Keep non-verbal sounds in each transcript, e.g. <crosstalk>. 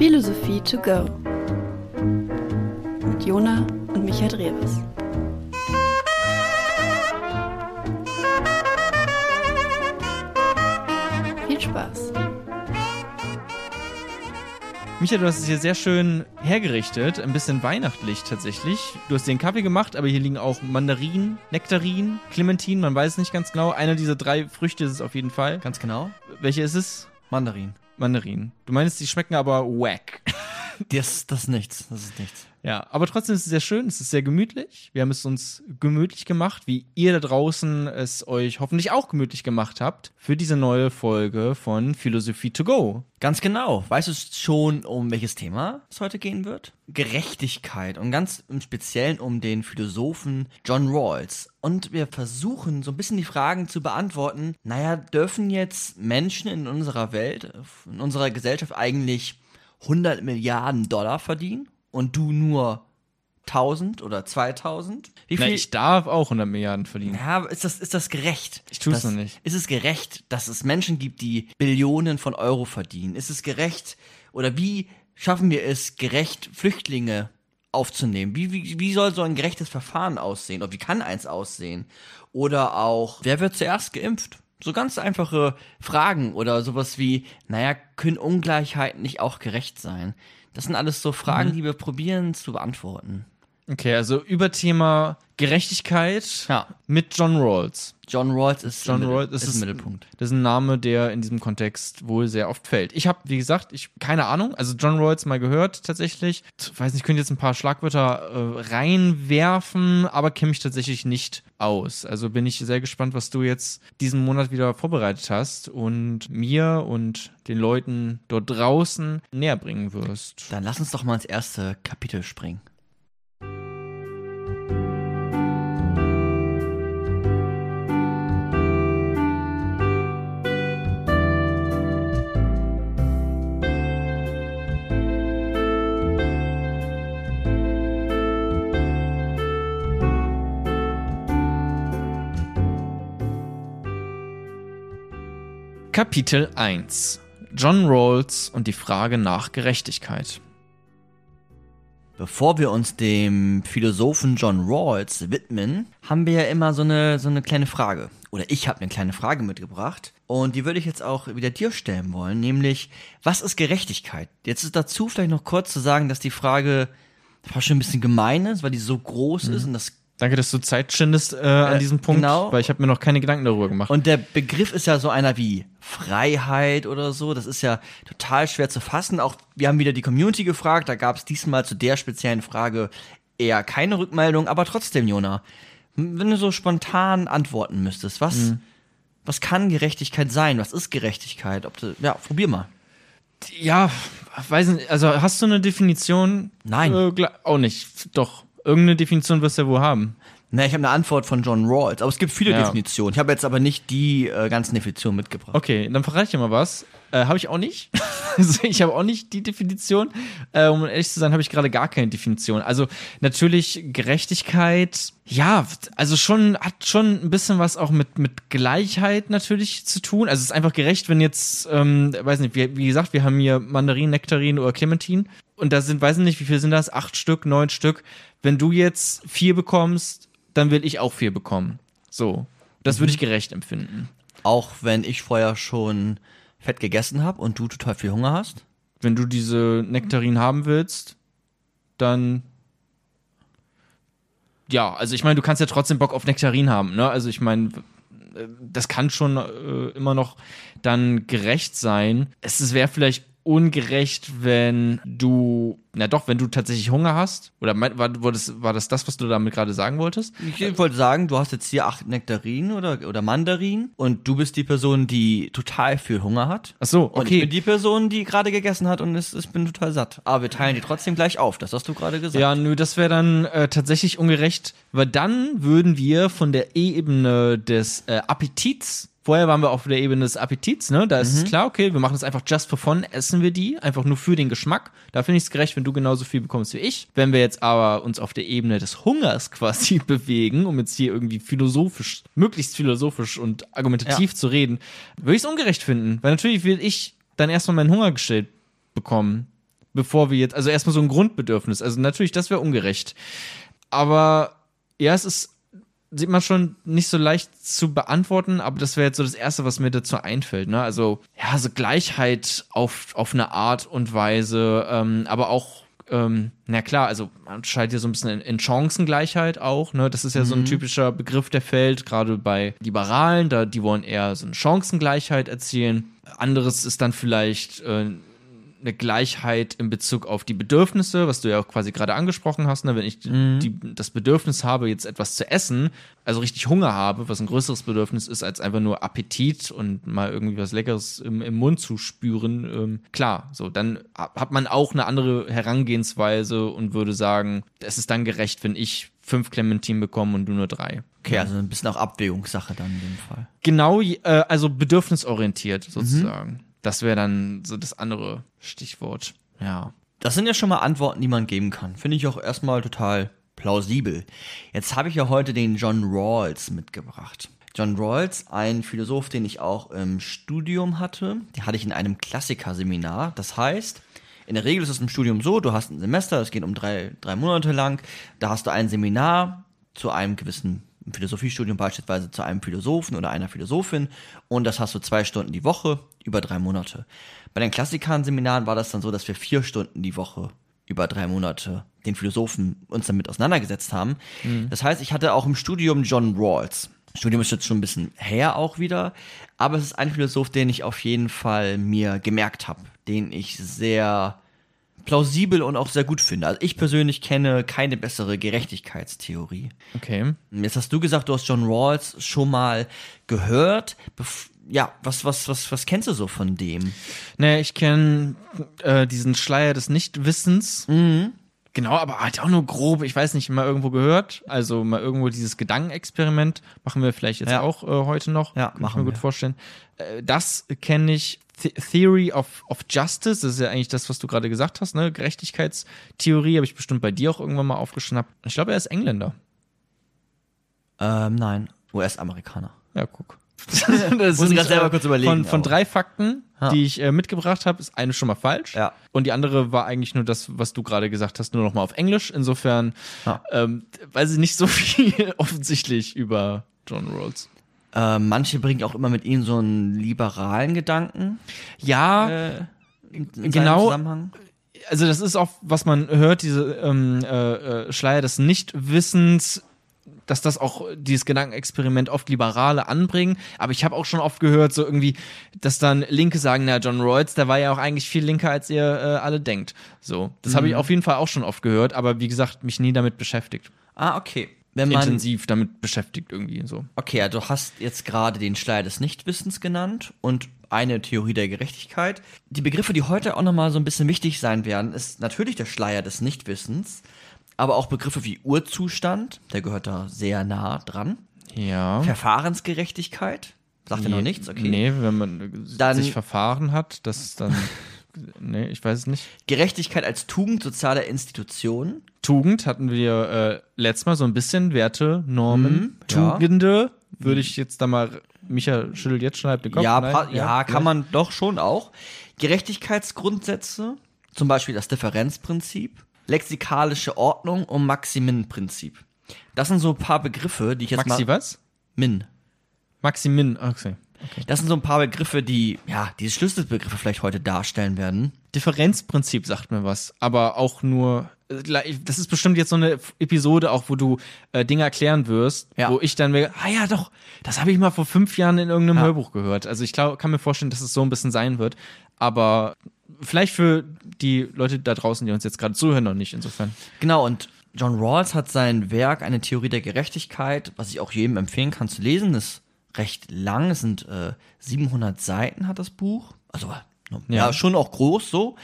Philosophie to go. Mit Jona und Michael Drewes. Viel Spaß. Micha, du hast es hier sehr schön hergerichtet, ein bisschen weihnachtlich tatsächlich. Du hast den Kaffee gemacht, aber hier liegen auch Mandarinen, Nektarinen, Clementinen, man weiß es nicht ganz genau. Einer dieser drei Früchte ist es auf jeden Fall. Ganz genau. Welche ist es? Mandarin. Mandarinen. Du meinst, die schmecken aber wack. Das, das ist nichts. Das ist nichts. Ja, aber trotzdem ist es sehr schön, es ist sehr gemütlich. Wir haben es uns gemütlich gemacht, wie ihr da draußen es euch hoffentlich auch gemütlich gemacht habt für diese neue Folge von Philosophie to go. Ganz genau. Weißt du schon, um welches Thema es heute gehen wird? Gerechtigkeit und ganz im Speziellen um den Philosophen John Rawls. Und wir versuchen so ein bisschen die Fragen zu beantworten. Naja, dürfen jetzt Menschen in unserer Welt, in unserer Gesellschaft eigentlich 100 Milliarden Dollar verdienen und du nur 1000 oder 2000? Wie Na, ich darf auch 100 Milliarden verdienen. ja, ist das, ist das gerecht? Ich tu's das, noch nicht. Ist es gerecht, dass es Menschen gibt, die Billionen von Euro verdienen? Ist es gerecht oder wie schaffen wir es, gerecht Flüchtlinge aufzunehmen? Wie, wie, wie soll so ein gerechtes Verfahren aussehen? Oder wie kann eins aussehen? Oder auch, wer wird zuerst geimpft? So ganz einfache Fragen oder sowas wie, naja, können Ungleichheiten nicht auch gerecht sein? Das sind alles so Fragen, Mhm. die wir probieren zu beantworten. Okay, also über Thema Gerechtigkeit Ja. mit John Rawls. John Rawls ist, John Rawls ist im Mittelpunkt. Das ist ein Name, der in diesem Kontext wohl sehr oft fällt. Ich habe, wie gesagt, ich keine Ahnung, also John Rawls mal gehört tatsächlich. Ich weiß nicht, ich könnte jetzt ein paar Schlagwörter äh, reinwerfen, aber kenne mich tatsächlich nicht aus. Also bin ich sehr gespannt, was du jetzt diesen Monat wieder vorbereitet hast und mir und den Leuten dort draußen näher bringen wirst. Dann lass uns doch mal ins erste Kapitel springen. Kapitel 1 John Rawls und die Frage nach Gerechtigkeit. Bevor wir uns dem Philosophen John Rawls widmen, haben wir ja immer so eine, so eine kleine Frage. Oder ich habe eine kleine Frage mitgebracht. Und die würde ich jetzt auch wieder dir stellen wollen. Nämlich, was ist Gerechtigkeit? Jetzt ist dazu vielleicht noch kurz zu sagen, dass die Frage fast schon ein bisschen gemein ist, weil die so groß ist und das Danke, dass du Zeit schindest äh, an Äh, diesem Punkt, genau. weil ich habe mir noch keine Gedanken darüber gemacht. Und der Begriff ist ja so einer wie Freiheit oder so. Das ist ja total schwer zu fassen. Auch wir haben wieder die Community gefragt. Da gab es diesmal zu der speziellen Frage eher keine Rückmeldung. Aber trotzdem, Jona, wenn du so spontan antworten müsstest, was, Mhm. was kann Gerechtigkeit sein? Was ist Gerechtigkeit? Ob du, ja, probier mal. ja, weiß nicht, also hast du eine Definition? Nein. Äh, auch nicht. Doch, irgendeine Definition wirst du ja wohl haben. Na, ich habe eine Antwort von John Rawls, aber es gibt viele Ja. Definitionen. Ich habe jetzt aber nicht die äh, ganzen Definitionen mitgebracht. Okay, dann verrate ich dir mal was. Äh, habe ich auch nicht. <laughs> also ich habe auch nicht die Definition. Äh, um ehrlich zu sein, habe ich gerade gar keine Definition. Also natürlich Gerechtigkeit, ja, also schon, hat schon ein bisschen was auch mit, mit Gleichheit natürlich zu tun. Also es ist einfach gerecht, wenn jetzt, ähm, weiß nicht, wie, wie gesagt, wir haben hier Mandarinen, Nektarinen oder Clementinen. Und da sind, weiß ich nicht, wie viel sind das? Acht Stück, neun Stück. Wenn du jetzt vier bekommst, dann will ich auch vier bekommen. So. Das würde ich gerecht empfinden. Auch wenn ich vorher schon fett gegessen habe und du total viel Hunger hast. wenn du diese Nektarinen haben willst, dann ja, also ich meine, du kannst ja trotzdem Bock auf Nektarinen haben, ne? Also ich meine, äh, das kann schon äh, immer noch dann gerecht sein. Es wäre vielleicht ungerecht, wenn du, na doch, wenn du tatsächlich Hunger hast. Oder mein, war, war, das, war das das, was du damit gerade sagen wolltest? Ich wollte sagen, du hast jetzt hier acht Nektarinen oder, oder Mandarinen und du bist die Person, die total viel Hunger hat. Ach so, Und ich okay. bin die Person, die gerade gegessen hat und ich bin total satt. Aber wir teilen die trotzdem gleich auf. Das hast du gerade gesagt. Ja, nö, das wäre dann äh, tatsächlich ungerecht, weil dann würden wir von der Ebene des äh, Appetits Vorher waren wir auf der Ebene des Appetits, ne? Da ist es klar, okay, wir machen das einfach just for fun, essen wir die, einfach nur für den Geschmack. Da finde ich es gerecht, wenn du genauso viel bekommst wie ich. Wenn wir jetzt aber uns auf der Ebene des Hungers <laughs> quasi bewegen, um jetzt hier irgendwie philosophisch, möglichst philosophisch und argumentativ Ja. zu reden, würde ich es ungerecht finden. Weil natürlich will ich dann erstmal meinen Hunger gestellt bekommen. bevor wir jetzt, also erstmal so ein Grundbedürfnis. Also natürlich, das wäre ungerecht. Aber ja, es ist, sieht man schon nicht so leicht zu beantworten, aber das wäre jetzt so das Erste, was mir dazu einfällt. Ne? Also, ja, so Gleichheit auf, auf eine Art und Weise, ähm, aber auch ähm, na klar, also man scheint hier so ein bisschen in, in Chancengleichheit auch, ne? Das ist ja so ein typischer Begriff, der fällt, gerade bei Liberalen, da die wollen eher so eine Chancengleichheit erzielen. Anderes ist dann vielleicht äh, eine Gleichheit in Bezug auf die Bedürfnisse, was du ja auch quasi gerade angesprochen hast, ne? wenn ich die, das Bedürfnis habe, jetzt etwas zu essen, also richtig Hunger habe, was ein größeres Bedürfnis ist, als einfach nur Appetit und mal irgendwie was Leckeres im, im Mund zu spüren, ähm, klar, so, dann ha- hat man auch eine andere Herangehensweise und würde sagen, es ist dann gerecht, wenn ich fünf Clementinen bekomme und du nur drei. Okay, also ein bisschen auch Abwägungssache dann in dem Fall. Genau, äh, also bedürfnisorientiert sozusagen. Das wäre dann so das andere Stichwort. Ja. Das sind ja schon mal Antworten, die man geben kann. Finde ich auch erstmal total plausibel. Jetzt habe ich ja heute den John Rawls mitgebracht. John Rawls, ein Philosoph, den ich auch im Studium hatte. Den hatte ich in einem Klassikerseminar. Das heißt, in der Regel ist es im Studium so, du hast ein Semester, das geht um drei, drei Monate lang. Da hast du ein Seminar zu einem gewissen Philosophiestudium beispielsweise zu einem Philosophen oder einer Philosophin und das hast du zwei Stunden die Woche über drei Monate. Bei den Klassikern-Seminaren war das dann so, dass wir vier Stunden die Woche über drei Monate den Philosophen uns damit auseinandergesetzt haben. Das heißt, ich hatte auch im Studium John Rawls. Studium ist jetzt schon ein bisschen her auch wieder, aber es ist ein Philosoph, den ich auf jeden Fall mir gemerkt habe, den ich sehr plausibel und auch sehr gut finde. Also ich persönlich kenne keine bessere Gerechtigkeitstheorie. Okay. Jetzt hast du gesagt, du hast John Rawls schon mal gehört. Bef ja, was, was, was, was kennst du so von dem? Naja, ich kenne äh, diesen Schleier des Nichtwissens. Genau, aber halt auch nur grob, ich weiß nicht, mal irgendwo gehört. Also mal irgendwo dieses Gedankenexperiment machen wir vielleicht jetzt Ja. auch äh, heute noch. Ja, Kann ich machen mir gut wir. vorstellen. Äh, das kenne ich. The Theory of, of Justice, das ist ja eigentlich das, was du gerade gesagt hast, ne? Gerechtigkeitstheorie, habe ich bestimmt bei dir auch irgendwann mal aufgeschnappt. Ich glaube, er ist Engländer. Ähm, nein, US-Amerikaner. Ja, guck. <laughs> das Muss ich grad selber kurz überlegen, Von, von drei Fakten, Ja. die ich äh, mitgebracht habe, ist eine schon mal falsch. Ja. Und die andere war eigentlich nur das, was du gerade gesagt hast, nur noch mal auf Englisch. Insofern ähm, weiß ich nicht so <laughs> viel offensichtlich über John Rawls. Ähm, manche bringen auch immer mit ihm so einen liberalen Gedanken. Ja, Äh, in, in Genau. also das ist auch, was man hört, diese ähm, äh, äh, Schleier des Nichtwissens, dass das auch dieses Gedankenexperiment oft Liberale anbringen. Aber ich habe auch schon oft gehört, so irgendwie, dass dann Linke sagen, na, John Rawls, der war ja auch eigentlich viel linker, als ihr äh, alle denkt. So, das habe ich auf jeden Fall auch schon oft gehört, aber wie gesagt, mich nie damit beschäftigt. Ah, okay. Wenn man, Intensiv damit beschäftigt irgendwie so. okay, ja, du hast jetzt gerade den Schleier des Nichtwissens genannt und eine Theorie der Gerechtigkeit. Die Begriffe, die heute auch nochmal so ein bisschen wichtig sein werden, ist natürlich der Schleier des Nichtwissens, aber auch Begriffe wie Urzustand, der gehört da sehr nah dran. Ja. Verfahrensgerechtigkeit, sagt ja noch nichts, okay. Nee, wenn man Dann- sich verfahren hat, das ist dann. <laughs> nee, ich weiß es nicht. Gerechtigkeit als Tugend sozialer Institutionen. Tugend hatten wir äh, letztes Mal so ein bisschen Werte, Normen, Mhm, ja. Tugende. Würde ich jetzt da mal, Micha schüttelt jetzt schon halb den Kopf. Ja, Nein? pa- ja, kann man doch schon auch. Gerechtigkeitsgrundsätze, zum Beispiel das Differenzprinzip, lexikalische Ordnung und Maximinprinzip. Das sind so ein paar Begriffe, die ich jetzt Maxi mal. was? Min. Maximin, okay. Das sind so ein paar Begriffe, die, ja, diese Schlüsselbegriffe vielleicht heute darstellen werden. Differenzprinzip sagt mir was, aber auch nur. äh, Das ist bestimmt jetzt so eine Episode, auch wo du äh, Dinge erklären wirst, Ja. wo ich dann mir, ah ja, doch, das habe ich mal vor fünf Jahren in irgendeinem Ja. Hörbuch gehört. Also ich glaub, kann mir vorstellen, dass es so ein bisschen sein wird. Aber vielleicht für die Leute da draußen, die uns jetzt gerade zuhören, noch nicht, insofern. Genau, und John Rawls hat sein Werk, eine Theorie der Gerechtigkeit, was ich auch jedem empfehlen kann zu lesen, ist recht lang, es sind äh, 700 Seiten hat das Buch, also ja, Ja. schon auch groß so,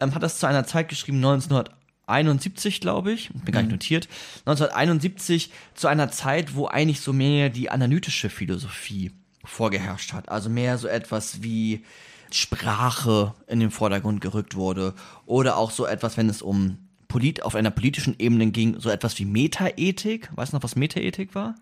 ähm, hat das zu einer Zeit geschrieben, 1971, glaube ich, bin gar nicht notiert, 1971 zu einer Zeit, wo eigentlich so mehr die analytische Philosophie vorgeherrscht hat, also mehr so etwas wie Sprache in den Vordergrund gerückt wurde oder auch so etwas, wenn es um polit auf einer politischen Ebene ging, so etwas wie Metaethik. Weißt du noch, was Metaethik war?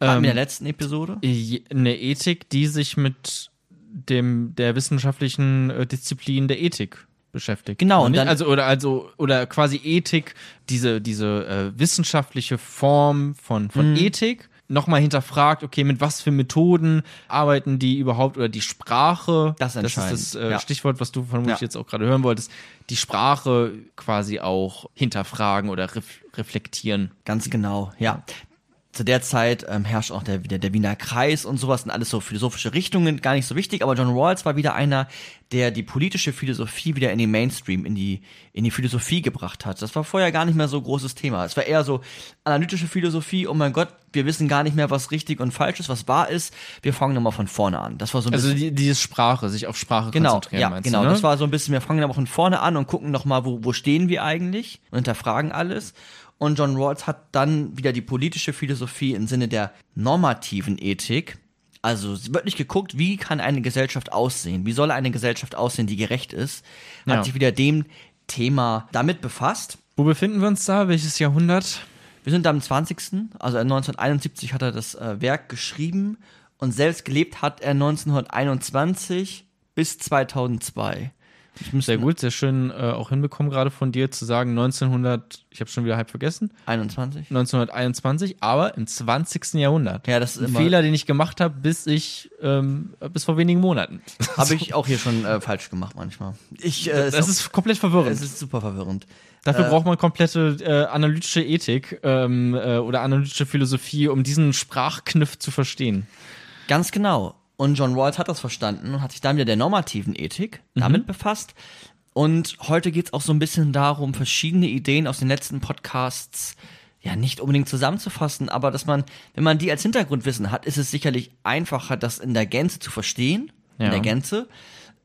Wir in der letzten Episode? Eine Ethik, die sich mit dem der wissenschaftlichen äh, Disziplin der Ethik beschäftigt. Genau, Und dann- also oder also oder quasi Ethik, diese diese äh, wissenschaftliche Form von Mhm. von Ethik nochmal hinterfragt, okay, mit was für Methoden arbeiten die überhaupt oder die Sprache, Das ist das ist das äh, ja. Stichwort, was du vermutlich Ja. jetzt auch gerade hören wolltest, die Sprache quasi auch hinterfragen oder ref reflektieren. Ganz genau, ja. Zu der Zeit ähm, herrscht auch der, der, der Wiener Kreis und sowas und alles so philosophische Richtungen, gar nicht so wichtig, aber John Rawls war wieder einer, der die politische Philosophie wieder in den Mainstream, in die, in die Philosophie gebracht hat. Das war vorher gar nicht mehr so großes Thema. Es war eher so analytische Philosophie, oh mein Gott, wir wissen gar nicht mehr, was richtig und falsch ist, was wahr ist, wir fangen nochmal von vorne an. Das war so ein Also bisschen die, diese Sprache, sich auf Sprache Genau, konzentrieren, ja, meinst genau. du, ne? Das war so ein bisschen, wir fangen aber von vorne an und gucken nochmal, wo, wo stehen wir eigentlich und hinterfragen alles. Und John Rawls hat dann wieder die politische Philosophie im Sinne der normativen Ethik, also wirklich geguckt, wie kann eine Gesellschaft aussehen, wie soll eine Gesellschaft aussehen, die gerecht ist, hat Ja. sich wieder dem Thema damit befasst. Wo befinden wir uns da? Welches Jahrhundert? Wir sind am 20., also 1971 hat er das äh, Werk geschrieben und selbst gelebt hat er 1921 bis 2002. Sehr gut, sehr schön äh, auch hinbekommen gerade von dir zu sagen 1900, ich habe schon wieder halb vergessen, 21. 1921, aber im 20. Jahrhundert. Ja, das ist Ein Fehler, den ich gemacht habe, bis ich ähm, bis vor wenigen Monaten. <laughs> Habe ich auch hier schon äh, falsch gemacht manchmal. Ich, äh, Das ist komplett verwirrend. es ist super verwirrend. Dafür braucht man komplette äh, analytische Ethik ähm, äh, oder analytische Philosophie, um diesen Sprachkniff zu verstehen. Ganz genau. Und John Rawls hat das verstanden und hat sich dann wieder der normativen Ethik damit befasst. Und heute geht es auch so ein bisschen darum, verschiedene Ideen aus den letzten Podcasts ja nicht unbedingt zusammenzufassen, aber dass man, wenn man die als Hintergrundwissen hat, ist es sicherlich einfacher, das in der Gänze zu verstehen. In Ja. der Gänze.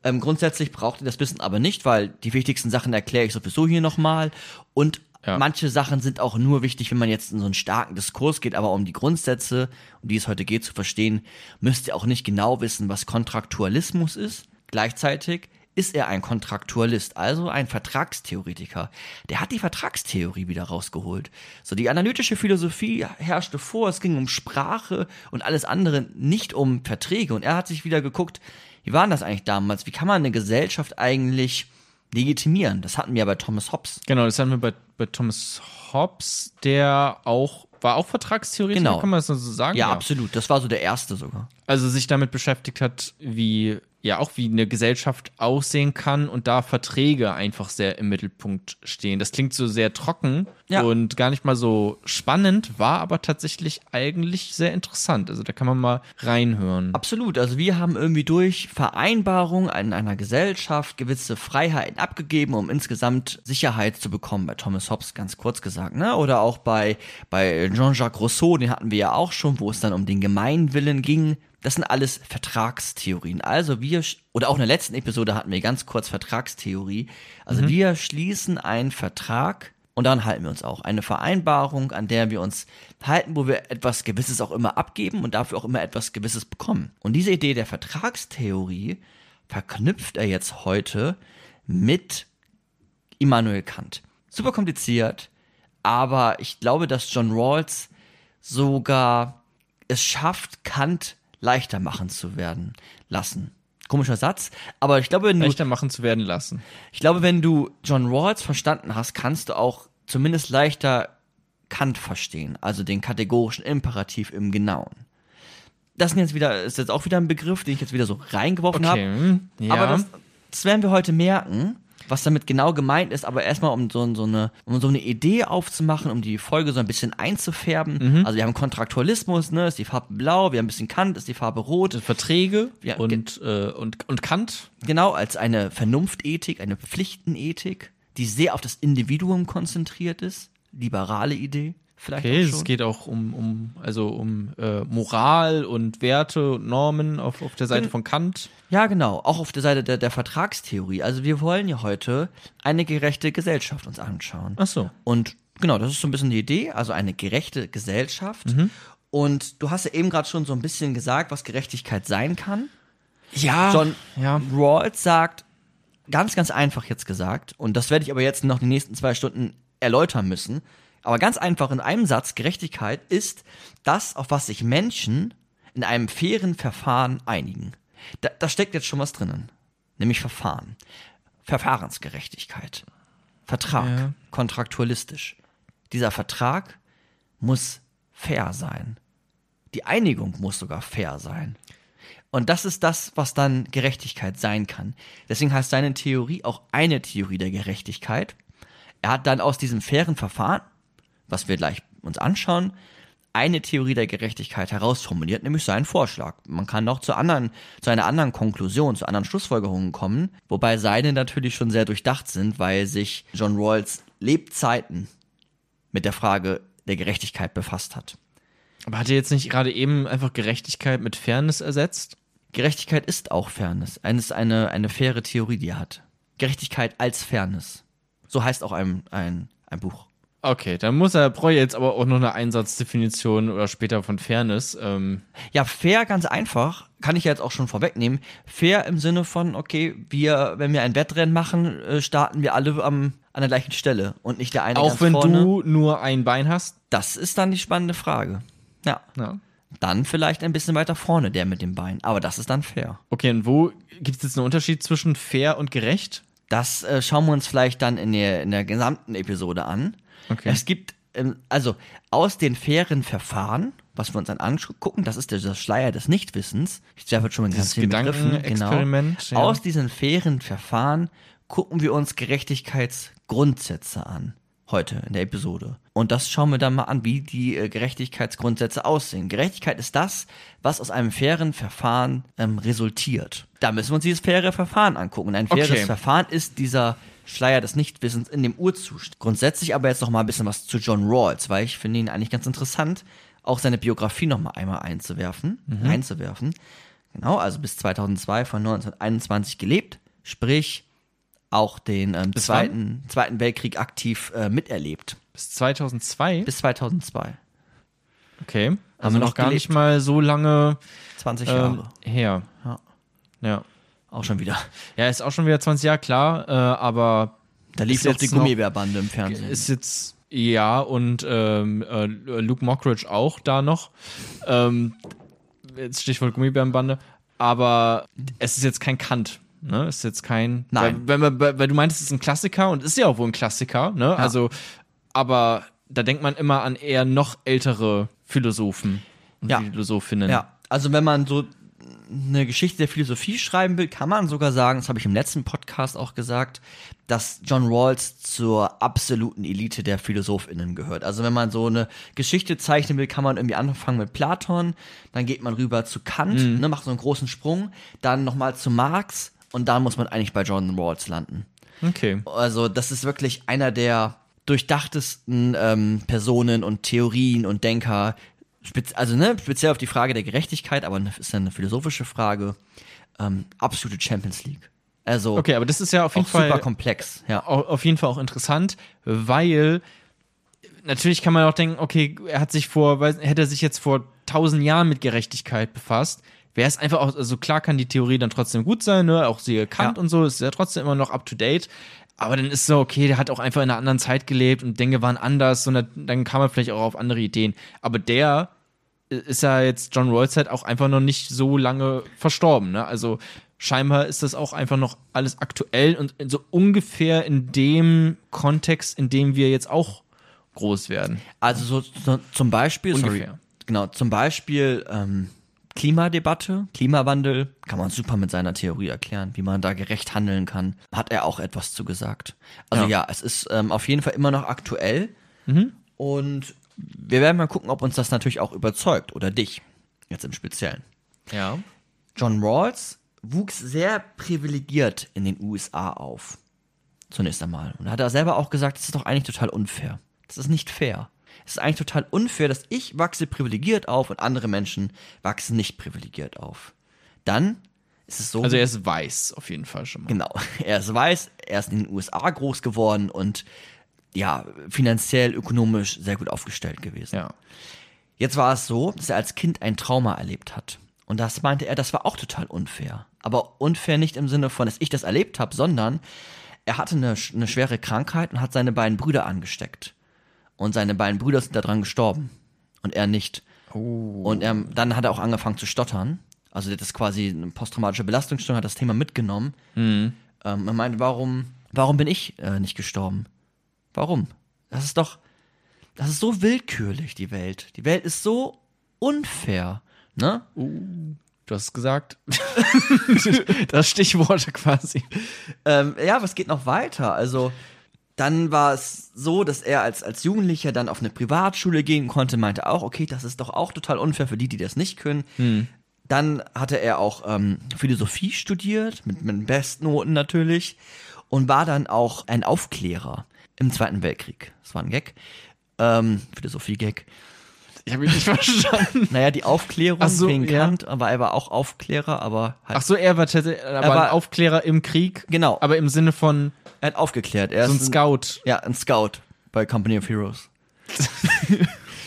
Ähm, grundsätzlich braucht ihr das Wissen aber nicht, weil die wichtigsten Sachen erkläre ich sowieso hier nochmal. Und Ja. manche Sachen sind auch nur wichtig, wenn man jetzt in so einen starken Diskurs geht, aber um die Grundsätze, um die es heute geht, zu verstehen, müsst ihr auch nicht genau wissen, was Kontraktualismus ist. Gleichzeitig ist er ein Kontraktualist, also ein Vertragstheoretiker. Der hat die Vertragstheorie wieder rausgeholt. So, die analytische Philosophie herrschte vor, es ging um Sprache und alles andere, nicht um Verträge. Und er hat sich wieder geguckt, wie war denn das eigentlich damals? Wie kann man eine Gesellschaft eigentlich legitimieren? Das hatten wir ja bei Thomas Hobbes. Genau, das haben wir bei, bei Thomas Hobbes, der auch war auch Vertragstheoretiker, Genau. kann man das so sagen? Ja, absolut. Das war so der erste sogar. Also sich damit beschäftigt hat, wie ja auch wie eine Gesellschaft aussehen kann und da Verträge einfach sehr im Mittelpunkt stehen. Das klingt so sehr trocken Ja. und gar nicht mal so spannend, war aber tatsächlich eigentlich sehr interessant. Also da kann man mal reinhören. Absolut. Also wir haben irgendwie durch Vereinbarung in einer Gesellschaft gewisse Freiheiten abgegeben, um insgesamt Sicherheit zu bekommen. Bei Thomas Hobbes ganz kurz gesagt, ne? Oder auch bei, bei Jean-Jacques Rousseau, den hatten wir ja auch schon, wo es dann um den Gemeinwillen ging. Das sind alles Vertragstheorien. Also wir, oder auch in der letzten Episode hatten wir ganz kurz Vertragstheorie. Also wir schließen einen Vertrag und daran halten wir uns auch. Eine Vereinbarung, an der wir uns halten, wo wir etwas Gewisses auch immer abgeben und dafür auch immer etwas Gewisses bekommen. Und diese Idee der Vertragstheorie verknüpft er jetzt heute mit Immanuel Kant. Super kompliziert, aber ich glaube, dass John Rawls sogar es schafft, Kant leichter machen zu werden lassen. Komischer Satz, aber ich glaube, wenn du leichter machen zu werden lassen. ich glaube, wenn du John Rawls verstanden hast, kannst du auch zumindest leichter Kant verstehen, also den kategorischen Imperativ im Genauen. Das sind jetzt wieder, ist jetzt auch wieder ein Begriff, den ich jetzt wieder so reingeworfen habe. Okay, ja. Aber das, das werden wir heute merken, was damit genau gemeint ist. Aber erstmal, um so, so, eine, um so eine Idee aufzumachen, um die Folge so ein bisschen einzufärben. Mhm. Also wir haben Kontraktualismus, ne, ist die Farbe blau, wir haben ein bisschen Kant, ist die Farbe rot. Verträge Ja, und, äh, und, und Kant. Genau, als eine Vernunftethik, eine Pflichtenethik, die sehr auf das Individuum konzentriert ist. Liberale Idee, vielleicht Okay, es geht auch um, um also um äh, Moral und Werte und Normen auf, auf der Seite von Kant. Ja, genau, auch auf der Seite der, der Vertragstheorie. Also wir wollen ja heute eine gerechte Gesellschaft uns anschauen. Ach so. Und genau, das ist so ein bisschen die Idee, also eine gerechte Gesellschaft. Und du hast ja eben gerade schon so ein bisschen gesagt, was Gerechtigkeit sein kann. Ja. John ja. Rawls sagt, ganz, ganz einfach jetzt gesagt, und das werde ich aber jetzt noch die nächsten zwei Stunden erläutern müssen, aber ganz einfach in einem Satz, Gerechtigkeit ist das, auf was sich Menschen in einem fairen Verfahren einigen. Da, da steckt jetzt schon was drinnen, nämlich Verfahren. Verfahrensgerechtigkeit. Vertrag, Ja. kontraktualistisch. Dieser Vertrag muss fair sein. Die Einigung muss sogar fair sein. Und das ist das, was dann Gerechtigkeit sein kann. Deswegen heißt seine Theorie auch eine Theorie der Gerechtigkeit. Er hat dann aus diesem fairen Verfahren, was wir gleich uns anschauen, eine Theorie der Gerechtigkeit herausformuliert, nämlich seinen Vorschlag. Man kann auch zu anderen, zu einer anderen Konklusion, zu anderen Schlussfolgerungen kommen, wobei seine natürlich schon sehr durchdacht sind, weil sich John Rawls Lebzeiten mit der Frage der Gerechtigkeit befasst hat. Aber hat er jetzt nicht gerade eben einfach Gerechtigkeit mit Fairness ersetzt? Gerechtigkeit ist auch Fairness. Es ist eine, eine faire Theorie, die er hat. Gerechtigkeit als Fairness. So heißt auch ein, ein, ein Buch. Okay, dann muss er, brauche jetzt aber auch noch eine Einsatzdefinition oder später von Fairness. Ähm, Ja, fair ganz einfach, kann ich ja jetzt auch schon vorwegnehmen. Fair im Sinne von, okay, wir, wenn wir ein Wettrennen machen, äh, starten wir alle am, an der gleichen Stelle und nicht der eine auch wenn vorne. du nur ein Bein hast. Das ist dann die spannende Frage. Ja. Ja. Dann vielleicht ein bisschen weiter vorne, der mit dem Bein. Aber das ist dann fair. Okay, und wo gibt es jetzt einen Unterschied zwischen fair und gerecht? Das äh, schauen wir uns vielleicht dann in der, in der gesamten Episode an. Okay. Es gibt, ähm, also aus den fairen Verfahren, was wir uns dann angucken, das ist der, der Schleier des Nichtwissens. Ich werfe jetzt schon mal ganz vielen Begriffen. Gedankenexperiment, ja. Aus diesen fairen Verfahren gucken wir uns Gerechtigkeitsgrundsätze an. Heute in der Episode. Und das schauen wir dann mal an, wie die äh, Gerechtigkeitsgrundsätze aussehen. Gerechtigkeit ist das, was aus einem fairen Verfahren ähm, resultiert. Da müssen wir uns dieses faire Verfahren angucken. Ein faires Okay. Verfahren ist dieser Schleier des Nichtwissens in dem Urzustand. Grundsätzlich aber jetzt noch mal ein bisschen was zu John Rawls, weil ich finde ihn eigentlich ganz interessant, auch seine Biografie noch mal einmal einzuwerfen, einzuwerfen. Genau, also bis 2002 von 1921 gelebt, sprich auch den ähm, zweiten, zweiten Weltkrieg aktiv äh, miterlebt. Bis 2002? Bis 2002. okay. Also wir noch gar gelebt. nicht mal so lange 20 ähm, Jahre. her. Ja. Ja. Auch schon wieder. Ja, ist auch schon wieder 20 Jahre klar, äh, aber Da lief die jetzt noch- Gummibärbande im Fernsehen. ist jetzt ja und ähm, äh, Luke Mockridge auch da noch. Ähm, jetzt Stichwort Gummibärenbande. Aber es ist jetzt kein Kant. Ne? Ist jetzt kein. Nein. Weil, weil, weil, du meintest, es ist ein Klassiker und ist ja auch wohl ein Klassiker. Ne? Also, aber da denkt man immer an eher noch ältere Philosophen und Ja. Philosophinnen. Ja, also wenn man so eine Geschichte der Philosophie schreiben will, kann man sogar sagen, das habe ich im letzten Podcast auch gesagt, dass John Rawls zur absoluten Elite der PhilosophInnen gehört. Also wenn man so eine Geschichte zeichnen will, kann man irgendwie anfangen mit Platon, dann geht man rüber zu Kant, ne, macht so einen großen Sprung, dann nochmal zu Marx und dann muss man eigentlich bei John Rawls landen. Okay. Also das ist wirklich einer der durchdachtesten ähm, Personen und Theorien und Denker. Also ne, speziell auf die Frage der Gerechtigkeit, aber ist ja eine philosophische Frage. Ähm, absolute Champions League. Also Okay, aber das ist ja auf jeden Fall super komplex. Ja. au- auf jeden Fall auch interessant, weil natürlich kann man auch denken, okay, er hat sich vor, weiß, hätte er sich jetzt vor tausend Jahren mit Gerechtigkeit befasst, wäre es einfach auch, also klar kann die Theorie dann trotzdem gut sein, ne, auch siehe Kant Ja. und so, ist ja trotzdem immer noch up to date. Aber dann ist so, okay, der hat auch einfach in einer anderen Zeit gelebt und Dinge waren anders und dann kam er vielleicht auch auf andere Ideen. Aber der ist ja jetzt John Rawls halt auch einfach noch nicht so lange verstorben. Ne? Also scheinbar ist das auch einfach noch alles aktuell und so ungefähr in dem Kontext, in dem wir jetzt auch groß werden. Also so, so zum Beispiel, Ungefähr. sorry, genau, zum Beispiel ähm, Klimadebatte, Klimawandel, kann man super mit seiner Theorie erklären, wie man da gerecht handeln kann. Hat er auch etwas zu gesagt. Also ja, Ja. es ist ähm, auf jeden Fall immer noch aktuell. Und wir werden mal gucken, ob uns das natürlich auch überzeugt oder dich, jetzt im Speziellen. Ja. John Rawls wuchs sehr privilegiert in den USA auf. Zunächst einmal. Und hat er selber auch gesagt, das ist doch eigentlich total unfair. Das ist nicht fair. Es ist eigentlich total unfair, dass ich wachse privilegiert auf und andere Menschen wachsen nicht privilegiert auf. Dann ist es so. Also er ist weiß, auf jeden Fall schon mal. Genau. <laughs> Er ist weiß, er ist in den USA groß geworden und ja, finanziell, ökonomisch sehr gut aufgestellt gewesen. Ja. Jetzt war es so, dass er als Kind ein Trauma erlebt hat. Und das meinte er, das war auch total unfair. Aber unfair nicht im Sinne von, dass ich das erlebt habe, sondern er hatte eine, eine schwere Krankheit und hat seine beiden Brüder angesteckt. Und seine beiden Brüder sind daran gestorben. Und er nicht. Und er, dann hat er auch angefangen zu stottern. Also das quasi eine posttraumatische Belastungsstörung, hat das Thema mitgenommen. Ähm, er meinte, warum, warum bin ich äh, nicht gestorben? Warum? Das ist doch, das ist so willkürlich, die Welt. Die Welt ist so unfair, ne? Du hast es gesagt. <laughs> das Stichworte quasi. Ähm, ja, es geht noch weiter. Also, dann war es so, dass er als, als Jugendlicher dann auf eine Privatschule gehen konnte, meinte auch, okay, das ist doch auch total unfair für die, die das nicht können. Dann hatte er auch ähm, Philosophie studiert, mit, mit Bestnoten natürlich, und war dann auch ein Aufklärer im Zweiten Weltkrieg. Das war ein Gag. Ähm, Philosophie-Gag. Ich habe ihn nicht <laughs> verstanden. Naja, die Aufklärung so, wegen ja. Kant, aber er war auch Aufklärer, aber halt, Ach so, er war, tatsächlich- aber war- ein Aufklärer im Krieg. Genau. Aber im Sinne von er hat aufgeklärt. Er so ein ist Scout. Ja, ein Scout bei Company of Heroes. <laughs>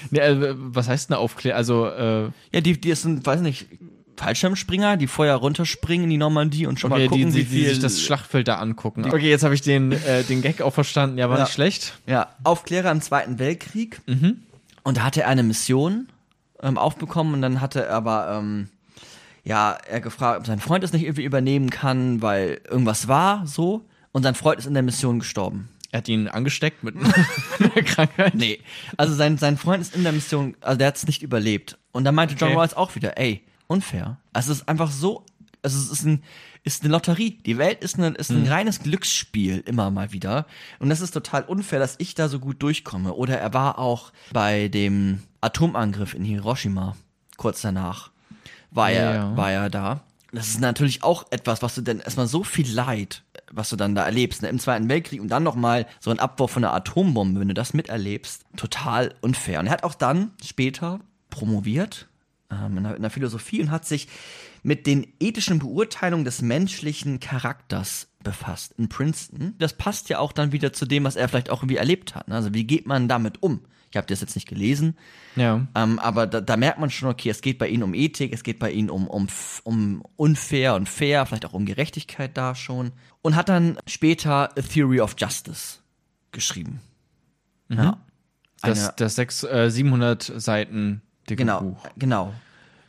Nee, äh, was heißt eine Aufklärer? Also, äh, Ja, die, die sind, weiß nicht, Fallschirmspringer, die vorher runterspringen in die Normandie und schon mal okay, gucken, die, wie die, die viel. sich das Schlachtfeld da angucken. Okay, jetzt habe ich den, äh, den Gag auch verstanden. Ja, war Ja. nicht schlecht. ja, Aufklärer im Zweiten Weltkrieg. Und da hatte er eine Mission ähm, aufbekommen und dann hatte er aber, ähm, ja, er gefragt, ob sein Freund es nicht irgendwie übernehmen kann, weil irgendwas war, so. Und sein Freund ist in der Mission gestorben. Er hat ihn angesteckt mit <laughs> einer Krankheit. Nee. Also sein, sein Freund ist in der Mission, also der hat es nicht überlebt. Und da meinte John Okay. Rawls auch wieder, ey, unfair. Also es ist einfach so, also es ist, ein, ist eine Lotterie. Die Welt ist, eine, ist ein reines Glücksspiel immer mal wieder. Und das ist total unfair, dass ich da so gut durchkomme. Oder er war auch bei dem Atomangriff in Hiroshima, kurz danach, war, er, Ja. war er da. Das ist natürlich auch etwas, was du dann erstmal so viel Leid, was du dann da erlebst, ne, im Zweiten Weltkrieg und dann nochmal so ein Abwurf von einer Atombombe, wenn du das miterlebst, total unfair. Und er hat auch dann später promoviert in, der, in der Philosophie und hat sich mit den ethischen Beurteilungen des menschlichen Charakters befasst in Princeton. Das passt ja auch dann wieder zu dem, was er vielleicht auch irgendwie erlebt hat. ne? Also wie geht man damit um? Ich habe das jetzt nicht gelesen, Ja. ähm, aber da, da merkt man schon, okay, es geht bei ihnen um Ethik, es geht bei ihnen um, um, um unfair und fair, vielleicht auch um Gerechtigkeit da schon. Und hat dann später A Theory of Justice geschrieben. Ja. Das, das sechs, äh, 700 Seiten dicke genau, Buch. genau.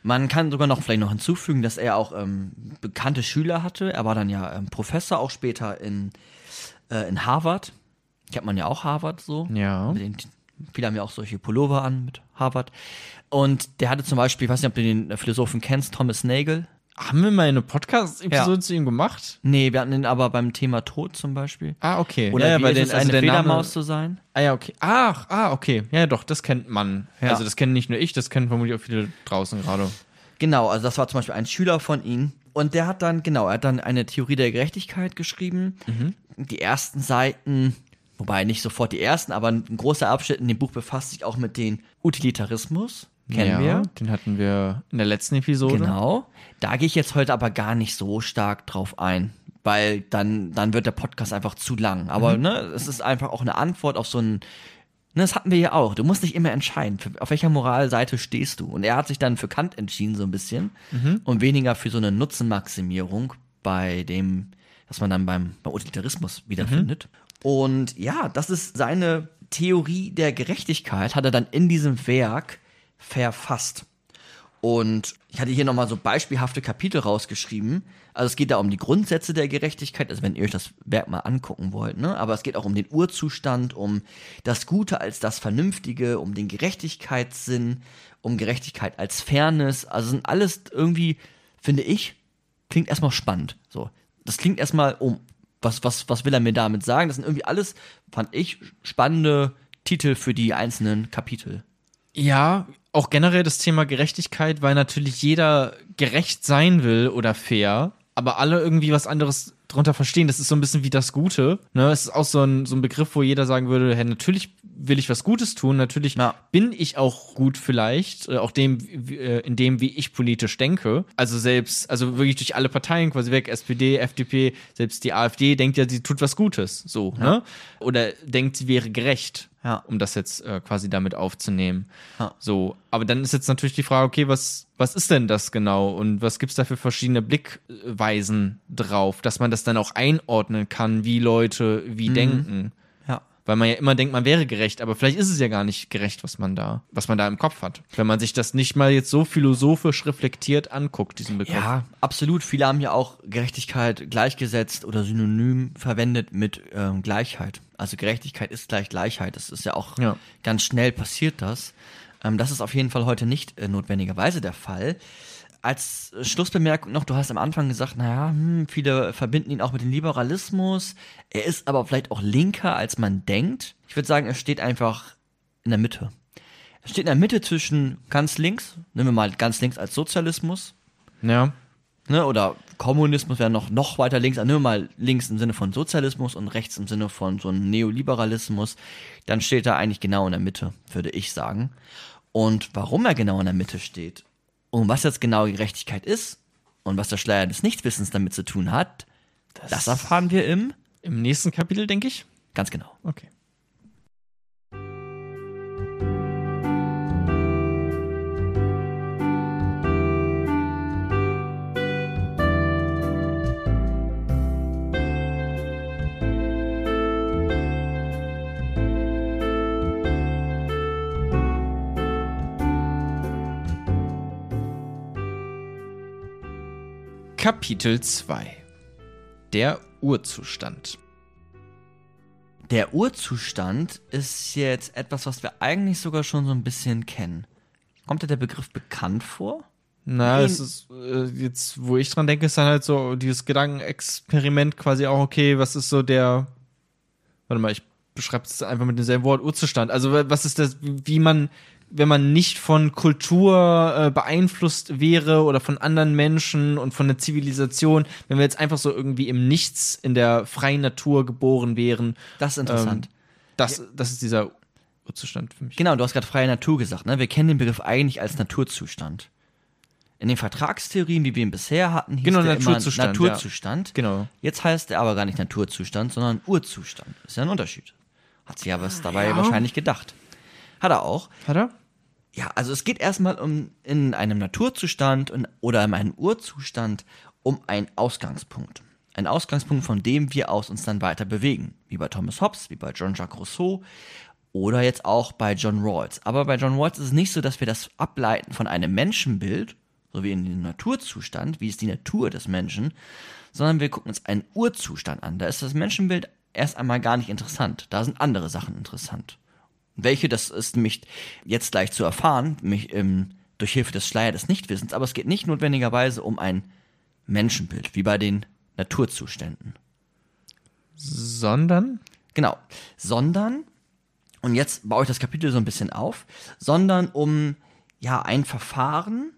Man kann sogar noch vielleicht noch hinzufügen, dass er auch ähm, bekannte Schüler hatte. Er war dann ja ähm, Professor auch später in, äh, in Harvard. Kennt man ja auch Harvard so. Ja. Den, viele haben ja auch solche Pullover an mit Harvard. Und der hatte zum Beispiel, ich weiß nicht, ob du den Philosophen kennst, Thomas Nagel. Haben wir mal eine Podcast-Episode Ja. zu ihm gemacht? Nee, wir hatten den aber beim Thema Tod zum Beispiel. Ah, okay. Oder ja, wie bei den, es, also eine der Name- Fledermaus zu sein? Ah ja, okay. Ach, ah, okay. Ja, doch, das kennt man. Ja. Also das kennen nicht nur ich, das kennen vermutlich auch viele draußen gerade. Genau, also das war zum Beispiel ein Schüler von ihm. Und der hat dann, genau, er hat dann eine Theorie der Gerechtigkeit geschrieben. Die ersten Seiten, wobei nicht sofort die ersten, aber ein großer Abschnitt in dem Buch befasst sich auch mit dem Utilitarismus. Kennen ja, wir. Den hatten wir in der letzten Episode. Genau. Da gehe ich jetzt heute aber gar nicht so stark drauf ein, weil dann, dann wird der Podcast einfach zu lang. Aber ne, es ist einfach auch eine Antwort auf so ein. Ne, das hatten wir ja auch. Du musst nicht immer entscheiden, auf welcher Moralseite stehst du. Und er hat sich dann für Kant entschieden, so ein bisschen. Und weniger für so eine Nutzenmaximierung bei dem, was man dann beim, beim Utilitarismus wiederfindet. Und ja, das ist seine Theorie der Gerechtigkeit, hat er dann in diesem Werk verfasst. Und ich hatte hier nochmal so beispielhafte Kapitel rausgeschrieben. Also es geht da um die Grundsätze der Gerechtigkeit, also wenn ihr euch das Werk mal angucken wollt, ne? Aber es geht auch um den Urzustand, um das Gute als das Vernünftige, um den Gerechtigkeitssinn, um Gerechtigkeit als Fairness. Also sind alles irgendwie, finde ich, klingt erstmal spannend. So. Das klingt erstmal um, was, was, was will er mir damit sagen? Das sind irgendwie alles, fand ich, spannende Titel für die einzelnen Kapitel. Ja, auch generell das Thema Gerechtigkeit, weil natürlich jeder gerecht sein will oder fair, aber alle irgendwie was anderes drunter verstehen. Das ist so ein bisschen wie das Gute. Ne? Es ist auch so ein, so ein Begriff, wo jeder sagen würde, hey, natürlich will ich was Gutes tun, natürlich Ja. bin ich auch gut vielleicht, äh, auch dem, äh, in dem, wie ich politisch denke. Also selbst, also wirklich durch alle Parteien quasi weg, SPD, FDP, selbst die AfD denkt ja, sie tut was Gutes, so, ne? Oder denkt, sie wäre gerecht, Ja. um das jetzt äh, quasi damit aufzunehmen. Ja. So, aber dann ist jetzt natürlich die Frage, okay, was, was ist denn das genau und was gibt's da für verschiedene Blickweisen drauf, dass man das dann auch einordnen kann, wie Leute wie denken. Weil man ja immer denkt, man wäre gerecht, aber vielleicht ist es ja gar nicht gerecht, was man da, was man da im Kopf hat. Wenn man sich das nicht mal jetzt so philosophisch reflektiert anguckt, diesen Begriff. Ja, absolut. Viele haben ja auch Gerechtigkeit gleichgesetzt oder synonym verwendet mit ähm, Gleichheit. Also Gerechtigkeit ist gleich Gleichheit. Das ist ja auch Ja. ganz schnell passiert das. Ähm, das ist auf jeden Fall heute nicht äh, notwendigerweise der Fall. Als äh, Schlussbemerkung noch, du hast am Anfang gesagt, naja, hm, viele verbinden ihn auch mit dem Liberalismus. Er ist aber vielleicht auch linker, als man denkt. Ich würde sagen, er steht einfach in der Mitte. Er steht in der Mitte zwischen ganz links, nehmen wir mal ganz links als Sozialismus, Ja. ne, oder Kommunismus wäre noch, noch weiter links, nehmen wir mal links im Sinne von Sozialismus und rechts im Sinne von so einem Neoliberalismus, dann steht er eigentlich genau in der Mitte, würde ich sagen. Und warum er genau in der Mitte steht und was jetzt genau Gerechtigkeit ist und was der Schleier des Nichtwissens damit zu tun hat, das, erfahren wir im, Im nächsten Kapitel, denke ich. ganz genau. Okay. Kapitel 2 Der Urzustand. Der Urzustand ist jetzt etwas, was wir eigentlich sogar schon so ein bisschen kennen. Kommt dir der Begriff bekannt vor? Na, Nee. es ist äh, jetzt, wo ich dran denke, ist dann halt so dieses Gedankenexperiment quasi auch, okay, was ist so der, warte mal, ich beschreibe es einfach mit demselben Wort, Urzustand. Also wa- was ist das, wie man, wenn man nicht von Kultur äh, beeinflusst wäre oder von anderen Menschen und von der Zivilisation, wenn wir jetzt einfach so irgendwie im Nichts in der freien Natur geboren wären. Das ist interessant. Ähm, das, das ist dieser Urzustand für mich. Genau, du hast gerade freie Natur gesagt. Ne? Wir kennen den Begriff eigentlich als Naturzustand. In den Vertragstheorien, wie wir ihn bisher hatten, hieß Genau, der Naturzustand, immer Naturzustand. Genau. Jetzt heißt er aber gar nicht Naturzustand, sondern Urzustand. Ist ja ein Unterschied. Hat sich aber was dabei Ja. wahrscheinlich gedacht. Hat er auch. Hat er? Ja, also es geht erstmal um in einem Naturzustand und, oder in einem Urzustand um einen Ausgangspunkt. Ein Ausgangspunkt, von dem wir aus uns dann weiter bewegen. Wie bei Thomas Hobbes, wie bei Jean-Jacques Rousseau oder jetzt auch bei John Rawls. Aber bei John Rawls ist es nicht so, dass wir das ableiten von einem Menschenbild, so wie in dem Naturzustand, wie ist die Natur des Menschen, sondern wir gucken uns einen Urzustand an. Da ist das Menschenbild erst einmal gar nicht interessant. Da sind andere Sachen interessant. Welche, das ist nämlich jetzt gleich zu erfahren, mich, ähm, durch Hilfe des Schleier des Nichtwissens, aber es geht nicht notwendigerweise um ein Menschenbild, wie bei den Naturzuständen. Sondern? Genau. Sondern, und jetzt baue ich das Kapitel so ein bisschen auf, sondern um ja ein Verfahren,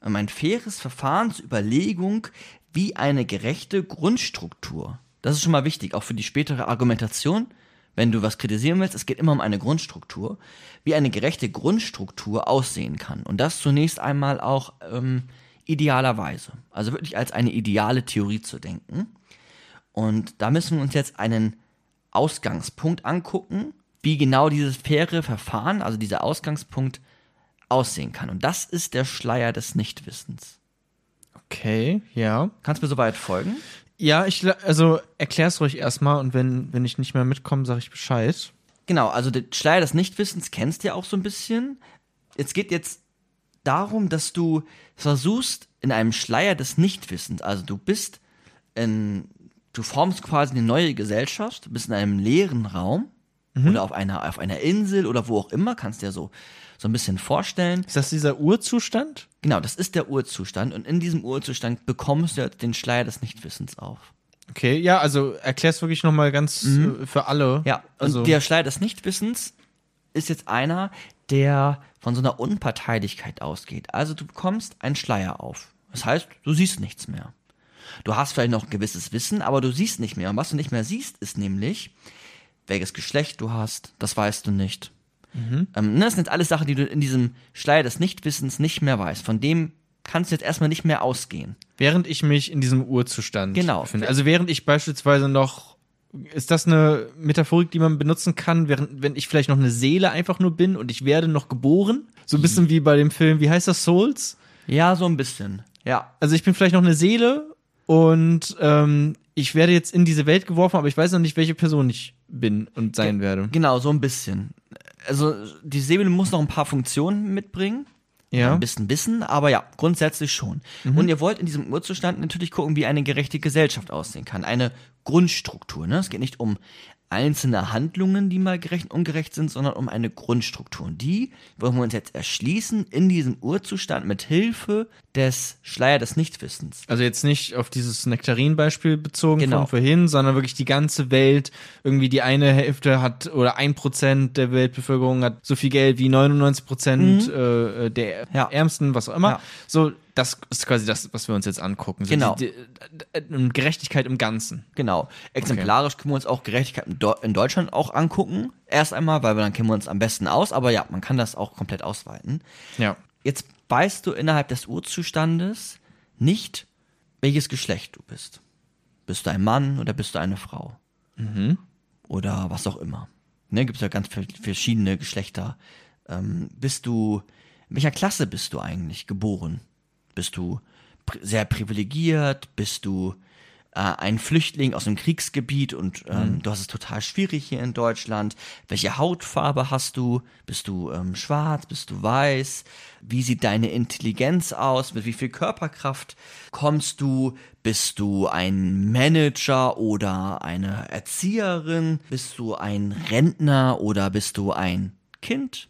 um ein faires Verfahren zur Überlegung, wie eine gerechte Grundstruktur. Das ist schon mal wichtig, auch für die spätere Argumentation. Wenn du was kritisieren willst, es geht immer um eine Grundstruktur, wie eine gerechte Grundstruktur aussehen kann. Und das zunächst einmal auch ähm, idealerweise. Also wirklich als eine ideale Theorie zu denken. Und da müssen wir uns jetzt einen Ausgangspunkt angucken, wie genau dieses faire Verfahren, also dieser Ausgangspunkt, aussehen kann. Und das ist der Schleier des Nichtwissens. Okay, ja. Kannst du mir soweit folgen? Ja, ich, also erklär's ruhig erstmal und wenn, wenn ich nicht mehr mitkomme, sage ich Bescheid. Genau, also der Schleier des Nichtwissens kennst du ja auch so ein bisschen. Es geht jetzt darum, dass du versuchst, in einem Schleier des Nichtwissens, also du bist in, du formst quasi eine neue Gesellschaft, bist in einem leeren Raum oder auf einer, auf einer Insel oder wo auch immer, kannst dir so, so ein bisschen vorstellen. Ist das dieser Urzustand? Genau, das ist der Urzustand und in diesem Urzustand bekommst du jetzt den Schleier des Nichtwissens auf. Okay, ja, also erklär's wirklich nochmal ganz äh, für alle. Mhm. Ja, und also, der Schleier des Nichtwissens ist jetzt einer, der von so einer Unparteilichkeit ausgeht. Also du bekommst einen Schleier auf. Das heißt, du siehst nichts mehr. Du hast vielleicht noch ein gewisses Wissen, aber du siehst nicht mehr. Und was du nicht mehr siehst, ist nämlich, welches Geschlecht du hast, das weißt du nicht. Ähm, ne, das sind jetzt alles Sachen, die du in diesem Schleier des Nichtwissens nicht mehr weißt. Von dem kannst du jetzt erstmal nicht mehr ausgehen. während ich mich in diesem Urzustand Genau. befinde. Also während ich beispielsweise noch, ist das eine Metaphorik, die man benutzen kann, während, wenn ich vielleicht noch eine Seele einfach nur bin und ich werde noch geboren? So ein bisschen wie bei dem Film, wie heißt das, Souls? Ja, so ein bisschen. Ja. Also ich bin vielleicht noch eine Seele und ähm, ich werde jetzt in diese Welt geworfen, aber ich weiß noch nicht, welche Person ich bin und sein werde. Genau, so ein bisschen. Also die Säbel muss noch ein paar Funktionen mitbringen. Ja. Ein bisschen Wissen, aber ja, grundsätzlich schon. Und ihr wollt in diesem Urzustand natürlich gucken, wie eine gerechte Gesellschaft aussehen kann. Eine Grundstruktur. Ne? Es geht nicht um einzelne Handlungen, die mal gerecht und ungerecht sind, sondern um eine Grundstruktur. Und die wollen wir uns jetzt erschließen in diesem Urzustand mit Hilfe des Schleier des Nichtwissens. Also jetzt nicht auf dieses Nektarin-Beispiel bezogen Genau. von vorhin, sondern wirklich die ganze Welt. Irgendwie die eine Hälfte hat oder ein Prozent der Weltbevölkerung hat so viel Geld wie 99 Prozent äh, der Mhm. Ja. Ärmsten, was auch immer. Ja. So, das ist quasi das, was wir uns jetzt angucken. So Genau. Die, die, die, Gerechtigkeit im Ganzen. Genau. Exemplarisch können wir uns auch Gerechtigkeit in Deu- in Deutschland auch angucken. Erst einmal, weil wir dann kennen wir uns am besten aus. Aber ja, man kann das auch komplett ausweiten. Ja. Jetzt weißt du innerhalb des Urzustandes nicht, welches Geschlecht du bist. Bist du ein Mann oder bist du eine Frau? Oder was auch immer. Ne, gibt es ja ganz verschiedene Geschlechter. Ähm, bist du, in welcher Klasse bist du eigentlich geboren? Bist du sehr privilegiert? Bist du äh, ein Flüchtling aus einem Kriegsgebiet und ähm, du hast es total schwierig hier in Deutschland. Welche Hautfarbe hast du? Bist du ähm, schwarz? Bist du weiß? Wie sieht deine Intelligenz aus? Mit wie viel Körperkraft kommst du? Bist du ein Manager oder eine Erzieherin? Bist du ein Rentner oder bist du ein Kind?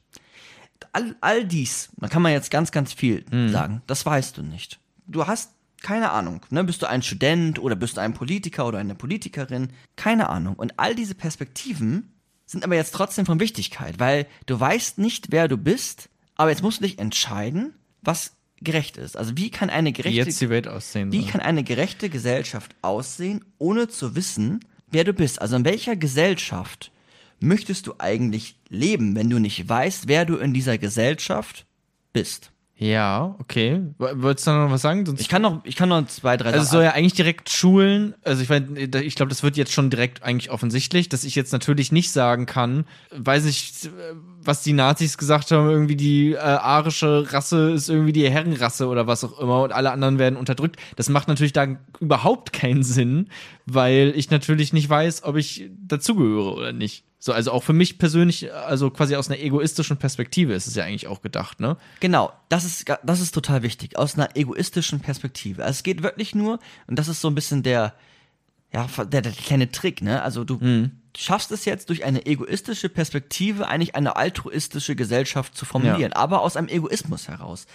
All, all dies, da kann man jetzt ganz, ganz viel sagen, das weißt du nicht. Du hast keine Ahnung, ne? Bist du ein Student oder bist du ein Politiker oder eine Politikerin? Keine Ahnung. Und all diese Perspektiven sind aber jetzt trotzdem von Wichtigkeit, weil du weißt nicht, wer du bist, aber jetzt musst du dich entscheiden, was gerecht ist. Also wie kann eine gerechte jetzt die Welt aussehen wie soll. kann eine gerechte Gesellschaft aussehen, ohne zu wissen, wer du bist? Also in welcher Gesellschaft möchtest du eigentlich leben, wenn du nicht weißt, wer du in dieser Gesellschaft bist? Ja, okay. Wolltest du noch was sagen? Sonst Ich kann noch, ich kann noch zwei, drei Also es Sachen- soll ja eigentlich direkt Schulen, also ich meine, ich glaube, das wird jetzt schon direkt eigentlich offensichtlich, dass ich jetzt natürlich nicht sagen kann, weiß ich, was die Nazis gesagt haben, irgendwie die äh, arische Rasse ist irgendwie die Herrenrasse oder was auch immer und alle anderen werden unterdrückt. Das macht natürlich da überhaupt keinen Sinn, weil ich natürlich nicht weiß, ob ich dazugehöre oder nicht. So, also auch für mich persönlich, also quasi aus einer egoistischen Perspektive ist es ja eigentlich auch gedacht, ne? Genau, das ist, das ist total wichtig, aus einer egoistischen Perspektive. Also es geht wirklich nur, und das ist so ein bisschen der, ja, der, der kleine Trick, ne? Also du schaffst es jetzt durch eine egoistische Perspektive eigentlich eine altruistische Gesellschaft zu formulieren, aber aus einem Egoismus heraus.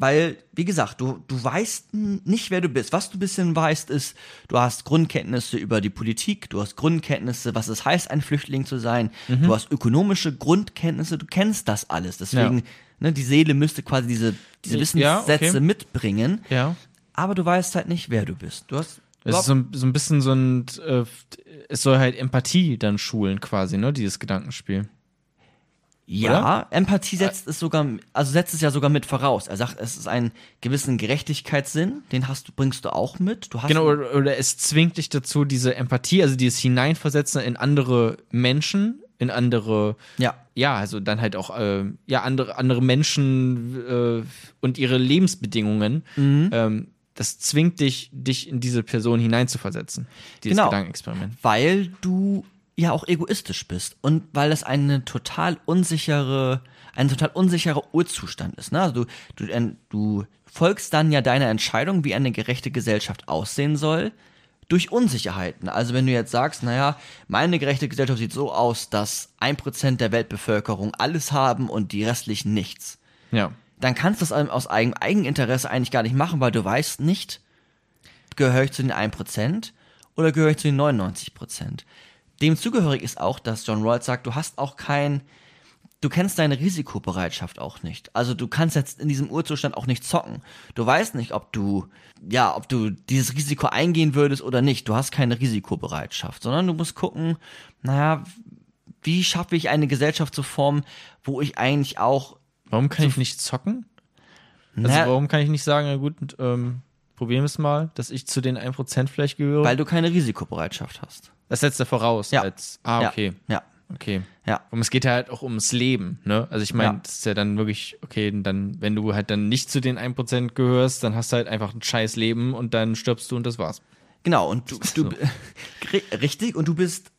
Weil, wie gesagt, du, du weißt nicht, wer du bist. Was du ein bisschen weißt, ist, du hast Grundkenntnisse über die Politik, du hast Grundkenntnisse, was es heißt, ein Flüchtling zu sein, du hast ökonomische Grundkenntnisse, du kennst das alles. Deswegen, Ja. ne, die Seele müsste quasi diese, diese Ja, Wissenssätze okay. mitbringen, Ja. aber du weißt halt nicht, wer du bist. Du hast Es ist so ein, so ein bisschen so ein, äh, es soll halt Empathie dann schulen quasi, ne, dieses Gedankenspiel. Ja, Empathie setzt es sogar, also setzt es ja sogar mit voraus. Er sagt, es ist einen gewissen Gerechtigkeitssinn, den hast du, bringst du auch mit. Du Genau, oder, oder es zwingt dich dazu, diese Empathie, also dieses Hineinversetzen in andere Menschen, in andere, ja, ja, also dann halt auch, äh, ja, andere, andere Menschen äh, und ihre Lebensbedingungen. Mhm. Ähm, das zwingt dich, dich in diese Person hineinzuversetzen, dieses Genau. Gedankenexperiment. weil du ja auch egoistisch bist und weil es eine total unsichere, ein total unsicherer Urzustand ist. Ne? Also du, du, du folgst dann ja deiner Entscheidung, wie eine gerechte Gesellschaft aussehen soll, durch Unsicherheiten. Also wenn du jetzt sagst, naja, meine gerechte Gesellschaft sieht so aus, dass ein Prozent der Weltbevölkerung alles haben und die restlichen nichts Ja. dann kannst du das aus eigenem Eigeninteresse eigentlich gar nicht machen, weil du weißt nicht, gehöre ich zu den 1% oder gehöre ich zu den 99%. Dem zugehörig ist auch, dass John Rawls sagt, du hast auch kein, du kennst deine Risikobereitschaft auch nicht. Also du kannst jetzt in diesem Urzustand auch nicht zocken. Du weißt nicht, ob du, ja, ob du dieses Risiko eingehen würdest oder nicht. Du hast keine Risikobereitschaft, sondern du musst gucken, naja, wie schaffe ich eine Gesellschaft zu formen, wo ich eigentlich auch Warum kann ich nicht zocken? Also Na- warum kann ich nicht sagen, na gut, ähm, probieren wir es mal, dass ich zu den 1% vielleicht gehöre? Weil du keine Risikobereitschaft hast. das setzt er voraus. Ja. Als, ah, okay. Ja. Okay. Ja. Und es geht ja halt auch ums Leben, ne? Also ich meine, Ja. das ist ja dann wirklich, okay, dann, wenn du halt dann nicht zu den 1% gehörst, dann hast du halt einfach ein scheiß Leben und dann stirbst du und das war's. Genau, und du, du <laughs> Ri- richtig, und du bist,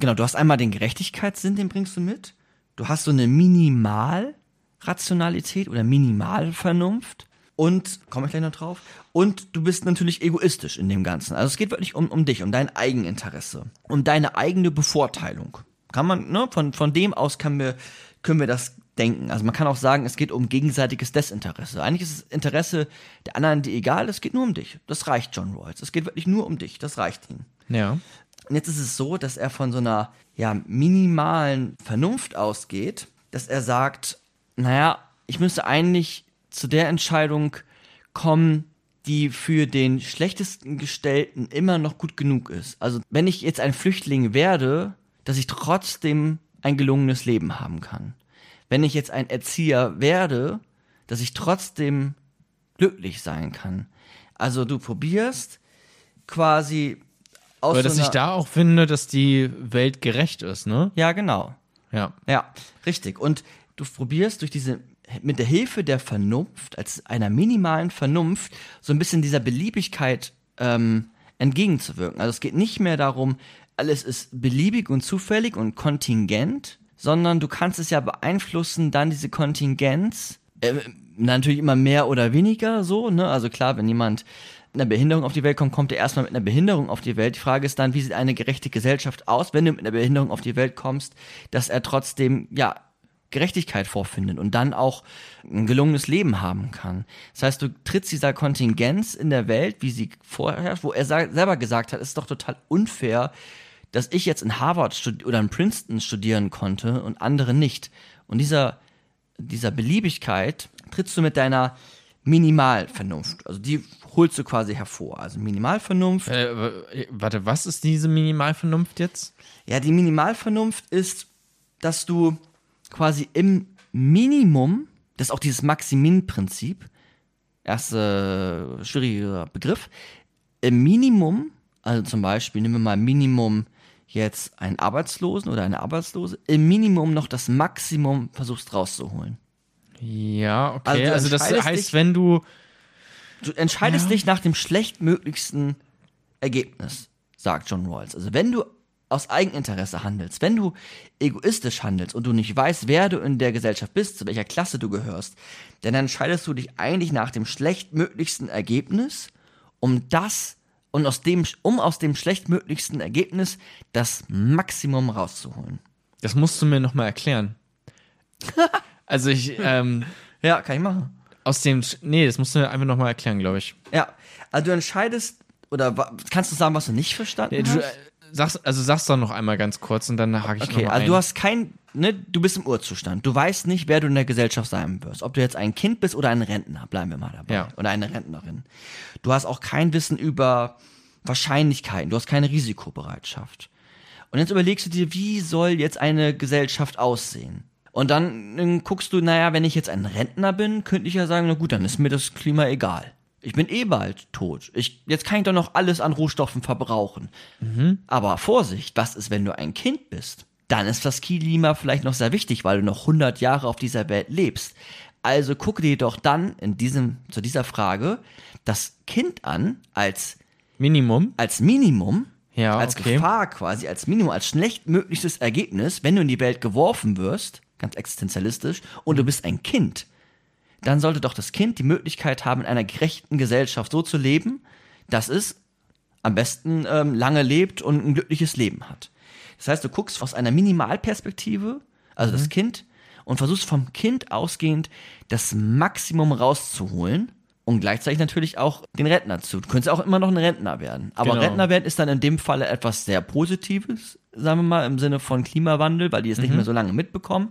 genau, du hast einmal den Gerechtigkeitssinn, den bringst du mit. Du hast so eine Minimalrationalität oder Minimalvernunft. Und, komme ich gleich noch drauf, und du bist natürlich egoistisch in dem Ganzen. Also es geht wirklich um, um dich, um dein Eigeninteresse, um deine eigene Bevorteilung. Kann man, ne, von, von dem aus können wir, können wir das denken. Also man kann auch sagen, es geht um gegenseitiges Desinteresse. Eigentlich ist das Interesse der anderen die egal, es geht nur um dich. Das reicht John Rawls. Es geht wirklich nur um dich. Das reicht ihm. Ja. Und jetzt ist es so, dass er von so einer ja, minimalen Vernunft ausgeht, dass er sagt, naja, ich müsste eigentlich zu der Entscheidung kommen, die für den schlechtesten Gestellten immer noch gut genug ist. Also wenn ich jetzt ein Flüchtling werde, dass ich trotzdem ein gelungenes Leben haben kann. Wenn ich jetzt ein Erzieher werde, dass ich trotzdem glücklich sein kann. Also du probierst quasi aus Aber so dass ich da auch finde, dass die Welt gerecht ist, ne? Ja, genau. Ja. Ja, richtig. Und du probierst durch diese, mit der Hilfe der Vernunft, als einer minimalen Vernunft, so ein bisschen dieser Beliebigkeit ähm, entgegenzuwirken. Also es geht nicht mehr darum, alles ist beliebig und zufällig und kontingent, sondern du kannst es ja beeinflussen, dann diese Kontingenz, äh, natürlich immer mehr oder weniger so, ne? Also klar, wenn jemand mit einer Behinderung auf die Welt kommt, kommt er erstmal mit einer Behinderung auf die Welt. Die Frage ist dann, wie sieht eine gerechte Gesellschaft aus, wenn du mit einer Behinderung auf die Welt kommst, dass er trotzdem, ja, Gerechtigkeit vorfindet und dann auch ein gelungenes Leben haben kann. Das heißt, du trittst dieser Kontingenz in der Welt, wie sie vorher, wo er selber gesagt hat, es ist doch total unfair, dass ich jetzt in Harvard oder in Princeton studieren konnte und andere nicht. Und dieser, dieser Beliebigkeit trittst du mit deiner Minimalvernunft. Also die holst du quasi hervor. Also Minimalvernunft. Äh, w- warte, was ist diese Minimalvernunft jetzt? Ja, die Minimalvernunft ist, dass du quasi im Minimum, das ist auch dieses Maximin-Prinzip, erster schwieriger Begriff, im Minimum, also zum Beispiel, nehmen wir mal Minimum jetzt einen Arbeitslosen oder eine Arbeitslose, im Minimum noch das Maximum versuchst rauszuholen. Ja, Also okay. du Also, das heißt, dich- wenn du. Du entscheidest dich nach dem schlechtmöglichsten Ergebnis, sagt John Rawls. Also wenn du aus Eigeninteresse handelst, wenn du egoistisch handelst und du nicht weißt, wer du in der Gesellschaft bist, zu welcher Klasse du gehörst, dann entscheidest du dich eigentlich nach dem schlechtmöglichsten Ergebnis, um das und aus dem, um aus dem schlechtmöglichsten Ergebnis das Maximum rauszuholen. Das musst du mir nochmal erklären. <laughs> also, ich. Ähm, Ja, kann ich machen. aus dem. Nee, das musst du mir einfach nochmal erklären, glaube ich. Ja, also du entscheidest, oder kannst du sagen, was du nicht verstanden Nee, hast? du, äh, sagst, also sag's doch noch einmal ganz kurz und dann hake ich Okay, noch mal also ein. du hast kein, ne, du bist im Urzustand. Du weißt nicht, wer du in der Gesellschaft sein wirst. Ob du jetzt ein Kind bist oder ein Rentner, bleiben wir mal dabei. Ja. Oder eine Rentnerin. Du hast auch kein Wissen über Wahrscheinlichkeiten. Du hast keine Risikobereitschaft. Und jetzt überlegst du dir, wie soll jetzt eine Gesellschaft aussehen? Und dann, dann guckst du, naja, wenn ich jetzt ein Rentner bin, könnte ich ja sagen, na gut, dann ist mir das Klima egal. Ich bin eh bald tot. Ich, jetzt kann ich doch noch alles an Rohstoffen verbrauchen. Aber Vorsicht, was ist, wenn du ein Kind bist? Dann ist das Klima vielleicht noch sehr wichtig, weil du noch 100 Jahre auf dieser Welt lebst. Also gucke dir doch dann in diesem, zu dieser Frage das Kind an als, Minimum. als Minimum, Ja, als okay. Gefahr quasi, als Minimum, als schlechtmöglichstes Ergebnis, wenn du in die Welt geworfen wirst, ganz existenzialistisch, und du bist ein Kind, dann sollte doch das Kind die Möglichkeit haben, in einer gerechten Gesellschaft so zu leben, dass es am besten ähm, lange lebt und ein glückliches Leben hat. Das heißt, du guckst aus einer Minimalperspektive, also Mhm. das Kind, und versuchst vom Kind ausgehend das Maximum rauszuholen und gleichzeitig natürlich auch den Rentner zu. Du könntest auch immer noch ein Rentner werden. Aber Genau. Rentner werden ist dann in dem Falle etwas sehr Positives, sagen wir mal, im Sinne von Klimawandel, weil die es nicht Mhm. mehr so lange mitbekommen.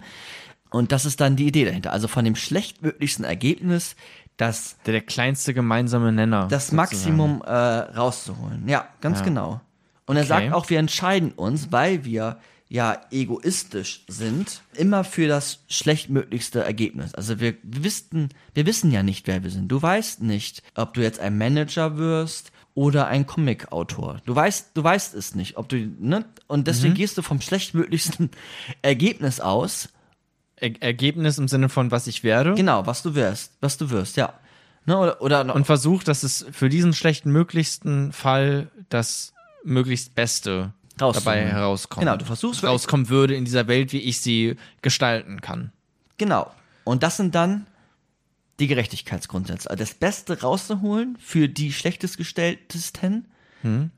Und das ist dann die Idee dahinter. Also von dem schlechtmöglichsten Ergebnis das, Der, der kleinste gemeinsame Nenner. das sozusagen. Maximum äh, rauszuholen. Ja, ganz Ja. genau. Und er Okay. sagt auch, wir entscheiden uns, weil wir ja egoistisch sind, immer für das schlechtmöglichste Ergebnis. Also wir, wissen, wir wissen ja nicht, wer wir sind. Du weißt nicht, ob du jetzt ein Manager wirst oder ein Comic-Autor. Du weißt, du weißt es nicht, ob du, ne? Und deswegen Mhm. gehst du vom schlechtmöglichsten <laughs> Ergebnis aus Er Ergebnis im Sinne von, was ich werde. Genau, was du wirst, was du wirst, ja. Ne, oder, oder Und versucht, dass es für diesen schlechten möglichsten Fall das möglichst Beste dabei herauskommt. Genau, du versuchst rauskommen würde in dieser Welt, wie ich sie gestalten kann. Genau. Und das sind dann die Gerechtigkeitsgrundsätze. Also das Beste rauszuholen für die schlechtest gestelltesten,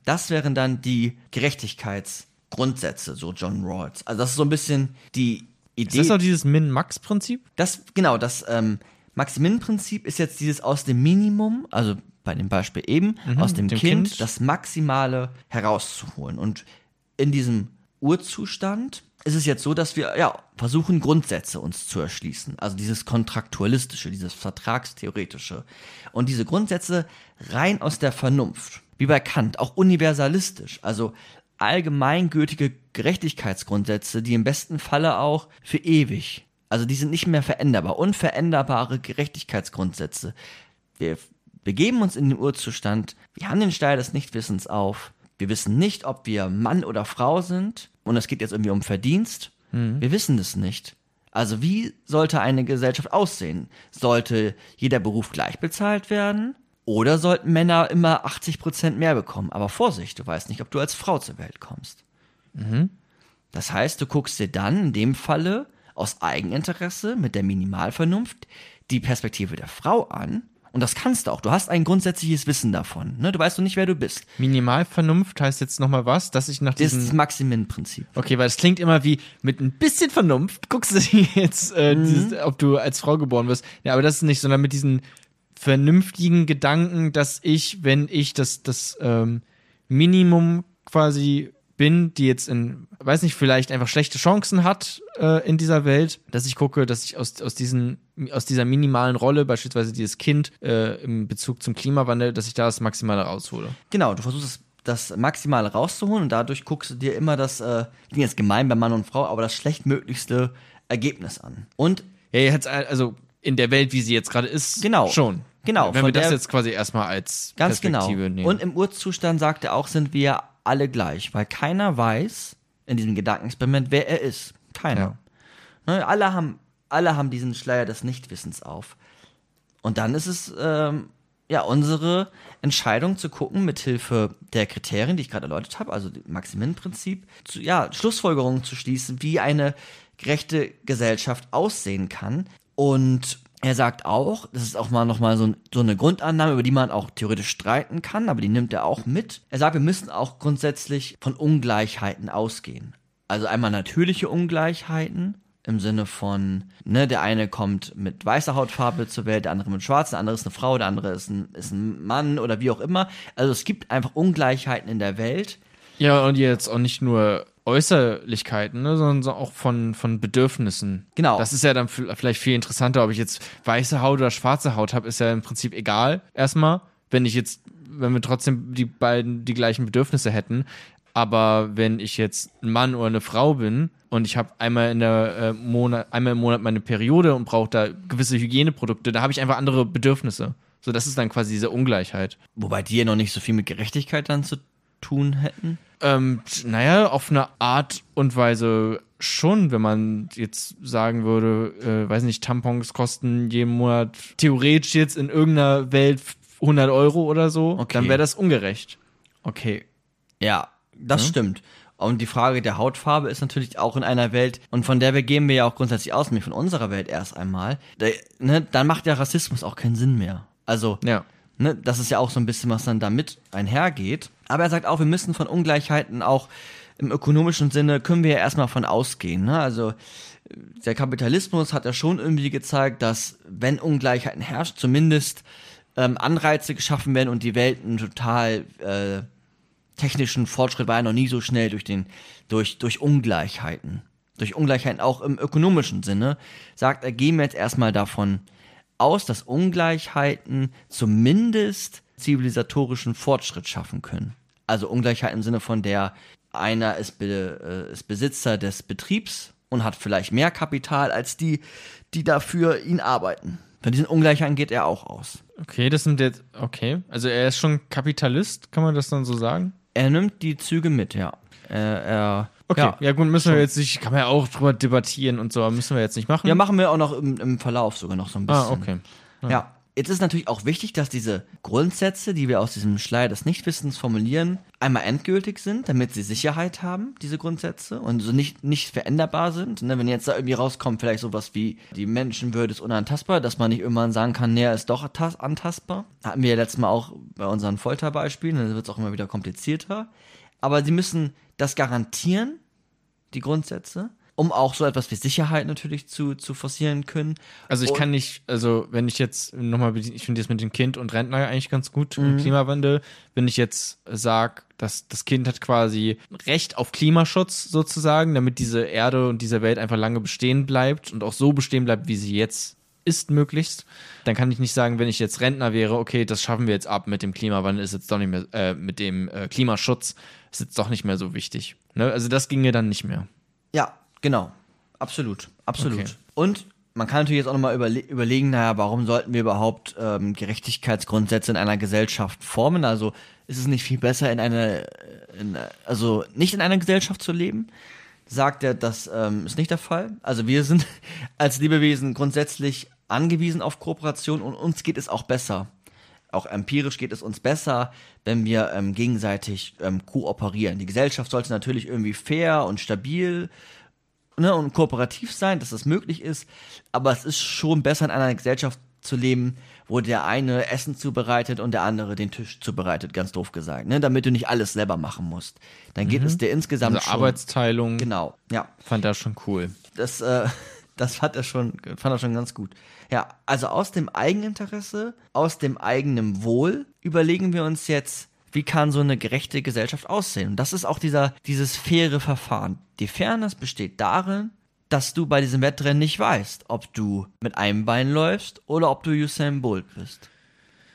das wären dann die Gerechtigkeitsgrundsätze, so John Rawls. Also das ist so ein bisschen die Ist Idee. das auch dieses Min-Max-Prinzip? Das, genau, das ähm, Maximin-Prinzip ist jetzt dieses aus dem Minimum, also bei dem Beispiel eben, aus dem, dem kind, Kind. das Maximale herauszuholen. Und in diesem Urzustand ist es jetzt so, dass wir ja versuchen, Grundsätze uns zu erschließen. Also dieses Kontraktualistische, dieses Vertragstheoretische. Und diese Grundsätze rein aus der Vernunft. Wie bei Kant, auch universalistisch. Also allgemeingültige Gerechtigkeitsgrundsätze, die im besten Falle auch für ewig. Also die sind nicht mehr veränderbar. Unveränderbare Gerechtigkeitsgrundsätze. Wir begeben uns in den Urzustand. Wir haben den Steil des Nichtwissens auf. Wir wissen nicht, ob wir Mann oder Frau sind. Und es geht jetzt irgendwie um Verdienst. Wir wissen es nicht. Also wie sollte eine Gesellschaft aussehen? Sollte jeder Beruf gleich bezahlt werden? Oder sollten Männer immer 80% mehr bekommen? Aber Vorsicht, du weißt nicht, ob du als Frau zur Welt kommst. Das heißt, du guckst dir dann in dem Falle aus Eigeninteresse mit der Minimalvernunft die Perspektive der Frau an. Und das kannst du auch. Du hast ein grundsätzliches Wissen davon. Ne? Du weißt noch nicht, wer du bist. Minimalvernunft heißt jetzt nochmal was, dass ich nach Das ist das diesem... Maximin-Prinzip. Okay, weil es klingt immer wie mit ein bisschen Vernunft guckst du <laughs> jetzt, äh, Mhm. dieses, ob du als Frau geboren wirst. Ja, aber das ist nicht, sondern mit diesen vernünftigen Gedanken, dass ich, wenn ich das, das ähm, Minimum quasi bin, die jetzt in, weiß nicht, vielleicht einfach schlechte Chancen hat äh, in dieser Welt, dass ich gucke, dass ich aus, aus, diesen, aus dieser minimalen Rolle, beispielsweise dieses Kind äh, im Bezug zum Klimawandel, dass ich da das Maximale raushole. Genau, du versuchst das, das Maximale rauszuholen und dadurch guckst du dir immer das, äh, klingt jetzt gemein bei Mann und Frau, aber das schlechtmöglichste Ergebnis an. Und Ja, jetzt also in der Welt, wie sie jetzt gerade ist, Genau. schon. Genau, Wenn wir das jetzt quasi erstmal als Ganz genau. Perspektive nehmen. Und im Urzustand sagt er auch, sind wir alle gleich, weil keiner weiß in diesem Gedankenexperiment, wer er ist. Keiner. Ne, alle, haben, alle haben diesen Schleier des Nichtwissens auf. Und dann ist es ähm, ja unsere Entscheidung zu gucken, mithilfe der Kriterien, die ich gerade erläutert habe, also Maximin-Prinzip, zu, ja, Schlussfolgerungen zu schließen, wie eine gerechte Gesellschaft aussehen kann. Und er sagt auch, das ist auch mal nochmal so, so eine Grundannahme, über die man auch theoretisch streiten kann, aber die nimmt er auch mit. Er sagt, wir müssen auch grundsätzlich von Ungleichheiten ausgehen. Also einmal natürliche Ungleichheiten im Sinne von, ne, der eine kommt mit weißer Hautfarbe zur Welt, der andere mit schwarz, der andere ist eine Frau, der andere ist ein, ist ein Mann oder wie auch immer. Also es gibt einfach Ungleichheiten in der Welt. ja, und jetzt auch nicht nur Äußerlichkeiten, ne, sondern so auch von, von Bedürfnissen. Genau. Das ist ja dann vielleicht viel interessanter, ob ich jetzt weiße Haut oder schwarze Haut habe, ist ja im Prinzip egal. Erstmal, wenn ich jetzt, wenn wir trotzdem die beiden die gleichen Bedürfnisse hätten. Aber wenn ich jetzt ein Mann oder eine Frau bin und ich habe einmal in der äh, Monat, einmal im Monat meine Periode und brauche da gewisse Hygieneprodukte, da habe ich einfach andere Bedürfnisse. So, das ist dann quasi diese Ungleichheit. Wobei die ja noch nicht so viel mit Gerechtigkeit dann zu tun hätten. Ähm, naja, auf eine Art und Weise schon, wenn man jetzt sagen würde, äh, weiß nicht, Tampons kosten jeden Monat theoretisch jetzt in irgendeiner Welt 100 Euro oder so, Okay. dann wäre das ungerecht. Okay. Ja, das stimmt. Und die Frage der Hautfarbe ist natürlich auch in einer Welt, und von der wir gehen wir ja auch grundsätzlich aus, nämlich von unserer Welt erst einmal, da, ne, dann macht ja Rassismus auch keinen Sinn mehr. Also, Ja. Ne, das ist ja auch so ein bisschen, was dann damit einhergeht. Aber er sagt auch, wir müssen von Ungleichheiten auch im ökonomischen Sinne, können wir ja erstmal von ausgehen. Ne? Also, der Kapitalismus hat ja schon irgendwie gezeigt, dass wenn Ungleichheiten herrscht, zumindest ähm, Anreize geschaffen werden und die Welt ein total äh, technischen Fortschritt war ja noch nie so schnell durch den, durch, durch Ungleichheiten. Durch Ungleichheiten auch im ökonomischen Sinne, sagt er, gehen wir jetzt erstmal davon aus, dass Ungleichheiten zumindest zivilisatorischen Fortschritt schaffen können. Also Ungleichheit im Sinne von der einer ist, Be äh, ist Besitzer des Betriebs und hat vielleicht mehr Kapital als die, die dafür ihn arbeiten. Von diesen Ungleichheiten geht er auch aus. Okay, das sind jetzt, okay. Also er ist schon Kapitalist, kann man das dann so sagen? Er nimmt die Züge mit, ja. Er, er Okay, ja, Ja. gut, müssen wir jetzt nicht, kann man ja auch drüber debattieren und so, aber müssen wir jetzt nicht machen. Ja, machen wir auch noch im, im Verlauf sogar noch so ein bisschen. ah, okay. Ja. Jetzt ist natürlich auch wichtig, dass diese Grundsätze, die wir aus diesem Schleier des Nichtwissens formulieren, einmal endgültig sind, damit sie Sicherheit haben, diese Grundsätze, und so nicht, nicht veränderbar sind. Ne, wenn jetzt da irgendwie rauskommt, vielleicht sowas wie die Menschenwürde ist unantastbar, dass man nicht irgendwann sagen kann, nee, er ist doch antastbar. Hatten wir ja letztes Mal auch bei unseren Folterbeispielen, dann wird es auch immer wieder komplizierter. Aber sie müssen das garantieren, die Grundsätze um auch so etwas wie Sicherheit natürlich zu, zu forcieren können. Also ich Und- kann nicht, also wenn ich jetzt nochmal, ich finde das mit dem Kind und Rentner eigentlich ganz gut im Klimawandel, wenn ich jetzt sage, dass das Kind hat quasi Recht auf Klimaschutz sozusagen, damit diese Erde und diese Welt einfach lange bestehen bleibt und auch so bestehen bleibt, wie sie jetzt ist möglichst, dann kann ich nicht sagen, wenn ich jetzt Rentner wäre, okay, das schaffen wir jetzt ab mit dem Klimawandel, ist jetzt doch nicht mehr, äh, mit dem äh, Klimaschutz, ist jetzt doch nicht mehr so wichtig. Ne? Also das ginge dann nicht mehr. Ja, genau. Absolut. Absolut. Okay. Und man kann natürlich jetzt auch nochmal überle überlegen, naja, warum sollten wir überhaupt ähm, Gerechtigkeitsgrundsätze in einer Gesellschaft formen? Also ist es nicht viel besser, in einer, in, also nicht in einer Gesellschaft zu leben? Sagt er, das ähm, ist nicht der Fall. Also wir sind <laughs> als Lebewesen grundsätzlich angewiesen auf Kooperation und uns geht es auch besser. Auch empirisch geht es uns besser, wenn wir ähm, gegenseitig ähm, kooperieren. Die Gesellschaft sollte natürlich irgendwie fair und stabil ne, und kooperativ sein, dass das möglich ist. Aber es ist schon besser, in einer Gesellschaft zu leben, wo der eine Essen zubereitet und der andere den Tisch zubereitet, ganz doof gesagt, ne, damit du nicht alles selber machen musst. Dann geht es dir insgesamt Also schon. Arbeitsteilung, Genau, ja. fand er schon cool. Das, äh, <laughs> das fand er schon, fand er schon ganz gut. Ja, also aus dem Eigeninteresse, aus dem eigenen Wohl überlegen wir uns jetzt, wie kann so eine gerechte Gesellschaft aussehen? Und das ist auch dieser, dieses faire Verfahren. Die Fairness besteht darin, dass du bei diesem Wettrennen nicht weißt, ob du mit einem Bein läufst oder ob du Usain Bolt bist.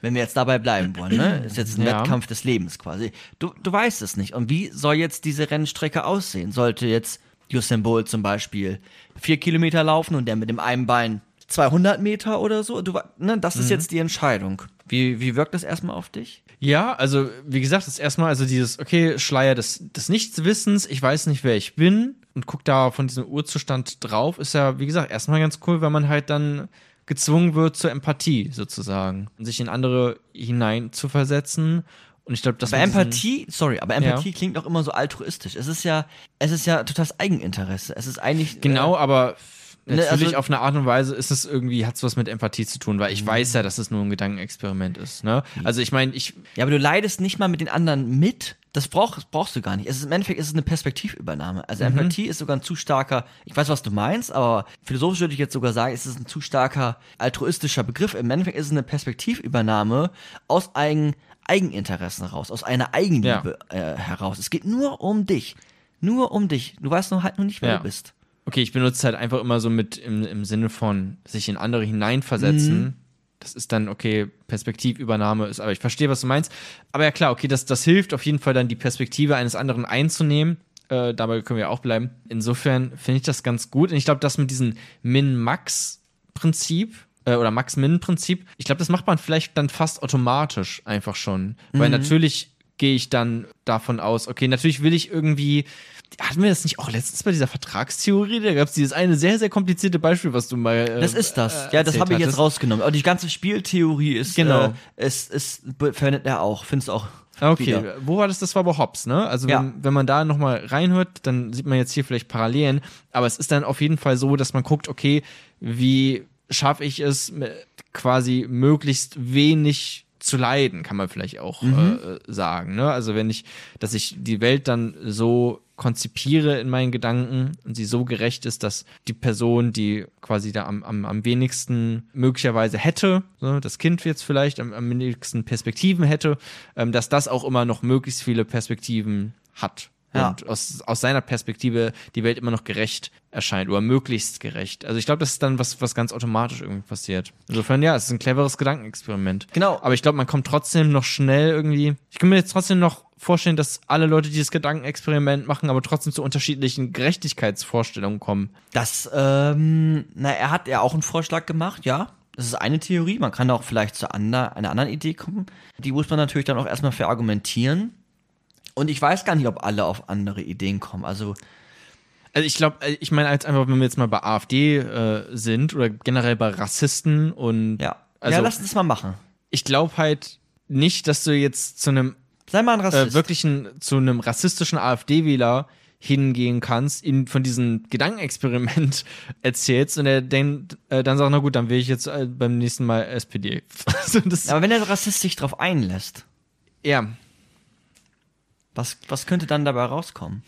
Wenn wir jetzt dabei bleiben wollen, ne? Ist jetzt ein Ja. Wettkampf des Lebens quasi. Du, du weißt es nicht. Und wie soll jetzt diese Rennstrecke aussehen? Sollte jetzt Usain Bolt zum Beispiel vier Kilometer laufen und der mit dem einen Bein 200 Meter oder so? Du, ne? Das ist jetzt die Entscheidung. Wie, wie wirkt das erstmal auf dich? Ja, also wie gesagt, das ist erstmal also dieses, okay, Schleier des, des Nichtswissens, ich weiß nicht, wer ich bin und guck da von diesem Urzustand drauf, ist ja, wie gesagt, erstmal ganz cool, weil man halt dann gezwungen wird zur Empathie sozusagen und sich in andere hinein zu versetzen. Und ich glaube, das Aber Empathie, sorry, aber Empathie klingt auch immer so altruistisch. Es ist ja, es ist ja totales Eigeninteresse. Es ist eigentlich. Genau, aber Ne, natürlich also- auf eine Art und Weise ist es irgendwie, hat es was mit Empathie zu tun, Mhm. weil ich weiß ja, dass es nur ein Gedankenexperiment ist. Ne? Also ich meine, ich, Ja, aber du leidest nicht mal mit den anderen mit. Das brauchst, brauchst du gar nicht. Es ist, Im Endeffekt ist es eine Perspektivübernahme. Also Mhm. Empathie ist sogar ein zu starker, ich weiß, was du meinst, aber philosophisch würde ich jetzt sogar sagen, es ist ein zu starker altruistischer Begriff. Im Endeffekt ist es eine Perspektivübernahme aus eigen, Eigeninteressen raus, aus einer Eigenliebe äh, heraus. Es geht nur um dich. Nur um dich. Du weißt nur halt nur nicht, wer Ja. du bist. Okay, ich benutze halt einfach immer so mit im, im Sinne von sich in andere hineinversetzen. Mhm. Das ist dann, okay, Perspektivübernahme ist, aber ich verstehe, was du meinst. Aber ja klar, okay, das, das hilft auf jeden Fall dann die Perspektive eines anderen einzunehmen. Äh, dabei können wir auch bleiben. Insofern finde ich das ganz gut. Und ich glaube, das mit diesem Min-Max-Prinzip äh, oder Max-Min-Prinzip, ich glaube, das macht man vielleicht dann fast automatisch einfach schon. Weil Mhm. natürlich gehe ich dann davon aus, okay, natürlich will ich irgendwie. Hatten wir das nicht auch letztens bei dieser Vertragstheorie? Da gab es dieses eine sehr, sehr komplizierte Beispiel, was du mal. Äh, Das ist das. äh, ja, das habe ich jetzt rausgenommen. Aber die ganze Spieltheorie ist, Genau. äh, ist, ist, verwendet er auch. Findest du auch. Okay, wieder. wo war das? Das war bei Hobbs, ne? Also Ja. wenn, wenn man da nochmal reinhört, dann sieht man jetzt hier vielleicht Parallelen. Aber es ist dann auf jeden Fall so, dass man guckt, okay, wie schaffe ich es, quasi möglichst wenig zu leiden, kann man vielleicht auch Mhm. äh, sagen. Ne? Also wenn ich, dass ich die Welt dann so konzipiere in meinen Gedanken und sie so gerecht ist, dass die Person, die quasi da am, am, am wenigsten möglicherweise hätte, so, das Kind jetzt vielleicht am, am wenigsten Perspektiven hätte, ähm, dass das auch immer noch möglichst viele Perspektiven hat. Ja. Und aus, aus seiner Perspektive die Welt immer noch gerecht erscheint oder möglichst gerecht. Also ich glaube, das ist dann was, was ganz automatisch irgendwie passiert. Insofern, ja, es ist ein cleveres Gedankenexperiment. Genau. Aber ich glaube, man kommt trotzdem noch schnell irgendwie. Ich kann mir jetzt trotzdem noch vorstellen, dass alle Leute dieses Gedankenexperiment machen, aber trotzdem zu unterschiedlichen Gerechtigkeitsvorstellungen kommen. Das, ähm, na, er hat ja auch einen Vorschlag gemacht, ja. Das ist eine Theorie. Man kann auch vielleicht zu ander, einer anderen Idee kommen. Die muss man natürlich dann auch erstmal verargumentieren. Und ich weiß gar nicht, ob alle auf andere Ideen kommen. Also, Also ich glaube, ich meine als einfach, wenn wir jetzt mal bei AfD äh, sind oder generell bei Rassisten und Ja. Also, ja, lass uns mal machen. ich glaube halt nicht, dass du jetzt zu einem Sei mal ein Rassist. äh, wirklichen, zu einem rassistischen AfD-Wähler hingehen kannst, ihn von diesem Gedankenexperiment <laughs> erzählst und er denkt, äh, dann sagt, na gut, dann wähle ich jetzt äh, beim nächsten Mal SPD. <laughs> also das, Aber wenn der Rassist sich drauf einlässt, ja, was, was könnte dann dabei rauskommen?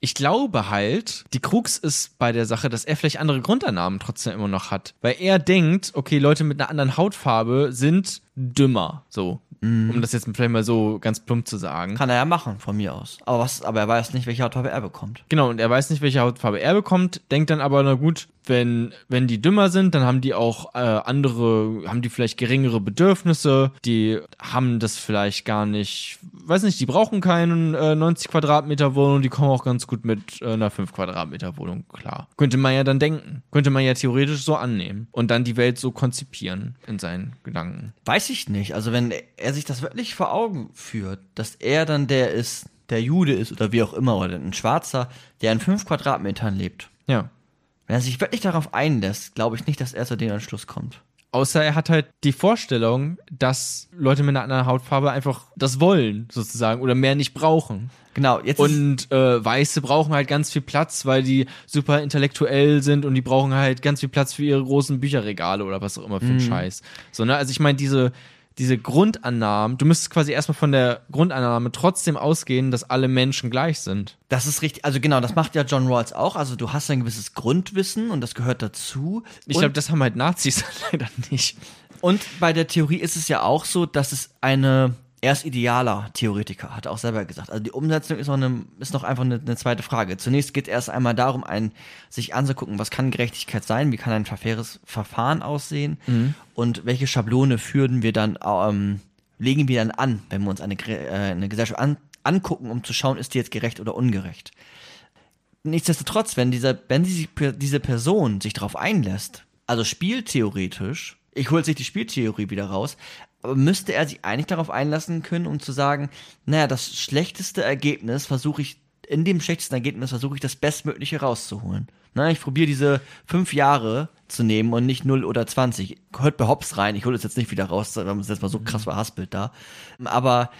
ich glaube halt, die Krux ist bei der Sache, dass er vielleicht andere Grundannahmen trotzdem immer noch hat. Weil er denkt, okay, Leute mit einer anderen Hautfarbe sind dümmer. So. Um das jetzt vielleicht mal so ganz plump zu sagen. Kann er ja machen, von mir aus. Aber, was, aber er weiß nicht, welche Hautfarbe er bekommt. Genau, und er weiß nicht, welche Hautfarbe er bekommt, denkt dann aber, na gut, wenn, wenn die dümmer sind, dann haben die auch äh, andere, haben die vielleicht geringere Bedürfnisse, die haben das vielleicht gar nicht, weiß nicht, die brauchen keinen äh, 90 Quadratmeter Wohnung, die kommen auch ganz gut mit äh, einer 5 Quadratmeter Wohnung klar. Könnte man ja dann denken, könnte man ja theoretisch so annehmen und dann die Welt so konzipieren in seinen Gedanken. Weiß ich nicht. Also wenn er sich das wirklich vor Augen führt, dass er dann der ist, der Jude ist oder wie auch immer, oder ein Schwarzer, der in fünf Quadratmetern lebt. Ja. Wenn er sich wirklich darauf einlässt, glaube ich nicht, dass er zu dem Entschluss kommt. Außer er hat halt die Vorstellung, dass Leute mit einer anderen Hautfarbe einfach das wollen, sozusagen, oder mehr nicht brauchen. Genau, jetzt Und äh, Weiße brauchen halt ganz viel Platz, weil die super intellektuell sind und die brauchen halt ganz viel Platz für ihre großen Bücherregale oder was auch immer für Mhm. ein Scheiß. So, ne? Also ich meine, diese, diese Grundannahmen, du müsstest quasi erstmal von der Grundannahme trotzdem ausgehen, dass alle Menschen gleich sind. das ist richtig, also genau, das macht ja John Rawls auch. Also du hast ein gewisses Grundwissen und das gehört dazu. Ich glaube, das haben halt Nazis <laughs> leider nicht. Und bei der Theorie ist es ja auch so, dass es eine, er ist idealer Theoretiker, hat er auch selber gesagt. Also die Umsetzung ist noch, eine, ist noch einfach eine, eine zweite Frage. Zunächst geht erst einmal darum, ein, sich anzugucken, was kann Gerechtigkeit sein, wie kann ein faires Verfahren aussehen und welche Schablone führen wir dann, ähm, legen wir dann an, wenn wir uns eine, äh, eine Gesellschaft an, angucken, um zu schauen, ist die jetzt gerecht oder ungerecht. Nichtsdestotrotz, wenn dieser, wenn die, diese Person sich darauf einlässt, also spieltheoretisch, ich hole sich die Spieltheorie wieder raus, müsste er sich eigentlich darauf einlassen können, um zu sagen, naja, das schlechteste Ergebnis versuche ich, in dem schlechtesten Ergebnis versuche ich das Bestmögliche rauszuholen. Na, ich probiere diese fünf Jahre zu nehmen und nicht 0 oder 20. Hört bei Hobbs rein, ich hole es jetzt nicht wieder raus, weil es jetzt mal so krass verhaspelt da. Aber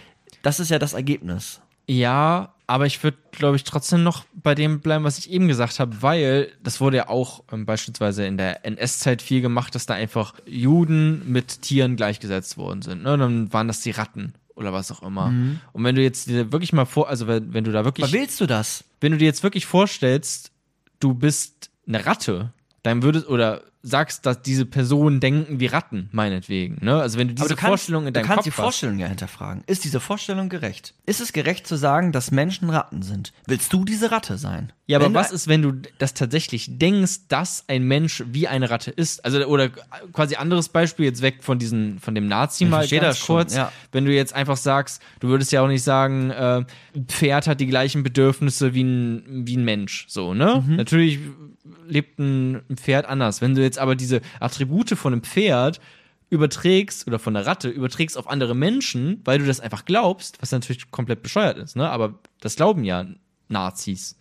das ist ja das Ergebnis. Ja, aber ich würde, glaube ich, trotzdem noch bei dem bleiben, was ich eben gesagt habe, weil das wurde ja auch ähm, beispielsweise in der NS-Zeit viel gemacht, dass da einfach Juden mit Tieren gleichgesetzt worden sind. Ne? Dann waren das die Ratten oder was auch immer. Und wenn du jetzt dir wirklich mal vor, also wenn, wenn du da wirklich, Aber willst du das? wenn du dir jetzt wirklich vorstellst, du bist eine Ratte, dann würdest oder sagst, dass diese Personen denken wie Ratten, meinetwegen. Ne? Also wenn du diese du kannst, Vorstellung in du deinem kannst Kopf die hast. Vorstellung ja hinterfragen. Ist diese Vorstellung gerecht? Ist es gerecht zu sagen, dass Menschen Ratten sind? Willst du diese Ratte sein? Ja, aber Wenn du- was ist, wenn du das tatsächlich denkst, dass ein Mensch wie eine Ratte ist? Also, oder quasi anderes Beispiel, jetzt weg von diesen, von dem Nazi Ich mal ganz das schon, kurz. ja. Wenn du jetzt einfach sagst, du würdest ja auch nicht sagen, äh, ein Pferd hat die gleichen Bedürfnisse wie ein, wie ein Mensch, so, ne? Mhm. Natürlich lebt ein Pferd anders. Wenn du jetzt aber diese Attribute von einem Pferd überträgst oder von der Ratte überträgst auf andere Menschen, weil du das einfach glaubst, was natürlich komplett bescheuert ist, ne? Aber das glauben ja Nazis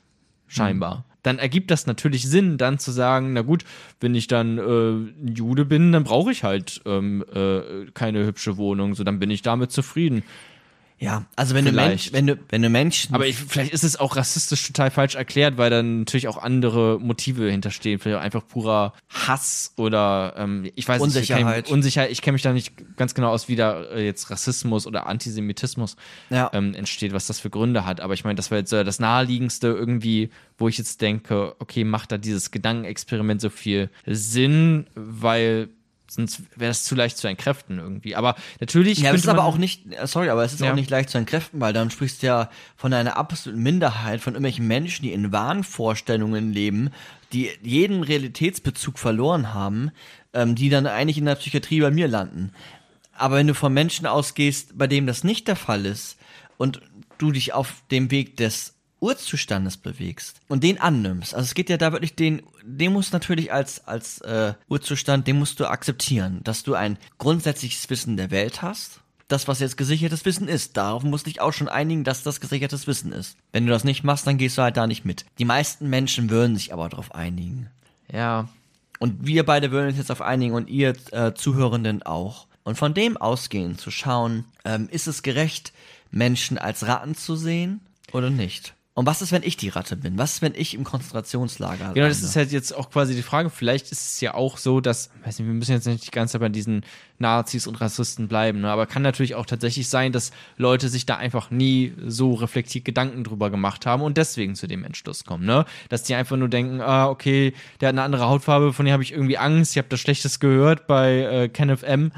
scheinbar. Dann ergibt das natürlich Sinn, dann zu sagen, na gut, wenn ich dann äh, ein Jude bin, dann brauche ich halt ähm, äh, keine hübsche Wohnung, so dann bin ich damit zufrieden. Ja, also wenn Vielleicht. du Mensch, wenn du, wenn du Menschen. Aber ich, vielleicht ist es auch rassistisch total falsch erklärt, weil dann natürlich auch andere Motive hinterstehen. Vielleicht auch einfach purer Hass oder ähm, ich weiß Unsicherheit. nicht. Unsicherheit. Ich kenne mich da nicht ganz genau aus, wie da äh, jetzt Rassismus oder Antisemitismus Ja. ähm, entsteht, was das für Gründe hat. Aber ich meine, das war jetzt das naheliegendste irgendwie, wo ich jetzt denke, okay, macht da dieses Gedankenexperiment so viel Sinn, weil sonst wäre das zu leicht zu entkräften irgendwie. Aber natürlich. ja, es ist aber auch nicht, äh, sorry, aber es ist Ja. auch nicht leicht zu entkräften, weil dann sprichst du ja von einer absoluten Minderheit von irgendwelchen Menschen, die in Wahnvorstellungen leben, die jeden Realitätsbezug verloren haben, ähm, die dann eigentlich in der Psychiatrie bei mir landen. Aber wenn du von Menschen ausgehst, bei denen das nicht der Fall ist und du dich auf dem Weg des Urzustandes bewegst und den annimmst, also es geht ja da wirklich den, den musst du natürlich als, als äh, Urzustand, den musst du akzeptieren, dass du ein grundsätzliches Wissen der Welt hast, das, was jetzt gesichertes Wissen ist. Darauf musst du dich auch schon einigen, dass das gesichertes Wissen ist. Wenn du das nicht machst, dann gehst du halt da nicht mit. Die meisten Menschen würden sich aber darauf einigen. Ja. Und wir beide würden uns jetzt auf einigen und ihr äh, Zuhörenden auch. Und von dem ausgehend zu schauen, ähm, ist es gerecht, Menschen als Ratten zu sehen oder nicht? Und was ist, wenn ich die Ratte bin? Was ist, wenn ich im Konzentrationslager Genau, das lande? ist halt jetzt auch quasi die Frage. Vielleicht ist es ja auch so, dass, weiß nicht, wir müssen jetzt nicht die ganze Zeit bei diesen Nazis und Rassisten bleiben, ne? aber kann natürlich auch tatsächlich sein, dass Leute sich da einfach nie so reflektiert Gedanken drüber gemacht haben und deswegen zu dem Entschluss kommen, ne? Dass die einfach nur denken, ah, okay, der hat eine andere Hautfarbe, von dem habe ich irgendwie Angst, ich habe das Schlechtes gehört bei äh, Kenneth M.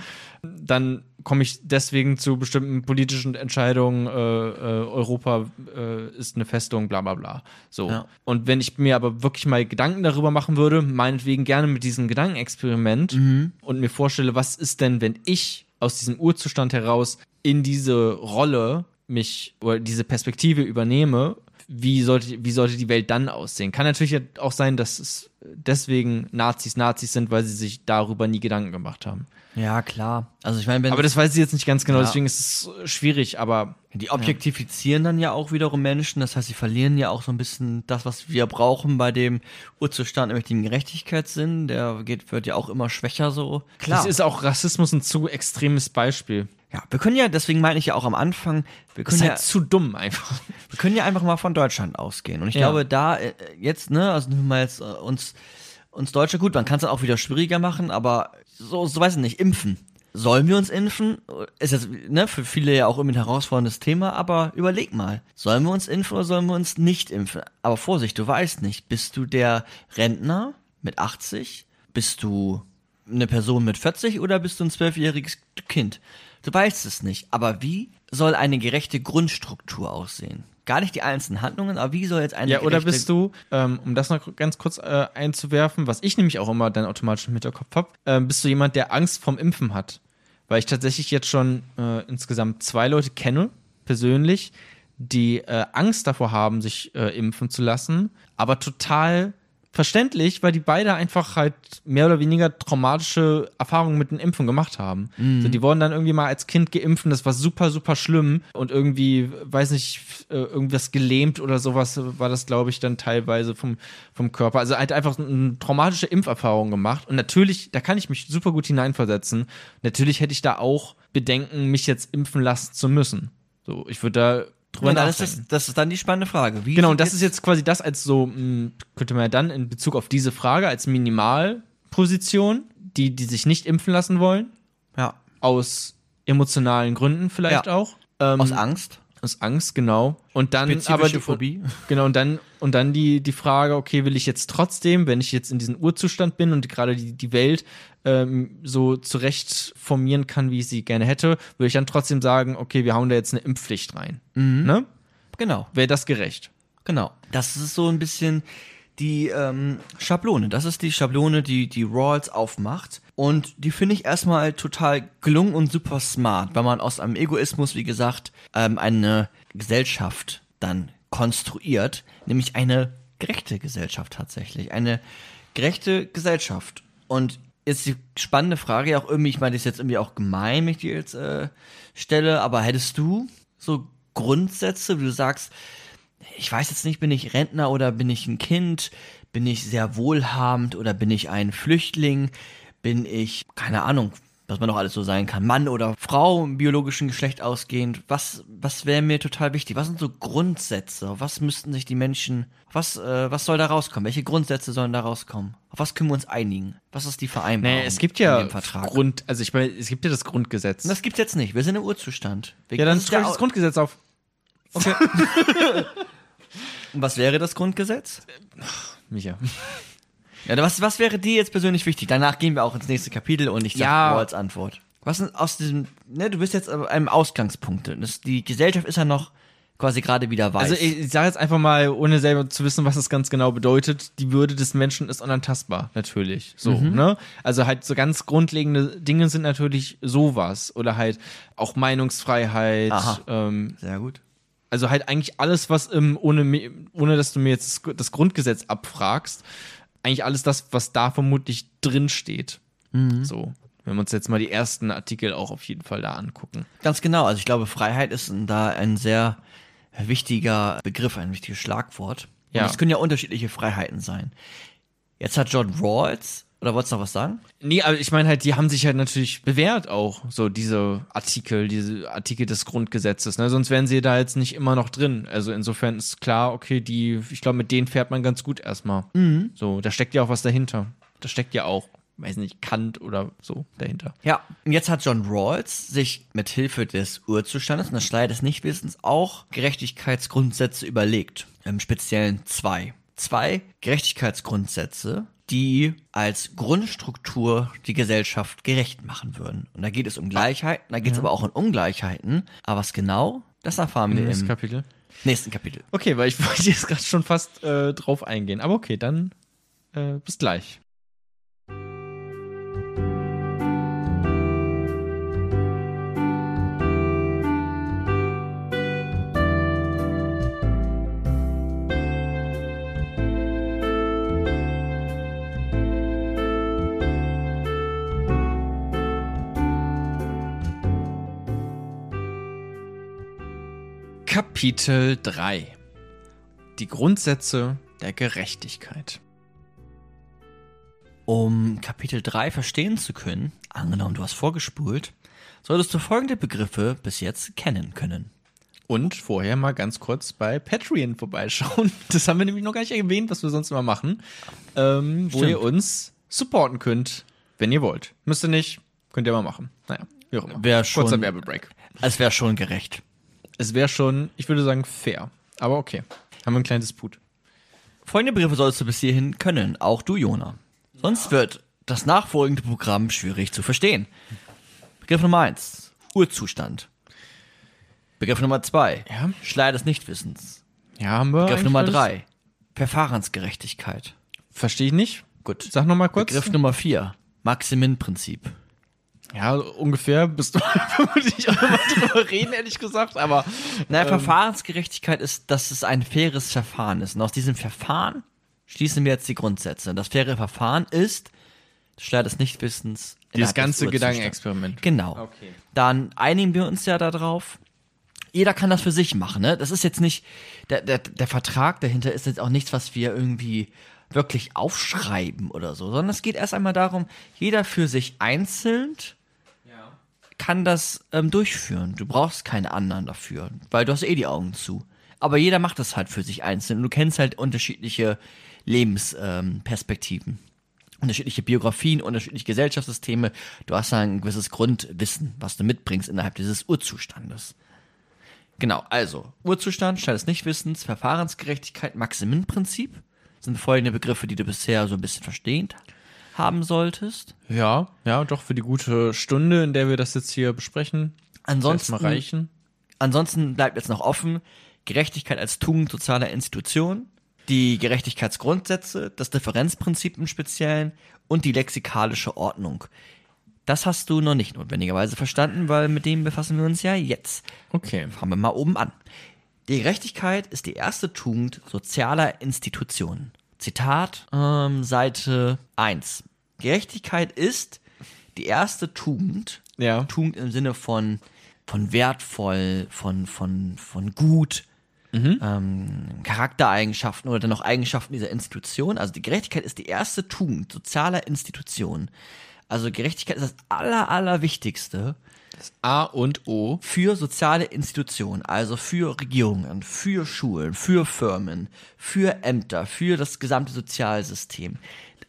Dann komme ich deswegen zu bestimmten politischen Entscheidungen, äh, äh, Europa äh, ist eine Festung, bla bla bla. So. Ja. Und wenn ich mir aber wirklich mal Gedanken darüber machen würde, meinetwegen gerne mit diesem Gedankenexperiment und mir vorstelle, was ist denn, wenn ich aus diesem Urzustand heraus in diese Rolle mich oder diese Perspektive übernehme, wie sollte, wie sollte die Welt dann aussehen? Kann natürlich auch sein, dass es deswegen Nazis Nazis sind, weil sie sich darüber nie Gedanken gemacht haben. Ja, klar. Also ich meine, wenn Aber das weiß ich jetzt nicht ganz genau, Ja. deswegen ist es schwierig, aber die objektifizieren dann ja auch wiederum Menschen, das heißt, sie verlieren ja auch so ein bisschen das, was wir brauchen bei dem Urzustand, nämlich den Gerechtigkeitssinn, der geht, wird ja auch immer schwächer so. das ist auch Rassismus ein zu extremes Beispiel. Ja, wir können ja, deswegen meine ich ja auch am Anfang, wir Das ist können halt ja, zu dumm einfach. wir können ja einfach mal von Deutschland ausgehen. Und ich Ja. glaube, da äh, jetzt, ne, also nehmen wir mal jetzt äh, uns, uns Deutsche, gut, man kann es dann auch wieder schwieriger machen, aber so, so weiß ich nicht, impfen. Sollen wir uns impfen? Ist jetzt, ne, für viele ja auch immer ein herausforderndes Thema, aber überleg mal. Sollen wir uns impfen oder sollen wir uns nicht impfen? Aber Vorsicht, du weißt nicht, bist du der Rentner mit 80? Bist du eine Person mit 40 oder bist du ein zwölfjähriges Kind? Du weißt es nicht. Aber wie soll eine gerechte Grundstruktur aussehen? Gar nicht die einzelnen Handlungen, aber wie soll jetzt eine Ja, oder bist du, ähm, um das noch ganz kurz äh, einzuwerfen, was ich nämlich auch immer dann automatisch im Hinterkopf habe, ähm, bist du jemand, der Angst vom Impfen hat? Weil ich tatsächlich jetzt schon äh, insgesamt zwei Leute kenne, persönlich, die äh, Angst davor haben, sich äh, impfen zu lassen, aber total verständlich, weil die beide einfach halt mehr oder weniger traumatische Erfahrungen mit den Impfungen gemacht haben. So, die wurden dann irgendwie mal als Kind geimpft, und das war super, super schlimm und irgendwie, weiß nicht, äh, irgendwas gelähmt oder sowas war das, glaube ich, dann teilweise vom, vom Körper. Also halt einfach eine traumatische Impferfahrung gemacht und natürlich, da kann ich mich super gut hineinversetzen. Natürlich hätte ich da auch Bedenken, mich jetzt impfen lassen zu müssen. So, ich würde da drüber Ja, dann nachdenken. ist das, das ist dann die spannende Frage. Wie Genau, und das ist jetzt quasi das als so, mh, könnte man ja dann in Bezug auf diese Frage als Minimalposition, die, die sich nicht impfen lassen wollen, ja, aus emotionalen Gründen vielleicht Ja. auch. Ähm, aus Angst. Aus Angst, genau. Und dann Spezifische aber die, Phobie. Genau, und dann, und dann die, die Frage, okay, will ich jetzt trotzdem, wenn ich jetzt in diesem Urzustand bin und gerade die, die Welt ähm, so zurecht formieren kann, wie ich sie gerne hätte, würde ich dann trotzdem sagen, okay, wir hauen da jetzt eine Impfpflicht rein. Ne? Genau, Wäre das gerecht? genau. Das ist so ein bisschen die ähm, Schablone. Das ist die Schablone, die die Rawls aufmacht. Und die finde ich erstmal total gelungen und super smart, weil man aus einem Egoismus, wie gesagt, ähm, eine Gesellschaft dann konstruiert, nämlich eine gerechte Gesellschaft tatsächlich. Eine gerechte Gesellschaft. Und jetzt die spannende Frage, auch irgendwie, ich meine, das ist jetzt irgendwie auch gemein, wenn ich die jetzt äh, stelle, aber hättest du so Grundsätze, wie du sagst, ich weiß jetzt nicht, bin ich Rentner oder bin ich ein Kind? Bin ich sehr wohlhabend oder bin ich ein Flüchtling? Bin ich, keine Ahnung, was man noch alles so sein kann, Mann oder Frau im biologischen Geschlecht ausgehend? Was, was wäre mir total wichtig? Was sind so Grundsätze? Was müssten sich die Menschen, was, äh, was soll da rauskommen? Welche Grundsätze sollen da rauskommen? Auf was können wir uns einigen? Was ist die Vereinbarung? Naja, es gibt ja? Grund, also ich meine, es gibt ja das Grundgesetz. das gibt's jetzt nicht. Wir sind im Urzustand. Wir, ja, dann schreibe ich das Grundgesetz auf. Okay. Und <laughs> was wäre das Grundgesetz? Micha. Ja, was, was wäre dir jetzt persönlich wichtig? Danach gehen wir auch ins nächste Kapitel und ich sag Ja. ja. als Antwort. Was ist aus diesem, ne, du bist jetzt an einem Ausgangspunkt. Das, die Gesellschaft ist ja noch quasi gerade wieder weiß. Also ich, ich sage jetzt einfach mal, ohne selber zu wissen, was das ganz genau bedeutet, die Würde des Menschen ist unantastbar, natürlich. So, Mhm. ne? Also halt so ganz grundlegende Dinge sind natürlich sowas. Oder halt auch Meinungsfreiheit, Aha. ähm, Sehr gut. Also halt eigentlich alles, was ähm, ohne, ohne dass du mir jetzt das, das Grundgesetz abfragst, eigentlich alles das, was da vermutlich drin steht. Mhm. So. Wenn wir uns jetzt mal die ersten Artikel auch auf jeden Fall da angucken. Ganz genau. Also ich glaube, Freiheit ist da ein sehr wichtiger Begriff, ein wichtiges Schlagwort. Ja. Und es können ja unterschiedliche Freiheiten sein. Jetzt hat John Rawls Oder wolltest du noch was sagen? Nee, aber ich meine halt, die haben sich halt natürlich bewährt auch, so diese Artikel, diese Artikel des Grundgesetzes. Ne? Sonst wären sie da jetzt nicht immer noch drin. Also insofern ist klar, okay, die, ich glaube, mit denen fährt man ganz gut erstmal. So, da steckt ja auch was dahinter. Da steckt ja auch, weiß nicht, Kant oder so dahinter. Ja, und jetzt hat John Rawls sich mit Hilfe des Urzustandes und des Schleier des Nichtwissens auch Gerechtigkeitsgrundsätze überlegt. Im Speziellen zwei. Zwei Gerechtigkeitsgrundsätze, die als Grundstruktur die Gesellschaft gerecht machen würden. Und da geht es um Gleichheiten, da geht es aber auch um Ungleichheiten. Aber was genau, das erfahren wir im Kapitel. nächsten Kapitel. Okay, weil ich <laughs> wollte jetzt gerade schon fast äh, drauf eingehen. Aber okay, dann äh, bis gleich. Kapitel 3 Die Grundsätze der Gerechtigkeit. Um Kapitel 3 verstehen zu können, angenommen du hast vorgespult, solltest du folgende Begriffe bis jetzt kennen können. Und vorher mal ganz kurz bei Patreon vorbeischauen. <laughs> Das haben wir nämlich noch gar nicht erwähnt, was wir sonst immer machen. Ähm, wo ihr uns supporten könnt, wenn ihr wollt. Müsst ihr nicht, könnt ihr mal machen. Naja, wie auch immer. Wär schon- Kurzer Werbebreak. Es wäre schon gerecht. Es wäre schon, ich würde sagen, fair. Aber okay. Haben wir einen kleinen Disput. Folgende Begriffe solltest du bis hierhin können, auch du, Jona. Sonst wird das nachfolgende Programm schwierig zu verstehen. Begriff Nummer 1, Urzustand. Begriff Nummer 2, Ja. Schleier des Nichtwissens. Ja, haben wir. Begriff Nummer alles? 3, Verfahrensgerechtigkeit. Verstehe ich nicht. Gut. Sag noch mal kurz. Begriff Nummer 4, Maximin-Prinzip. Ja, ungefähr bist du <laughs> vermutlich auch mal drüber reden, ehrlich gesagt, aber Naja, Verfahrensgerechtigkeit ist, dass es ein faires Verfahren ist. Und aus diesem Verfahren schließen wir jetzt die Grundsätze. Das faire Verfahren ist, Schleier des Nichtwissens. dieses ganze. Gedankenexperiment. Genau. Okay. Dann einigen wir uns ja darauf. Jeder kann das für sich machen, ne? Das ist jetzt nicht, der, der, der Vertrag dahinter ist jetzt auch nichts, was wir irgendwie wirklich aufschreiben oder so, sondern es geht erst einmal darum, jeder für sich einzeln kann das ähm, durchführen. Du brauchst keine anderen dafür, weil du hast eh die Augen zu. Aber jeder macht das halt für sich einzeln und du kennst halt unterschiedliche Lebensperspektiven. Ähm, unterschiedliche Biografien, unterschiedliche Gesellschaftssysteme. Du hast da ein gewisses Grundwissen, was du mitbringst innerhalb dieses Urzustandes. Genau, also Urzustand, Stand des Nichtwissens, Verfahrensgerechtigkeit, Maximin-Prinzip sind folgende Begriffe, die du bisher so ein bisschen verstehen haben solltest. Ja, ja, doch für die gute Stunde, in der wir das jetzt hier besprechen. Ansonsten, Erstmal reichen. ansonsten bleibt jetzt noch offen Gerechtigkeit als Tugend sozialer Institutionen, die Gerechtigkeitsgrundsätze, das Differenzprinzip im Speziellen und die lexikalische Ordnung. Das hast du noch nicht notwendigerweise verstanden, weil mit dem befassen wir uns ja jetzt. Okay. Fangen wir mal oben an. Die Gerechtigkeit ist die erste Tugend sozialer Institutionen. Zitat, ähm, Seite 1. Gerechtigkeit ist die erste Tugend, Ja. Tugend im Sinne von, von wertvoll, von, von, von gut, Mhm. ähm, Charaktereigenschaften oder dann noch Eigenschaften dieser Institution. Also die Gerechtigkeit ist die erste Tugend sozialer Institutionen. Also Gerechtigkeit ist das aller, allerwichtigste A und O. für soziale Institutionen, also für Regierungen, für Schulen, für Firmen, für Ämter, für das gesamte Sozialsystem.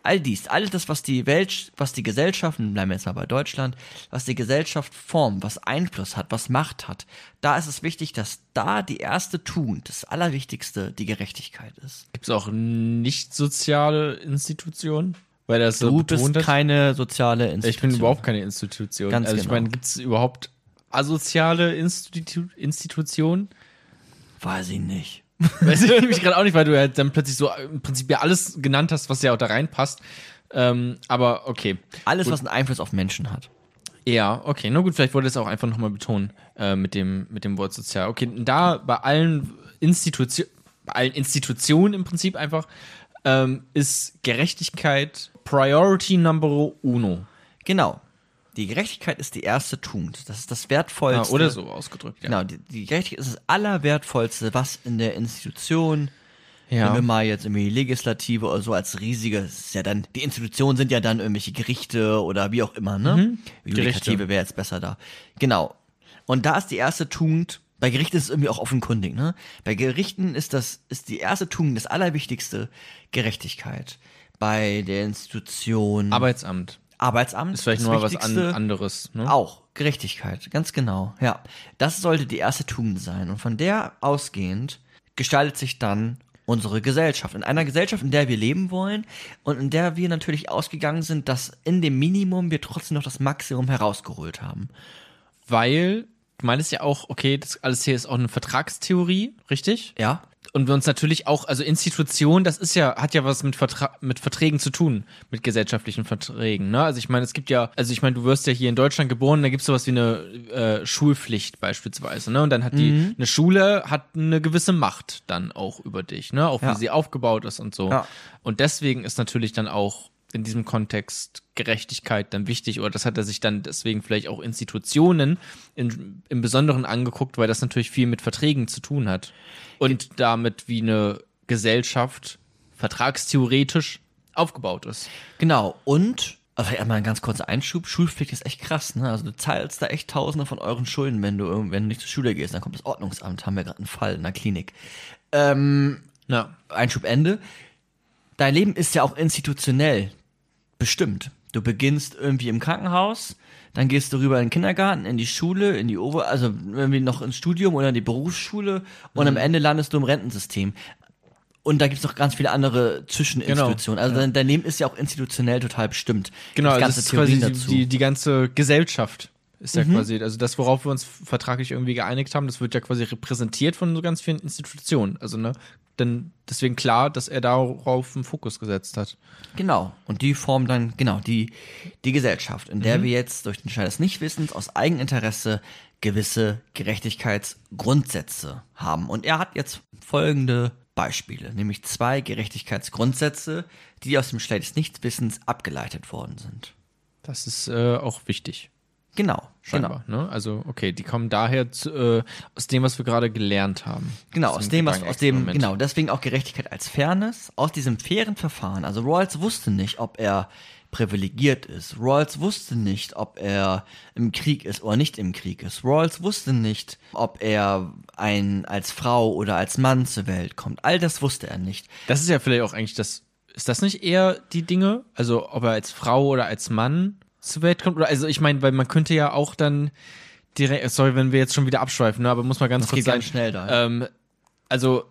All dies, alles das, was die Welt, was die Gesellschaft, bleiben wir jetzt mal bei Deutschland, was die Gesellschaft formt, was Einfluss hat, was Macht hat, da ist es wichtig, dass da die erste Tugend, das Allerwichtigste, die Gerechtigkeit ist. Gibt es auch nicht soziale Institutionen? Weil das so Du bist betont hat? keine soziale Institution. Ich bin überhaupt keine Institution. Ganz also ich genau. meine, gibt es überhaupt asoziale Institu Institutionen? Weiß ich nicht. <laughs> Weiß ich nämlich gerade auch nicht, weil du ja dann plötzlich so im Prinzip ja alles genannt hast, was ja auch da reinpasst. Ähm, aber okay. Alles, was einen Einfluss auf Menschen hat. Ja, okay. Na gut, vielleicht wollte ich es auch einfach nochmal betonen äh, mit, dem, mit dem Wort sozial. Okay, da bei allen Institutionen, bei allen Institutionen im Prinzip einfach ähm, ist Gerechtigkeit Priority Number Uno. Genau. Die Gerechtigkeit ist die erste Tugend. Das ist das Ja, wertvollste. oder so ausgedrückt, ja. Genau, die, die Gerechtigkeit ist das Allerwertvollste, was in der Institution Ja. Wenn wir mal jetzt irgendwie Legislative oder so als riesige, ist ja dann, die Institutionen sind ja dann irgendwelche Gerichte oder wie auch immer, ne? Mhm. Judikative wäre jetzt besser da. Genau. Und da ist die erste Tugend, bei Gerichten ist es irgendwie auch offenkundig, ne? Bei Gerichten ist das, ist die erste Tugend das Allerwichtigste Gerechtigkeit. Bei der Institution Arbeitsamt. Arbeitsamt Ist vielleicht nur mal was an, anderes. Ne? Auch Gerechtigkeit, ganz genau. Ja, das sollte die erste Tugend sein. Und von der ausgehend gestaltet sich dann unsere Gesellschaft. In einer Gesellschaft, in der wir leben wollen und in der wir natürlich ausgegangen sind, dass in dem Minimum wir trotzdem noch das Maximum herausgeholt haben. Weil, du meinst ja auch, okay, das alles hier ist auch eine Vertragstheorie, richtig? Ja, Und wir uns natürlich auch, also Institution, das ist ja, hat ja was mit, Vertra mit Verträgen zu tun, mit gesellschaftlichen Verträgen. Ne? Also ich meine, es gibt ja, also ich meine, du wirst ja hier in Deutschland geboren, da gibt es sowas wie eine äh, Schulpflicht beispielsweise. Ne? Und dann hat die, eine Schule hat eine gewisse Macht dann auch über dich, ne? Auch wie Ja. sie aufgebaut ist und so. Ja. Und deswegen ist natürlich dann auch in diesem Kontext Gerechtigkeit dann wichtig oder das hat er sich dann deswegen vielleicht auch Institutionen in, im Besonderen angeguckt, weil das natürlich viel mit Verträgen zu tun hat und damit wie eine Gesellschaft vertragstheoretisch aufgebaut ist. genau. Und, also einmal ein ganz kurzer Einschub, Schulpflicht ist echt krass, ne? Also du zahlst da echt Tausende von euren Schulden, wenn du, wenn du nicht zur Schule gehst. Dann kommt das Ordnungsamt, haben wir gerade einen Fall in der Klinik. Ähm, Ja. Einschub Ende. Dein Leben ist ja auch institutionell bestimmt. Du beginnst irgendwie im Krankenhaus, dann gehst du rüber in den Kindergarten, in die Schule, in die Ober, also irgendwie noch ins Studium oder in die Berufsschule und am Ende landest du im Rentensystem. Und da gibt's noch ganz viele andere Zwischeninstitutionen. Also dein, dein Leben ist ja auch institutionell total bestimmt. Genau, Gibt's also das ist quasi Theorien die, die, ganze Gesellschaft ist Mhm. ja quasi, also das, worauf wir uns vertraglich irgendwie geeinigt haben, das wird ja quasi repräsentiert von so ganz vielen Institutionen. Also, ne, denn deswegen klar, dass er darauf einen Fokus gesetzt hat. Genau. Und die formen dann, genau, die, die Gesellschaft, in der wir jetzt durch den Schein des Nichtwissens aus Eigeninteresse gewisse Gerechtigkeitsgrundsätze haben. Und er hat jetzt folgende Beispiele, nämlich zwei Gerechtigkeitsgrundsätze, die aus dem Schein des Nichtwissens abgeleitet worden sind. Das ist äh, auch wichtig. Genau, Scheinbar, genau. ne? Also, okay, die kommen daher zu, äh, aus dem, was wir gerade gelernt haben. Genau, aus dem, was, aus dem, genau, deswegen auch Gerechtigkeit als Fairness, aus diesem fairen Verfahren. Also Rawls wusste nicht, ob er privilegiert ist. Rawls wusste nicht, ob er im Krieg ist oder nicht im Krieg ist. Rawls wusste nicht, ob er ein, als Frau oder als Mann zur Welt kommt. All das wusste er nicht. Das ist ja vielleicht auch eigentlich das. Ist das nicht eher die Dinge? Also, ob er als Frau oder als Mann zur Welt kommt? Oder, also, ich meine, weil man könnte ja auch dann direkt, sorry, wenn wir jetzt schon wieder abschweifen, ne, aber muss mal ganz Das kurz ganz schnell da. Ähm, also,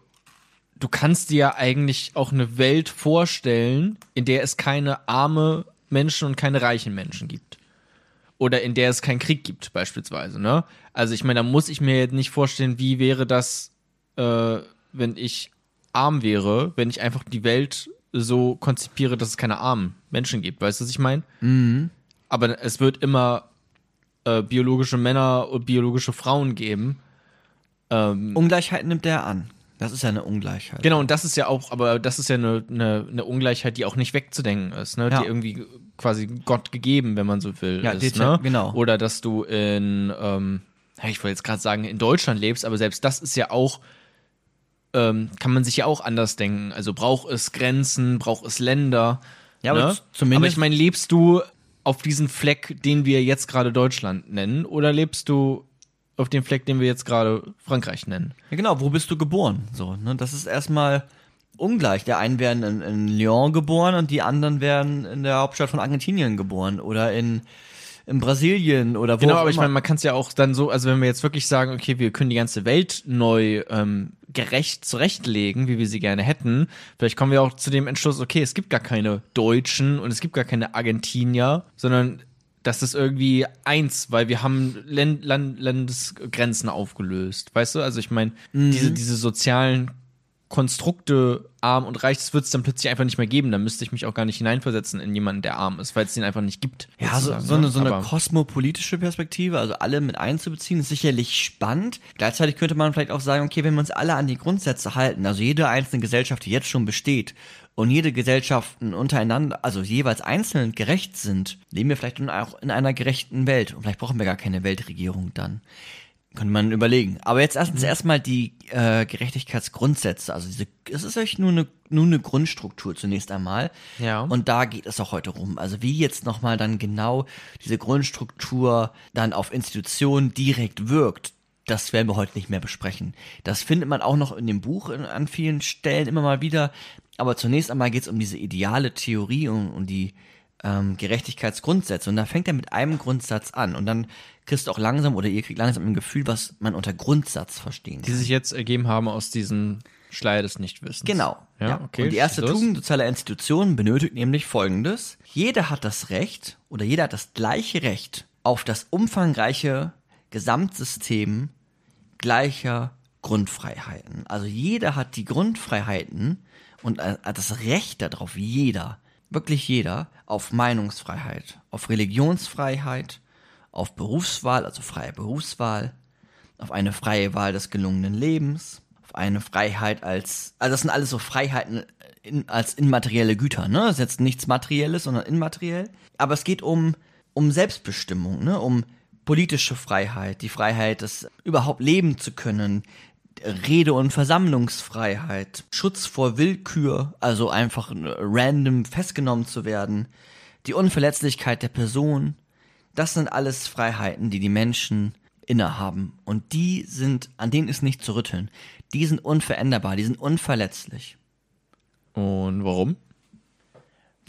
du kannst dir ja eigentlich auch eine Welt vorstellen, in der es keine arme Menschen und keine reichen Menschen gibt. Oder in der es keinen Krieg gibt, beispielsweise, ne? Also, ich meine, da muss ich mir jetzt nicht vorstellen, wie wäre das, äh, wenn ich arm wäre, wenn ich einfach die Welt so konzipiere, dass es keine armen Menschen gibt. Weißt du, was ich meine? Mhm. Aber es wird immer äh, biologische Männer und biologische Frauen geben. Ähm, Ungleichheit nimmt er an. Das ist ja eine Ungleichheit. Genau, und das ist ja auch, aber das ist ja eine, eine, eine Ungleichheit, die auch nicht wegzudenken ist, ne? Ja. Die irgendwie quasi Gott gegeben, wenn man so will, Ja, ist, ne? genau. Oder dass du in, ähm, ich wollte jetzt gerade sagen, in Deutschland lebst, aber selbst das ist ja auch, ähm, kann man sich ja auch anders denken. Also braucht es Grenzen, braucht es Länder. Ja, aber ne? z- zumindest- Aber ich meine, lebst du auf diesen Fleck, den wir jetzt gerade Deutschland nennen, oder lebst du auf dem Fleck, den wir jetzt gerade Frankreich nennen? Ja, genau, wo bist du geboren? So, ne? Das ist erstmal ungleich. Der einen werden in, in Lyon geboren und die anderen werden in der Hauptstadt von Argentinien geboren oder in, in Brasilien oder wo Genau, aber ich immer. meine, man kann es ja auch dann so, also wenn wir jetzt wirklich sagen, okay, wir können die ganze Welt neu ähm, gerecht zurechtlegen, wie wir sie gerne hätten, vielleicht kommen wir auch zu dem Entschluss, okay, es gibt gar keine Deutschen und es gibt gar keine Argentinier, sondern das ist irgendwie eins, weil wir haben Len Land Landesgrenzen aufgelöst. Weißt du? Also ich meine, Mhm. diese, diese sozialen Konstrukte, arm und reich, das wird es dann plötzlich einfach nicht mehr geben. Da müsste ich mich auch gar nicht hineinversetzen in jemanden, der arm ist, weil es den einfach nicht gibt. Ja, so, so eine, ne? so eine kosmopolitische Perspektive, also alle mit einzubeziehen, ist sicherlich spannend. Gleichzeitig könnte man vielleicht auch sagen, okay, wenn wir uns alle an die Grundsätze halten, also jede einzelne Gesellschaft, die jetzt schon besteht, und jede Gesellschaften untereinander, also jeweils einzeln gerecht sind, leben wir vielleicht auch in einer gerechten Welt. Und vielleicht brauchen wir gar keine Weltregierung dann. Könnte man überlegen. Aber jetzt erstens erstmal die äh, Gerechtigkeitsgrundsätze. Also diese, es ist echt nur eine, nur eine Grundstruktur zunächst einmal. Ja. Und da geht es auch heute rum. Also wie jetzt nochmal dann genau diese Grundstruktur dann auf Institutionen direkt wirkt, das werden wir heute nicht mehr besprechen. Das findet man auch noch in dem Buch in, an vielen Stellen immer mal wieder. Aber zunächst einmal geht es um diese ideale Theorie und um die ähm, Gerechtigkeitsgrundsätze. Und da fängt er mit einem Grundsatz an. Und dann kriegst du auch langsam oder ihr kriegt langsam ein Gefühl, was man unter Grundsatz verstehen Die kann. sich jetzt ergeben haben aus diesem Schleier des Nichtwissens. Genau. Ja, okay. Und die erste. Tugend sozialer Institutionen benötigt nämlich folgendes. Jeder hat das Recht oder jeder hat das gleiche Recht auf das umfangreiche Gesamtsystem gleicher Grundfreiheiten. Also jeder hat die Grundfreiheiten und äh, das Recht darauf, jeder, wirklich jeder, auf Meinungsfreiheit, auf Religionsfreiheit, auf Berufswahl, also freie Berufswahl, auf eine freie Wahl des gelungenen Lebens, auf eine Freiheit als, also das sind alles so Freiheiten in, als immaterielle Güter, ne? Das ist jetzt nichts Materielles, sondern immateriell. Aber es geht um, um Selbstbestimmung, ne? Um politische Freiheit, die Freiheit, das überhaupt leben zu können, Rede- und Versammlungsfreiheit, Schutz vor Willkür, also einfach random festgenommen zu werden, die Unverletzlichkeit der Person, das sind alles Freiheiten, die die Menschen innehaben. Und die sind, an denen ist nicht zu rütteln. Die sind unveränderbar, die sind unverletzlich. Und warum?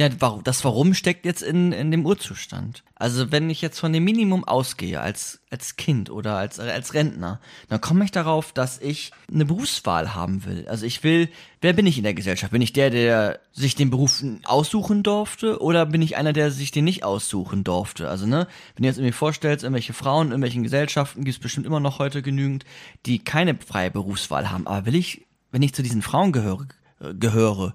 Ja, das Warum steckt jetzt in, in dem Urzustand. Also wenn ich jetzt von dem Minimum ausgehe als, als Kind oder als, als Rentner, dann komme ich darauf, dass ich eine Berufswahl haben will. Also ich will, wer bin ich in der Gesellschaft? Bin ich der, der sich den Beruf aussuchen durfte oder bin ich einer, der sich den nicht aussuchen durfte? Also ne, wenn du jetzt irgendwie vorstellst, irgendwelche Frauen, in irgendwelchen Gesellschaften gibt es bestimmt immer noch heute genügend, die keine freie Berufswahl haben. Aber will ich, wenn ich zu diesen Frauen gehöre, gehöre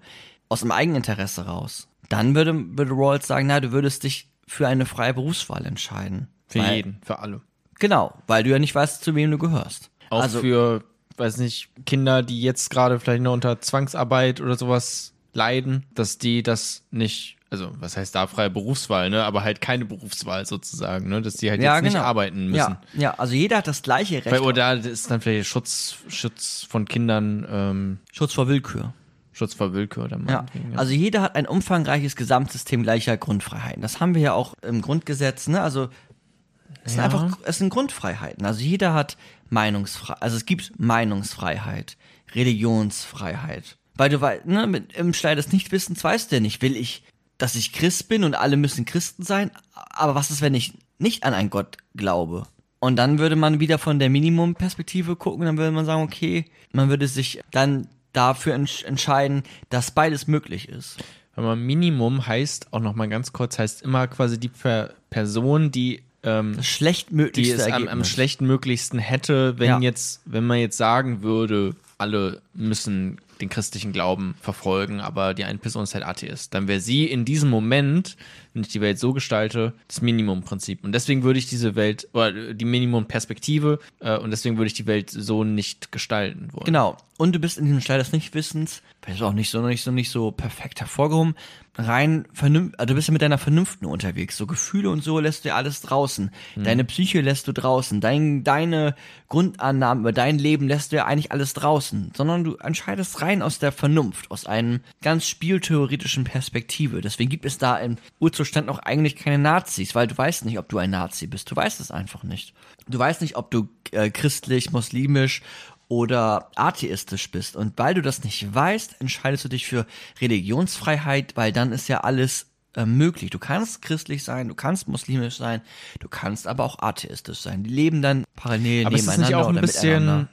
aus dem Eigeninteresse raus, dann würde, würde Rawls sagen, na, du würdest dich für eine freie Berufswahl entscheiden. Für weil, jeden, für alle. Genau, weil du ja nicht weißt, zu wem du gehörst. Auch also, für, weiß nicht, Kinder, die jetzt gerade vielleicht nur unter Zwangsarbeit oder sowas leiden, dass die das nicht, also was heißt da freie Berufswahl, ne? Aber halt keine Berufswahl sozusagen, ne? Dass die halt ja, jetzt nicht genau. arbeiten müssen. Ja, ja, also jeder hat das gleiche Recht. Weil, oder ist dann vielleicht Schutz, Schutz von Kindern, ähm, Schutz vor Willkür. Schutz vor Willkür oder Ja, also jeder hat ein umfangreiches Gesamtsystem gleicher Grundfreiheiten. Das haben wir ja auch im Grundgesetz, ne? Also es sind Ja. einfach, es sind Grundfreiheiten. Also jeder hat Meinungsfreiheit, also es gibt Meinungsfreiheit, Religionsfreiheit. Weil du weißt, ne, mit, im Schleier des Nichtwissens weißt du ja nicht, will ich, dass ich Christ bin und alle müssen Christen sein, aber was ist, wenn ich nicht an einen Gott glaube? Und dann würde man wieder von der Minimumperspektive gucken, dann würde man sagen, okay, man würde sich dann dafür entsch entscheiden, dass beides möglich ist. Wenn man Minimum heißt, auch nochmal ganz kurz, heißt immer quasi die per Person, die ähm, die es am, am schlechtmöglichsten hätte, wenn Ja. jetzt, wenn man jetzt sagen würde, alle müssen den christlichen Glauben verfolgen, aber die eine Person ist halt Atheist, dann wäre sie in diesem Moment, wenn ich die Welt so gestalte, das Minimumprinzip. Und deswegen würde ich diese Welt, oder die Minimumperspektive, äh, und deswegen würde ich die Welt so nicht gestalten wollen. Genau. Und du bist in diesem Stall des Nichtwissens, ist auch nicht so, nicht so, nicht so perfekt hervorgehoben, rein vernünftig, also du bist ja mit deiner Vernunft nur unterwegs. So Gefühle und so lässt du ja alles draußen. Deine Psyche lässt du draußen. Dein, deine Grundannahmen über dein Leben lässt du ja eigentlich alles draußen. Sondern du entscheidest rein aus der Vernunft, aus einem ganz spieltheoretischen Perspektive. Deswegen gibt es da im Urzustand noch eigentlich keine Nazis, weil du weißt nicht, ob du ein Nazi bist. Du weißt es einfach nicht. Du weißt nicht, ob du äh, christlich, muslimisch oder atheistisch bist. Und weil du das nicht weißt, entscheidest du dich für Religionsfreiheit, weil dann ist ja alles äh, möglich. Du kannst christlich sein, du kannst muslimisch sein, du kannst aber auch atheistisch sein. Die leben dann parallel Aber ist nebeneinander nicht auch ein oder miteinander.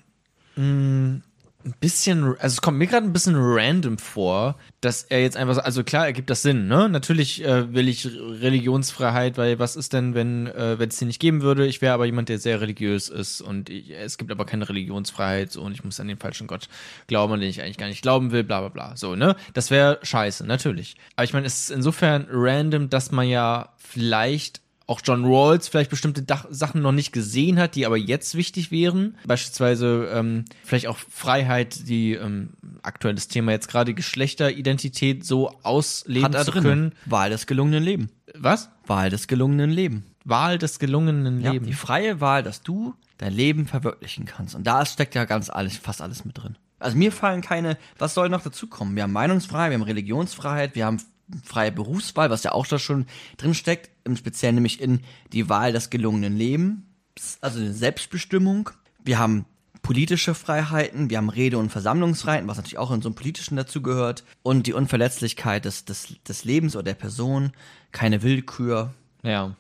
bisschen, mh, ein bisschen, also es kommt mir gerade ein bisschen random vor, dass er jetzt einfach so, also klar, ergibt das Sinn, ne? Natürlich äh, will ich Religionsfreiheit, weil was ist denn, wenn äh, es die nicht geben würde? Ich wäre aber jemand, der sehr religiös ist und ich, es gibt aber keine Religionsfreiheit so, und ich muss an den falschen Gott glauben, an den ich eigentlich gar nicht glauben will, bla bla bla. So, ne? Das wäre scheiße, natürlich. Aber ich meine, es ist insofern random, dass man ja vielleicht auch John Rawls vielleicht bestimmte Dach Sachen noch nicht gesehen hat, die aber jetzt wichtig wären. Beispielsweise ähm, vielleicht auch Freiheit, die ähm, aktuelles Thema jetzt gerade Geschlechteridentität so ausleben Hat zu drin. können. Wahl des gelungenen Lebens. Was? Wahl des gelungenen Lebens. Wahl des gelungenen Ja, Lebens. die freie Wahl, dass du dein Leben verwirklichen kannst. Und da steckt ja ganz alles, fast alles mit drin. Also mir fallen keine, was soll noch dazu kommen? Wir haben Meinungsfreiheit, wir haben Religionsfreiheit, wir haben freie Berufswahl, was ja auch da schon drin steckt, im Speziellen nämlich in die Wahl des gelungenen Lebens, also eine Selbstbestimmung. Wir haben politische Freiheiten, wir haben Rede- und Versammlungsfreiheiten, was natürlich auch in so einem politischen dazugehört, und die Unverletzlichkeit des, des, des Lebens oder der Person, keine Willkür. Ja.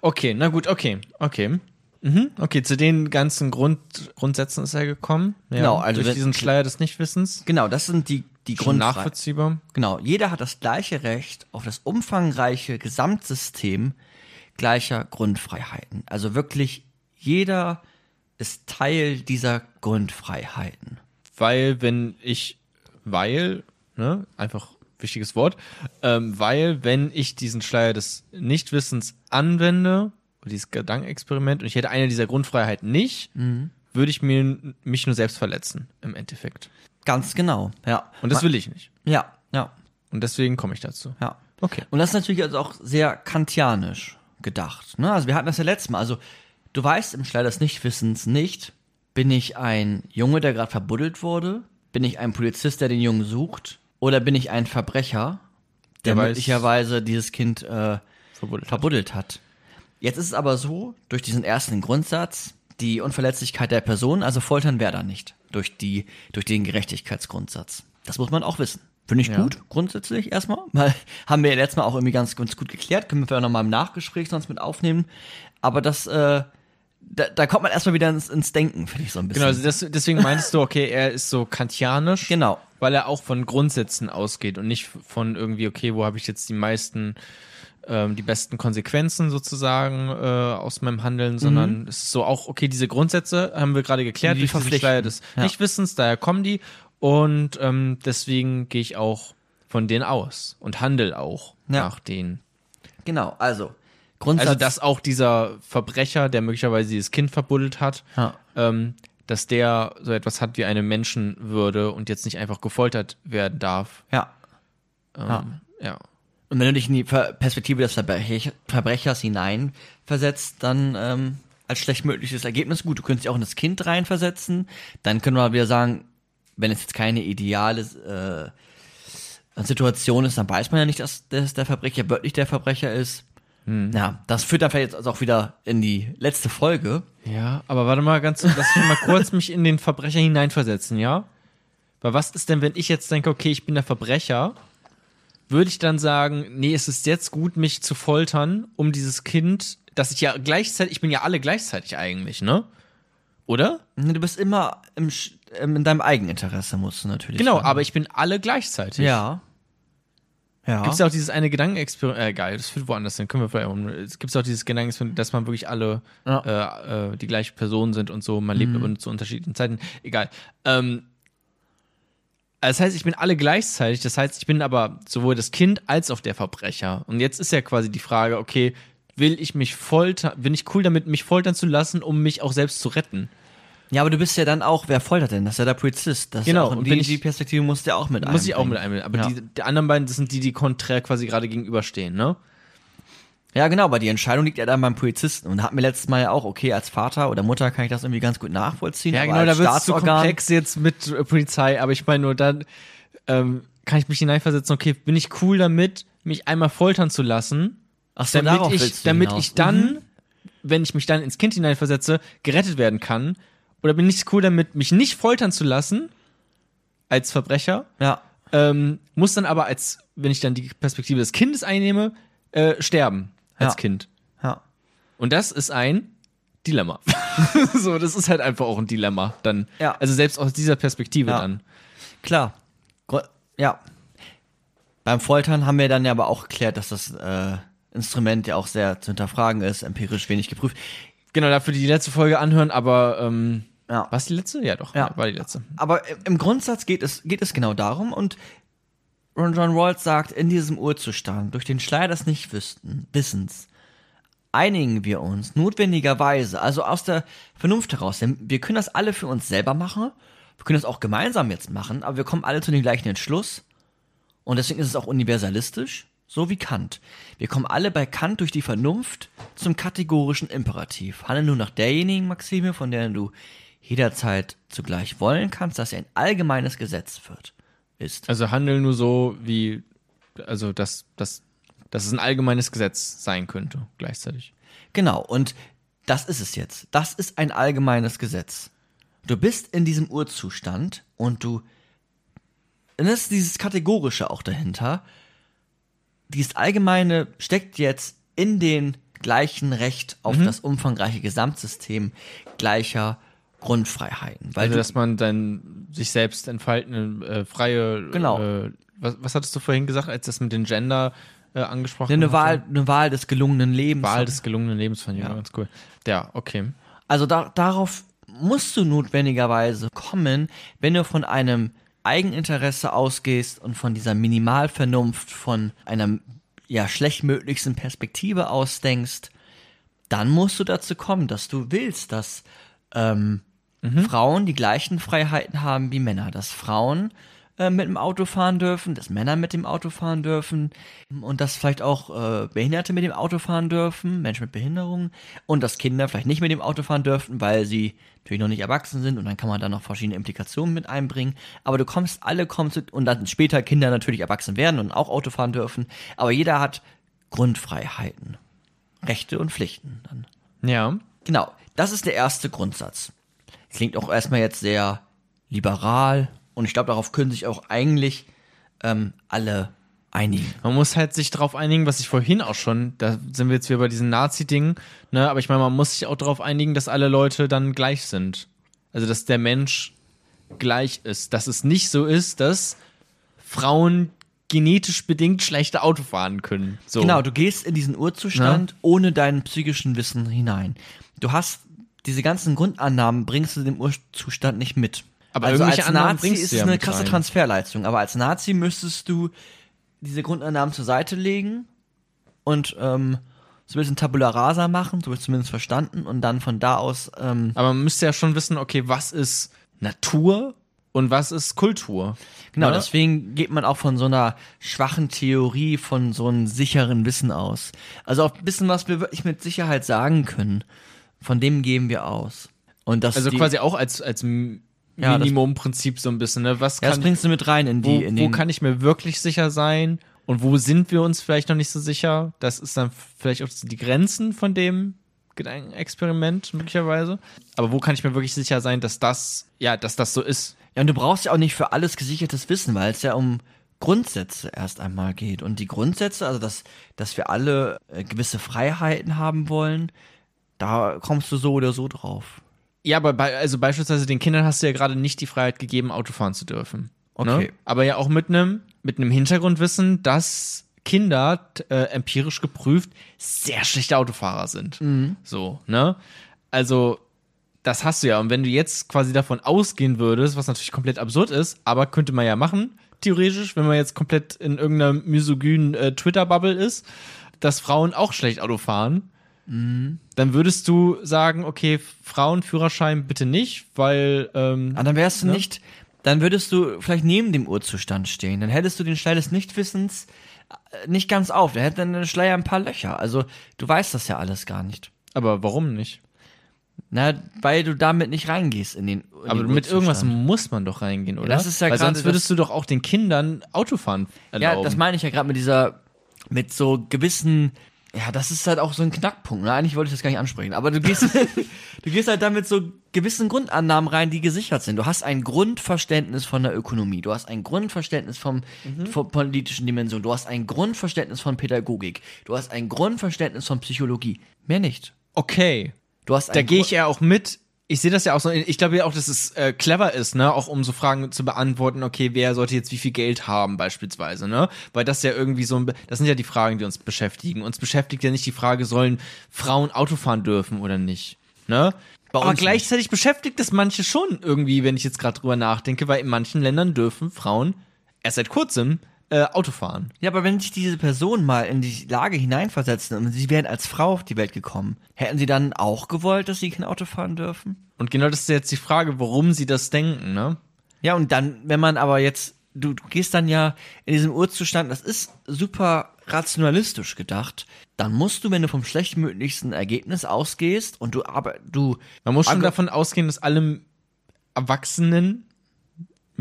Okay, na gut, okay, okay. Mhm, okay, zu den ganzen Grund, Grundsätzen ist er gekommen. Ja, Genau, also durch wenn- diesen Schleier des Nichtwissens. Genau, das sind die, die Schon Grundfreiheiten. nachvollziehbar. Genau, jeder hat das gleiche Recht auf das umfangreiche Gesamtsystem gleicher Grundfreiheiten. Also wirklich jeder ist Teil dieser Grundfreiheiten. Weil, wenn ich, weil, ne, einfach wichtiges Wort, ähm, weil, wenn ich diesen Schleier des Nichtwissens anwende, dieses Gedankenexperiment, und ich hätte eine dieser Grundfreiheiten nicht, Mhm. würde ich mir, mich nur selbst verletzen, im Endeffekt. Ganz genau, ja. Und das will ich nicht. Ja, ja, Und deswegen komme ich dazu. ja. Okay. Und das ist natürlich also auch sehr kantianisch gedacht. Ne? Also wir hatten das ja letztes Mal. Also du weißt im Schleier des Nichtwissens nicht, bin ich ein Junge, der gerade verbuddelt wurde? Bin ich ein Polizist, der den Jungen sucht? Oder bin ich ein Verbrecher, der, Der möglicherweise dieses Kind äh, Verbuddelt. verbuddelt hat? Jetzt ist es aber so, durch diesen ersten Grundsatz, die Unverletzlichkeit der Person, also foltern wäre da nicht, durch, die, durch den Gerechtigkeitsgrundsatz. Das muss man auch wissen. Finde ich Ja. gut, grundsätzlich erstmal, <laughs> weil haben wir ja letztes Mal auch irgendwie ganz, ganz gut geklärt, können wir vielleicht nochmal im Nachgespräch sonst mit aufnehmen. Aber das, äh, da, da kommt man erstmal wieder ins, ins Denken, finde ich so ein bisschen. Genau, also das, deswegen meintest du, okay, er ist so kantianisch. Genau. Weil er auch von Grundsätzen ausgeht und nicht von irgendwie, okay, wo habe ich jetzt die meisten, ähm, die besten Konsequenzen sozusagen äh, aus meinem Handeln, sondern es ist so auch, okay, diese Grundsätze haben wir gerade geklärt, Die durch diesen. Schleier des Ja. Nichtwissens, daher kommen die und ähm, deswegen gehe ich auch von denen aus und handel auch Ja. nach denen. Genau, also Grundsatz. Also, dass auch dieser Verbrecher, der möglicherweise dieses Kind verbuddelt hat, Ja. ähm, dass der so etwas hat wie eine Menschenwürde und jetzt nicht einfach gefoltert werden darf. ja. Ähm, Ja. ja. Und wenn du dich in die Perspektive des Verbrech Verbrechers hineinversetzt, dann ähm, als schlecht mögliches Ergebnis, gut, du könntest dich auch in das Kind reinversetzen, dann können wir wieder sagen, wenn es jetzt keine ideale äh, Situation ist, dann weiß man ja nicht, dass, dass der Verbrecher wirklich der Verbrecher ist. Ja, das führt dann vielleicht jetzt auch wieder in die letzte Folge. Ja, aber warte mal ganz, lass mich mal kurz mich in den Verbrecher hineinversetzen, ja? Weil was ist denn, wenn ich jetzt denke, okay, ich bin der Verbrecher, würde ich dann sagen, nee, es ist jetzt gut, mich zu foltern, um dieses Kind, dass ich ja gleichzeitig, ich bin ja alle gleichzeitig eigentlich, ne? Oder? Du bist immer im, ähm, in deinem Eigeninteresse, musst du natürlich. Genau, sagen. aber ich bin alle gleichzeitig. Ja. Ja. Gibt es ja auch dieses eine Gedankenexperiment, äh, geil, das führt woanders hin, können wir vielleicht auch, es gibt auch dieses Gedankenexperiment, dass man wirklich alle Ja. äh, äh, die gleiche Person sind und so, man lebt aber zu unterschiedlichen Zeiten, egal. Ähm, das heißt, ich bin alle gleichzeitig, das heißt, ich bin aber sowohl das Kind als auch der Verbrecher. Und jetzt ist ja quasi die Frage, okay, will ich mich foltern, bin ich cool damit, mich foltern zu lassen, um mich auch selbst zu retten? Ja, aber du bist ja dann auch, wer foltert denn? Das ist ja der Polizist. Das ist Genau, ja auch, und die, ich- die Perspektive musst du ja auch mit Muss ich auch einbringen. mit einbinden. Aber Ja. die, die anderen beiden, das sind die, die konträr quasi gerade gegenüberstehen, ne? Ja, genau, aber die Entscheidung liegt ja dann beim Polizisten und hat mir letztes Mal ja auch, okay, als Vater oder Mutter kann ich das irgendwie ganz gut nachvollziehen. Ja, genau, da wird es Staatsorgan- komplex jetzt mit äh, Polizei, aber ich meine nur, dann ähm, kann ich mich hineinversetzen, okay, bin ich cool damit, mich einmal foltern zu lassen, Ach so, damit ich, damit hinaus. ich dann, wenn ich mich dann ins Kind hineinversetze, gerettet werden kann? Oder bin ich cool damit, mich nicht foltern zu lassen, als Verbrecher, Ja, ähm, muss dann aber als, wenn ich dann die Perspektive des Kindes einnehme, äh, sterben als Ja. Kind. ja. Und das ist ein Dilemma. <laughs> so, das ist halt einfach auch ein Dilemma dann. Ja. Also selbst aus dieser Perspektive Ja. dann. Klar. Ja. Beim Foltern haben wir dann ja aber auch geklärt, dass das äh, Instrument ja auch sehr zu hinterfragen ist, empirisch wenig geprüft. Genau, dafür die letzte Folge anhören, aber ähm, Ja. war es die letzte? Ja, doch, Ja. war die letzte. Aber im- im Grundsatz geht es, geht es genau darum und Ron John Rawls sagt, in diesem Urzustand, durch den Schleier des Nichtwissens, einigen wir uns notwendigerweise, also aus der Vernunft heraus, denn wir können das alle für uns selber machen, wir können das auch gemeinsam jetzt machen, aber wir kommen alle zu dem gleichen Entschluss und deswegen ist es auch universalistisch, so wie Kant. Wir kommen alle bei Kant durch die Vernunft zum kategorischen Imperativ. Handle nur nach derjenigen Maxime, von der du jederzeit zugleich wollen kannst, dass sie ein allgemeines Gesetz wird. Ist. Also handeln nur so, wie, also dass, dass, dass es ein allgemeines Gesetz sein könnte, gleichzeitig. Genau, und das ist es jetzt. Das ist ein allgemeines Gesetz. Du bist in diesem Urzustand und du. Und das ist dieses Kategorische auch dahinter. Dieses Allgemeine steckt jetzt in den gleichen Recht auf das umfangreiche Gesamtsystem gleicher Grundfreiheiten. Weil Also, du, dass man dann sich selbst entfaltende, äh, freie, Genau. äh, was, was hattest du vorhin gesagt, als das mit den Gender äh, angesprochen eine hatte? Wahl, eine Wahl des gelungenen Lebens. Wahl des gelungenen Lebens fand ich ja. ganz cool. Ja, okay. Also da, darauf musst du notwendigerweise kommen, wenn du von einem Eigeninteresse ausgehst und von dieser Minimalvernunft, von einer ja schlechtmöglichsten Perspektive ausdenkst, dann musst du dazu kommen, dass du willst, dass ähm, Frauen die gleichen Freiheiten haben wie Männer, dass Frauen äh, mit dem Auto fahren dürfen, dass Männer mit dem Auto fahren dürfen und dass vielleicht auch äh, Behinderte mit dem Auto fahren dürfen, Menschen mit Behinderungen und dass Kinder vielleicht nicht mit dem Auto fahren dürfen, weil sie natürlich noch nicht erwachsen sind und dann kann man da noch verschiedene Implikationen mit einbringen. Aber du kommst, alle kommen zu, und dann später Kinder natürlich erwachsen werden und auch Auto fahren dürfen, aber jeder hat Grundfreiheiten, Rechte und Pflichten dann. Ja. Genau, das ist der erste Grundsatz. Klingt auch erstmal jetzt sehr liberal und ich glaube, darauf können sich auch eigentlich ähm, alle einigen. Man muss halt sich darauf einigen, was ich vorhin auch schon, da sind wir jetzt wieder bei diesem Nazi-Ding, ne, aber ich meine, man muss sich auch darauf einigen, dass alle Leute dann gleich sind. Also, dass der Mensch gleich ist. Dass es nicht so ist, dass Frauen genetisch bedingt schlechter Auto fahren können. So. Genau, du gehst in diesen Urzustand ohne deinen psychischen Wissen hinein. Du hast diese ganzen Grundannahmen bringst du dem Urzustand nicht mit. Aber also als Annahmen Nazi ist es ja eine krasse rein. Transferleistung. Aber als Nazi müsstest du diese Grundannahmen zur Seite legen und ähm, so ein bisschen Tabula Rasa machen, so ich zumindest verstanden, und dann von da aus ähm, Aber man müsste ja schon wissen, okay, was ist Natur und was ist Kultur? Genau, Ne? deswegen geht man auch von so einer schwachen Theorie, von so einem sicheren Wissen aus. Also auch ein bisschen, was wir wirklich mit Sicherheit sagen können, von dem gehen wir aus. Und das, Also die, quasi auch als, als Ja, Minimumprinzip so ein bisschen, ne? Was ja, das bringst du mit rein in die, wo, in wo kann ich mir wirklich sicher sein und wo sind wir uns vielleicht noch nicht so sicher? Das ist dann vielleicht auch die Grenzen von dem Gedankenexperiment möglicherweise. Aber wo kann ich mir wirklich sicher sein, dass das, ja, dass das so ist? ja, und du brauchst ja auch nicht für alles gesichertes Wissen, weil es ja um Grundsätze erst einmal geht. Und die Grundsätze, also dass, dass wir alle äh, gewisse Freiheiten haben wollen, da kommst du so oder so drauf. Ja, aber bei, also beispielsweise den Kindern hast du ja gerade nicht die Freiheit gegeben, Auto fahren zu dürfen. Ne? Okay. Aber ja auch mit einem mit einem Hintergrundwissen, dass Kinder äh, empirisch geprüft sehr schlechte Autofahrer sind. So, ne? Also das hast du ja. Und wenn du jetzt quasi davon ausgehen würdest, was natürlich komplett absurd ist, aber könnte man ja machen, theoretisch, wenn man jetzt komplett in irgendeiner misogynen äh, Twitter-Bubble ist, dass Frauen auch schlecht Auto fahren, dann würdest du sagen, okay, Frauenführerschein bitte nicht, weil ähm, Ah, dann wärst du Ne? nicht, dann würdest du vielleicht neben dem Urzustand stehen. Dann hättest du den Schleier des Nichtwissens äh, nicht ganz auf. Da hätte dann der Schleier ein paar Löcher. Also, du weißt das ja alles gar nicht. aber warum nicht? Na, weil du damit nicht reingehst in den. In Aber den mit irgendwas muss man doch reingehen, oder? das ist ja Weil gerade sonst würdest du doch auch den Kindern Autofahren erlauben. Ja, das meine ich ja gerade mit dieser, mit so gewissen. Ja, das ist halt auch so ein Knackpunkt. Ne? Eigentlich wollte ich das gar nicht ansprechen. Aber du gehst, <laughs> du gehst halt damit so gewissen Grundannahmen rein, die gesichert sind. Du hast ein Grundverständnis von der Ökonomie. Du hast ein Grundverständnis vom, von politischen Dimensionen. Du hast ein Grundverständnis von Pädagogik. Du hast ein Grundverständnis von Psychologie. Mehr nicht. okay. Du hast Da gehe ich ja auch mit. Ich sehe das ja auch so. Ich glaube ja auch, dass es äh, clever ist, ne, auch um so Fragen zu beantworten. Okay, wer sollte jetzt wie viel Geld haben beispielsweise, ne? Weil das ja irgendwie so, ein, das sind ja die Fragen, die uns beschäftigen. Uns beschäftigt ja nicht die Frage, sollen Frauen Auto fahren dürfen oder nicht, ne? Bei Aber gleichzeitig beschäftigt es manche schon irgendwie, wenn ich jetzt gerade drüber nachdenke, weil in manchen Ländern dürfen Frauen erst seit kurzem äh, Auto fahren. Ja, aber wenn sich diese Person mal in die Lage hineinversetzen und sie wären als Frau auf die Welt gekommen, hätten sie dann auch gewollt, dass sie kein Auto fahren dürfen? Und genau das ist jetzt die Frage, warum sie das denken, ne? Ja, und dann, wenn man aber jetzt, du, du gehst dann ja in diesem Urzustand, das ist super rationalistisch gedacht, dann musst du, wenn du vom schlechtmöglichsten Ergebnis ausgehst und du aber du Man muss schon davon ausgehen, dass alle erwachsenen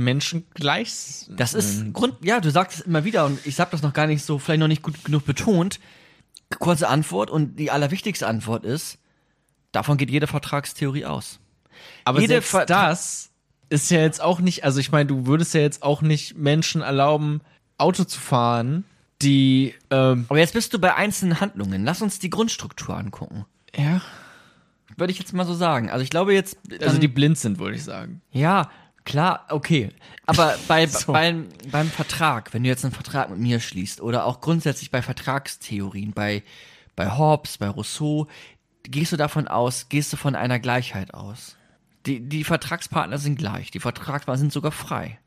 Menschen gleich sind. Das ist Grund, ja, du sagst es immer wieder und ich habe das noch gar nicht so, vielleicht noch nicht gut genug betont. Kurze Antwort und die allerwichtigste Antwort ist, davon geht jede Vertragstheorie aus. Aber jede selbst das ist ja jetzt auch nicht, also ich meine, du würdest ja jetzt auch nicht Menschen erlauben, Auto zu fahren, die, ähm, Aber jetzt bist du bei einzelnen Handlungen. Lass uns die Grundstruktur angucken. ja, Würde ich jetzt mal so sagen. Also ich glaube jetzt, also die blind sind, würde ich sagen. ja, klar, okay. Aber <laughs> bei, So. beim, beim Vertrag, wenn du jetzt einen Vertrag mit mir schließt oder auch grundsätzlich bei Vertragstheorien, bei, bei Hobbes, bei Rousseau, gehst du davon aus, gehst du von einer Gleichheit aus. Die, die Vertragspartner sind gleich, die Vertragspartner sind sogar frei.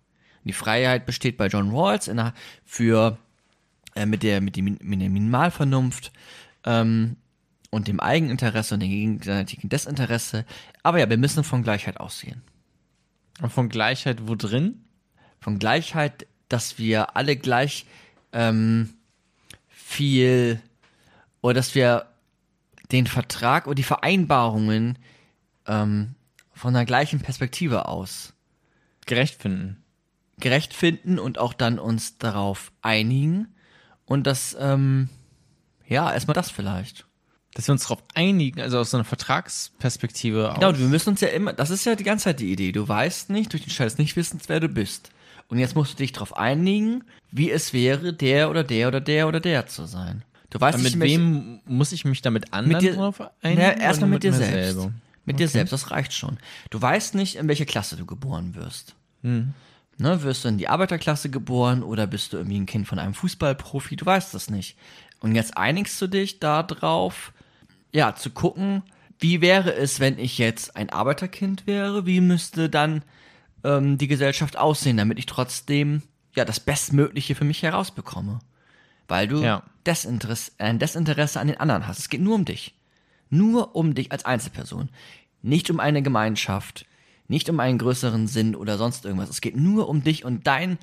Die Freiheit besteht bei John Rawls in der, für äh, mit der mit, dem, mit der Minimalvernunft ähm, und dem Eigeninteresse und dem gegenseitigen Desinteresse. Aber ja, wir müssen von Gleichheit ausgehen. Und von Gleichheit wo drin? Von Gleichheit, dass wir alle gleich ähm, viel oder dass wir den Vertrag oder die Vereinbarungen ähm, von der gleichen Perspektive aus Gerecht finden. gerecht finden und auch dann uns darauf einigen und das ähm, ja erstmal das vielleicht. Dass wir uns darauf einigen, also aus so einer Vertragsperspektive Genau, aus. wir müssen uns ja immer, das ist ja die ganze Zeit die Idee. Du weißt nicht, durch den Scheiß nicht wissens, wer du bist. Und jetzt musst du dich darauf einigen, wie es wäre, der oder der oder der oder der zu sein. Du weißt mit nicht, welche- wem muss ich mich damit anderen mit dir, drauf einigen? ja, erstmal oder mit dir selbst. selber? Mit dir selbst, das reicht schon. Du weißt nicht, in welche Klasse du geboren wirst. Ne, wirst du in die Arbeiterklasse geboren oder bist du irgendwie ein Kind von einem Fußballprofi? Du weißt das nicht. Und jetzt einigst du dich darauf, ja, zu gucken, wie wäre es, wenn ich jetzt ein Arbeiterkind wäre? Wie müsste dann ähm, die Gesellschaft aussehen, damit ich trotzdem ja das Bestmögliche für mich herausbekomme? Weil du Ja. Desinteresse, ein Desinteresse an den anderen hast. Es geht nur um dich. Nur um dich als Einzelperson. Nicht um eine Gemeinschaft, nicht um einen größeren Sinn oder sonst irgendwas. Es geht nur um dich und dein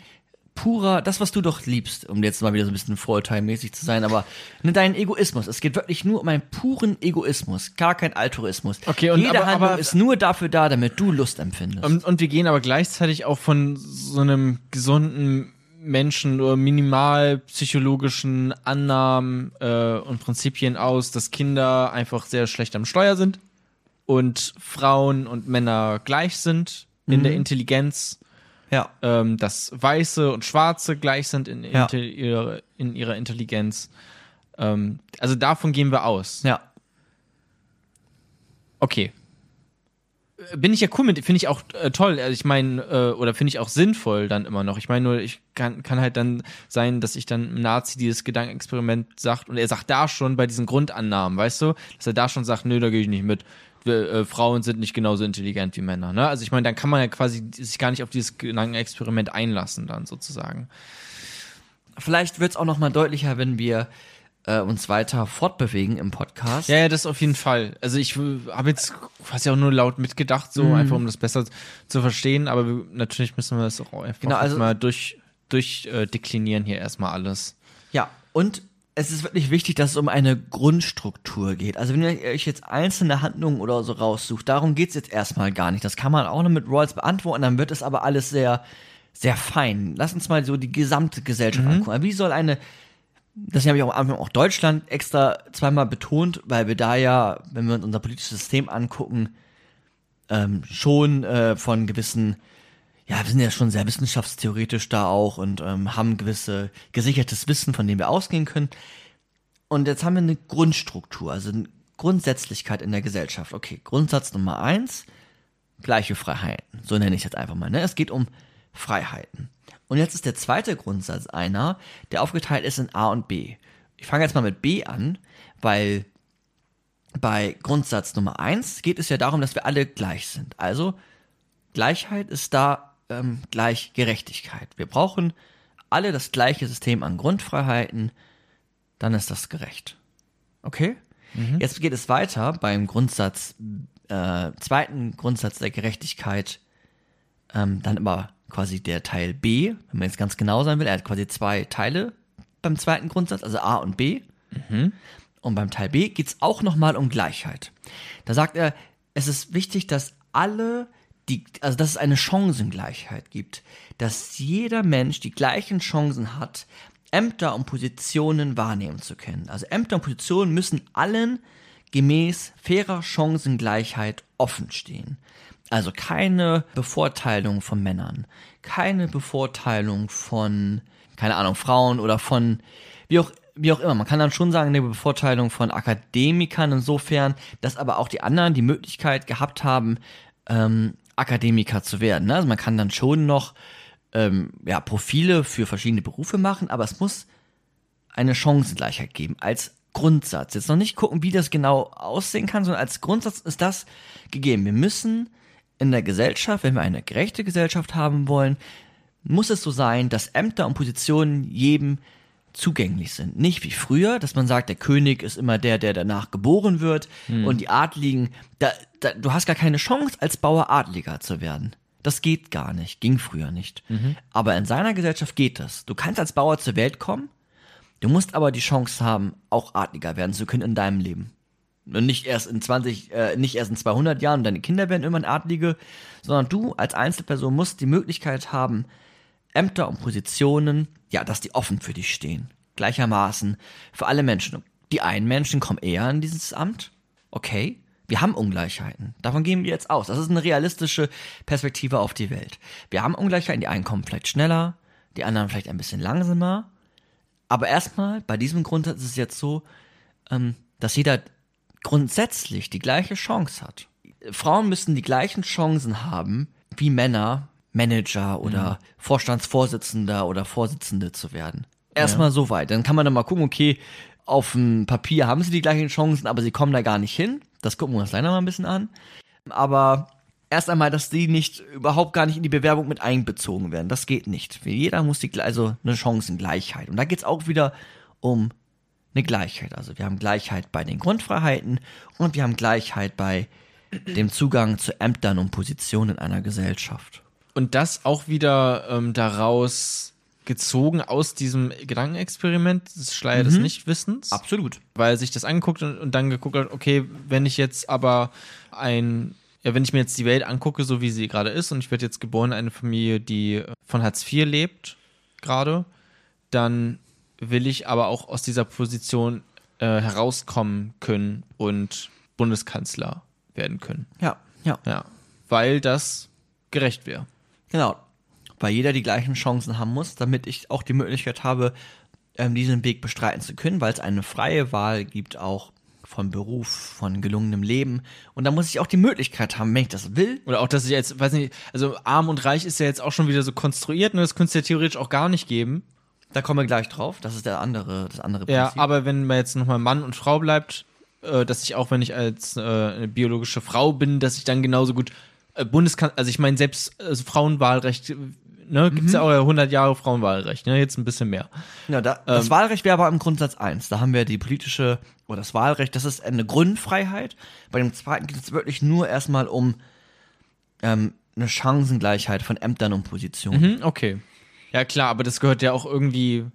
purer, das, was du doch liebst, um jetzt mal wieder so ein bisschen vorurteilmäßig zu sein, aber ne, dein Egoismus. Es geht wirklich nur um einen puren Egoismus, gar kein Altruismus. Okay, und Jede aber- Handlung aber- ist nur dafür da, damit du Lust empfindest. Und, und wir gehen aber gleichzeitig auch von so einem gesunden Menschen oder minimalpsychologischen Annahmen äh, und Prinzipien aus, dass Kinder einfach sehr schlecht am Steuer sind und Frauen und Männer gleich sind in der Intelligenz, ja. ähm, dass Weiße und Schwarze gleich sind in, Ja. inte- ihrer, in ihrer Intelligenz. Ähm, also davon gehen wir aus. Ja. Okay. Äh, Bin ich ja cool mit, finde ich auch äh, toll. Also ich meine, äh, oder finde ich auch sinnvoll dann immer noch. Ich meine nur, ich kann, kann halt dann sein, dass ich dann einem Nazi dieses Gedankenexperiment sagt und er sagt da schon bei diesen Grundannahmen, weißt du, dass er da schon sagt, nö, da gehe ich nicht mit. Äh, Frauen sind nicht genauso intelligent wie Männer. Ne? Also ich meine, dann kann man ja quasi sich gar nicht auf dieses Gedankenexperiment einlassen dann sozusagen. Vielleicht wird es auch noch mal deutlicher, wenn wir äh, uns weiter fortbewegen im Podcast. Ja, ja, das auf jeden Fall. Also ich habe jetzt quasi auch nur laut mitgedacht, so einfach um das besser zu verstehen, aber wir, natürlich müssen wir das auch einfach Genau, also- mal durch, durch äh, hier erstmal alles. Ja, und es ist wirklich wichtig, dass es um eine Grundstruktur geht. Also wenn ihr euch jetzt einzelne Handlungen oder so raussucht, darum geht's jetzt erstmal gar nicht. Das kann man auch noch mit Rolls beantworten, dann wird es aber alles sehr, sehr fein. Lass uns mal so die gesamte Gesellschaft angucken. Wie soll eine, das habe ich auch am Anfang auch Deutschland extra zweimal betont, weil wir da ja, wenn wir uns unser politisches System angucken, ähm, schon äh, von gewissen ja, wir sind ja schon sehr wissenschaftstheoretisch da auch und ähm, haben gewisse gesichertes Wissen, von dem wir ausgehen können. Und jetzt haben wir eine Grundstruktur, also eine Grundsätzlichkeit in der Gesellschaft. Okay, Grundsatz Nummer eins, gleiche Freiheiten. So nenne ich jetzt einfach mal. Ne? Es geht um Freiheiten. Und jetzt ist der zweite Grundsatz einer, der aufgeteilt ist in A und B. Ich fange jetzt mal mit B an, weil bei Grundsatz Nummer eins geht es ja darum, dass wir alle gleich sind. Also Gleichheit ist da ähm, gleich Gerechtigkeit. Wir brauchen alle das gleiche System an Grundfreiheiten, dann ist das gerecht. Okay? Jetzt geht es weiter beim Grundsatz, äh, zweiten Grundsatz der Gerechtigkeit, ähm, dann aber quasi der Teil B, wenn man jetzt ganz genau sein will, er hat quasi zwei Teile, beim zweiten Grundsatz, also A und B. Und beim Teil B geht es auch nochmal um Gleichheit. Da sagt er, es ist wichtig, dass alle, die, also dass es eine Chancengleichheit gibt, dass jeder Mensch die gleichen Chancen hat, Ämter und Positionen wahrnehmen zu können. Also Ämter und Positionen müssen allen gemäß fairer Chancengleichheit offen stehen. Also keine Bevorteilung von Männern, keine Bevorteilung von, keine Ahnung, Frauen oder von, wie auch, wie auch immer. Man kann dann schon sagen, eine Bevorteilung von Akademikern insofern, dass aber auch die anderen die Möglichkeit gehabt haben, ähm, Akademiker zu werden. Ne? Also man kann dann schon noch ähm, ja, Profile für verschiedene Berufe machen, aber es muss eine Chancengleichheit geben als Grundsatz. Jetzt noch nicht gucken, wie das genau aussehen kann, sondern als Grundsatz ist das gegeben. Wir müssen in der Gesellschaft, wenn wir eine gerechte Gesellschaft haben wollen, muss es so sein, dass Ämter und Positionen jedem zugänglich sind. Nicht wie früher, dass man sagt, der König ist immer der, der danach geboren wird und die Adligen, da, da, du hast gar keine Chance, als Bauer Adliger zu werden. Das geht gar nicht, ging früher nicht. Aber in seiner Gesellschaft geht das. Du kannst als Bauer zur Welt kommen, du musst aber die Chance haben, auch Adliger werden zu können in deinem Leben. Und nicht erst in 20, äh, nicht erst in 200 Jahren und deine Kinder werden irgendwann Adlige, sondern du als Einzelperson musst die Möglichkeit haben, Ämter und Positionen, ja, dass die offen für dich stehen. Gleichermaßen für alle Menschen. Die einen Menschen kommen eher in dieses Amt. Okay. Wir haben Ungleichheiten. Davon gehen wir jetzt aus. Das ist eine realistische Perspektive auf die Welt. Wir haben Ungleichheiten. Die einen kommen vielleicht schneller, die anderen vielleicht ein bisschen langsamer. Aber erstmal, bei diesem Grundsatz ist es jetzt so, ähm, dass jeder grundsätzlich die gleiche Chance hat. Frauen müssen die gleichen Chancen haben wie Männer, Manager oder Vorstandsvorsitzender oder Vorsitzende zu werden. Erstmal so weit. Dann kann man dann mal gucken, okay, auf dem Papier haben sie die gleichen Chancen, aber sie kommen da gar nicht hin. Das gucken wir uns noch mal ein bisschen an. Aber erst einmal, dass die nicht überhaupt gar nicht in die Bewerbung mit einbezogen werden. Das geht nicht. Jeder muss die also eine Chancengleichheit. Und da geht's auch wieder um eine Gleichheit. Also wir haben Gleichheit bei den Grundfreiheiten und wir haben Gleichheit bei dem Zugang zu Ämtern und Positionen in einer Gesellschaft. Und das auch wieder ähm, daraus gezogen aus diesem Gedankenexperiment des Schleier des Nichtwissens. Absolut. weil sich das angeguckt und, und dann geguckt hat, okay, wenn ich jetzt aber ein, ja, wenn ich mir jetzt die Welt angucke, so wie sie gerade ist, und ich werde jetzt geboren in eine Familie, die von Hartz IV lebt, gerade, dann will ich aber auch aus dieser Position äh, herauskommen können und Bundeskanzler werden können. Ja, ja. Ja. Weil das gerecht wäre. Genau. Weil jeder die gleichen Chancen haben muss, damit ich auch die Möglichkeit habe, ähm, diesen Weg bestreiten zu können, weil es eine freie Wahl gibt, auch von Beruf, von gelungenem Leben. Und da muss ich auch die Möglichkeit haben, wenn ich das will. Oder auch, dass ich jetzt, weiß nicht, also arm und reich ist ja jetzt auch schon wieder so konstruiert, ne? Das könnte es ja theoretisch auch gar nicht geben. Da kommen wir gleich drauf. Das ist der andere, das andere Ja, aber wenn man jetzt nochmal Mann und Frau bleibt, äh, dass ich auch, wenn ich als äh, eine biologische Frau bin, dass ich dann genauso gut Bundeskanzler, also ich meine, selbst also Frauenwahlrecht, äh, ne, gibt's ja auch 100 Jahre Frauenwahlrecht, ne, jetzt ein bisschen mehr. Ja, da, das Wahlrecht wäre aber im Grundsatz eins. Da haben wir die politische, oder das Wahlrecht, das ist eine Grundfreiheit. Bei dem zweiten geht es wirklich nur erstmal um ähm, eine Chancengleichheit von Ämtern und Positionen. Hm, okay. Ja, klar, aber das gehört ja auch irgendwie.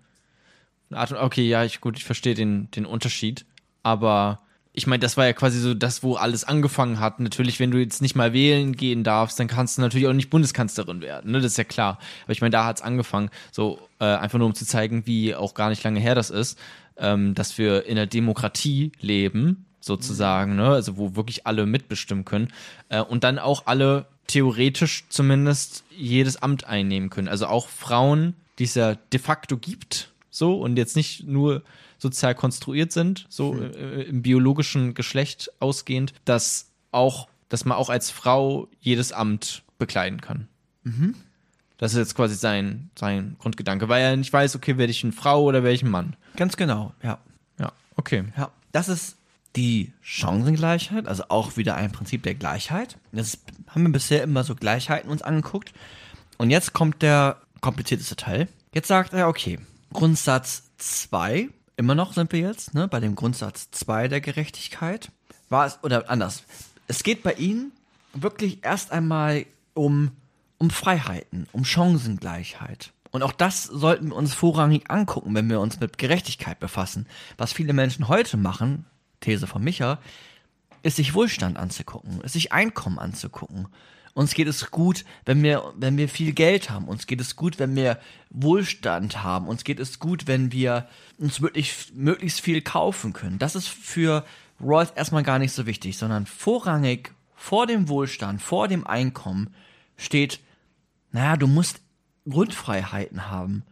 eine Art und- Okay, ja, ich, gut, ich verstehe den, den Unterschied. Aber ich meine, das war ja quasi so das, wo alles angefangen hat. Natürlich, wenn du jetzt nicht mal wählen gehen darfst, dann kannst du natürlich auch nicht Bundeskanzlerin werden. Ne? Das ist ja klar. Aber ich meine, da hat's angefangen. So, äh, einfach nur um zu zeigen, wie auch gar nicht lange her das ist, ähm, dass wir in der Demokratie leben, sozusagen, ne? Also wo wirklich alle mitbestimmen können. Äh, und dann auch alle theoretisch zumindest jedes Amt einnehmen können. Also auch Frauen, die es ja de facto gibt, so und jetzt nicht nur sozial konstruiert sind, so äh, im biologischen Geschlecht ausgehend, dass auch, dass man auch als Frau jedes Amt bekleiden kann. Das ist jetzt quasi sein, sein Grundgedanke, weil er nicht weiß, okay, werde ich eine Frau oder werde ich ein Mann. Ganz genau, ja. Ja, okay. Ja, das ist die Chancengleichheit, also auch wieder ein Prinzip der Gleichheit. Das haben wir bisher immer so Gleichheiten uns angeguckt. Und jetzt kommt der komplizierteste Teil. Jetzt sagt er, okay, Grundsatz 2, immer noch sind wir jetzt, ne, bei dem Grundsatz 2 der Gerechtigkeit. War es, oder anders, es geht bei Ihnen wirklich erst einmal um, um Freiheiten, um Chancengleichheit. Und auch das sollten wir uns vorrangig angucken, wenn wir uns mit Gerechtigkeit befassen. Was viele Menschen heute machen, These von Micha, ist sich Wohlstand anzugucken, ist sich Einkommen anzugucken. Uns geht es gut, wenn wir, wenn wir viel Geld haben. Uns geht es gut, wenn wir Wohlstand haben. Uns geht es gut, wenn wir uns wirklich möglichst viel kaufen können. Das ist für Royals erstmal gar nicht so wichtig, sondern vorrangig vor dem Wohlstand, vor dem Einkommen steht, naja, du musst Grundfreiheiten haben.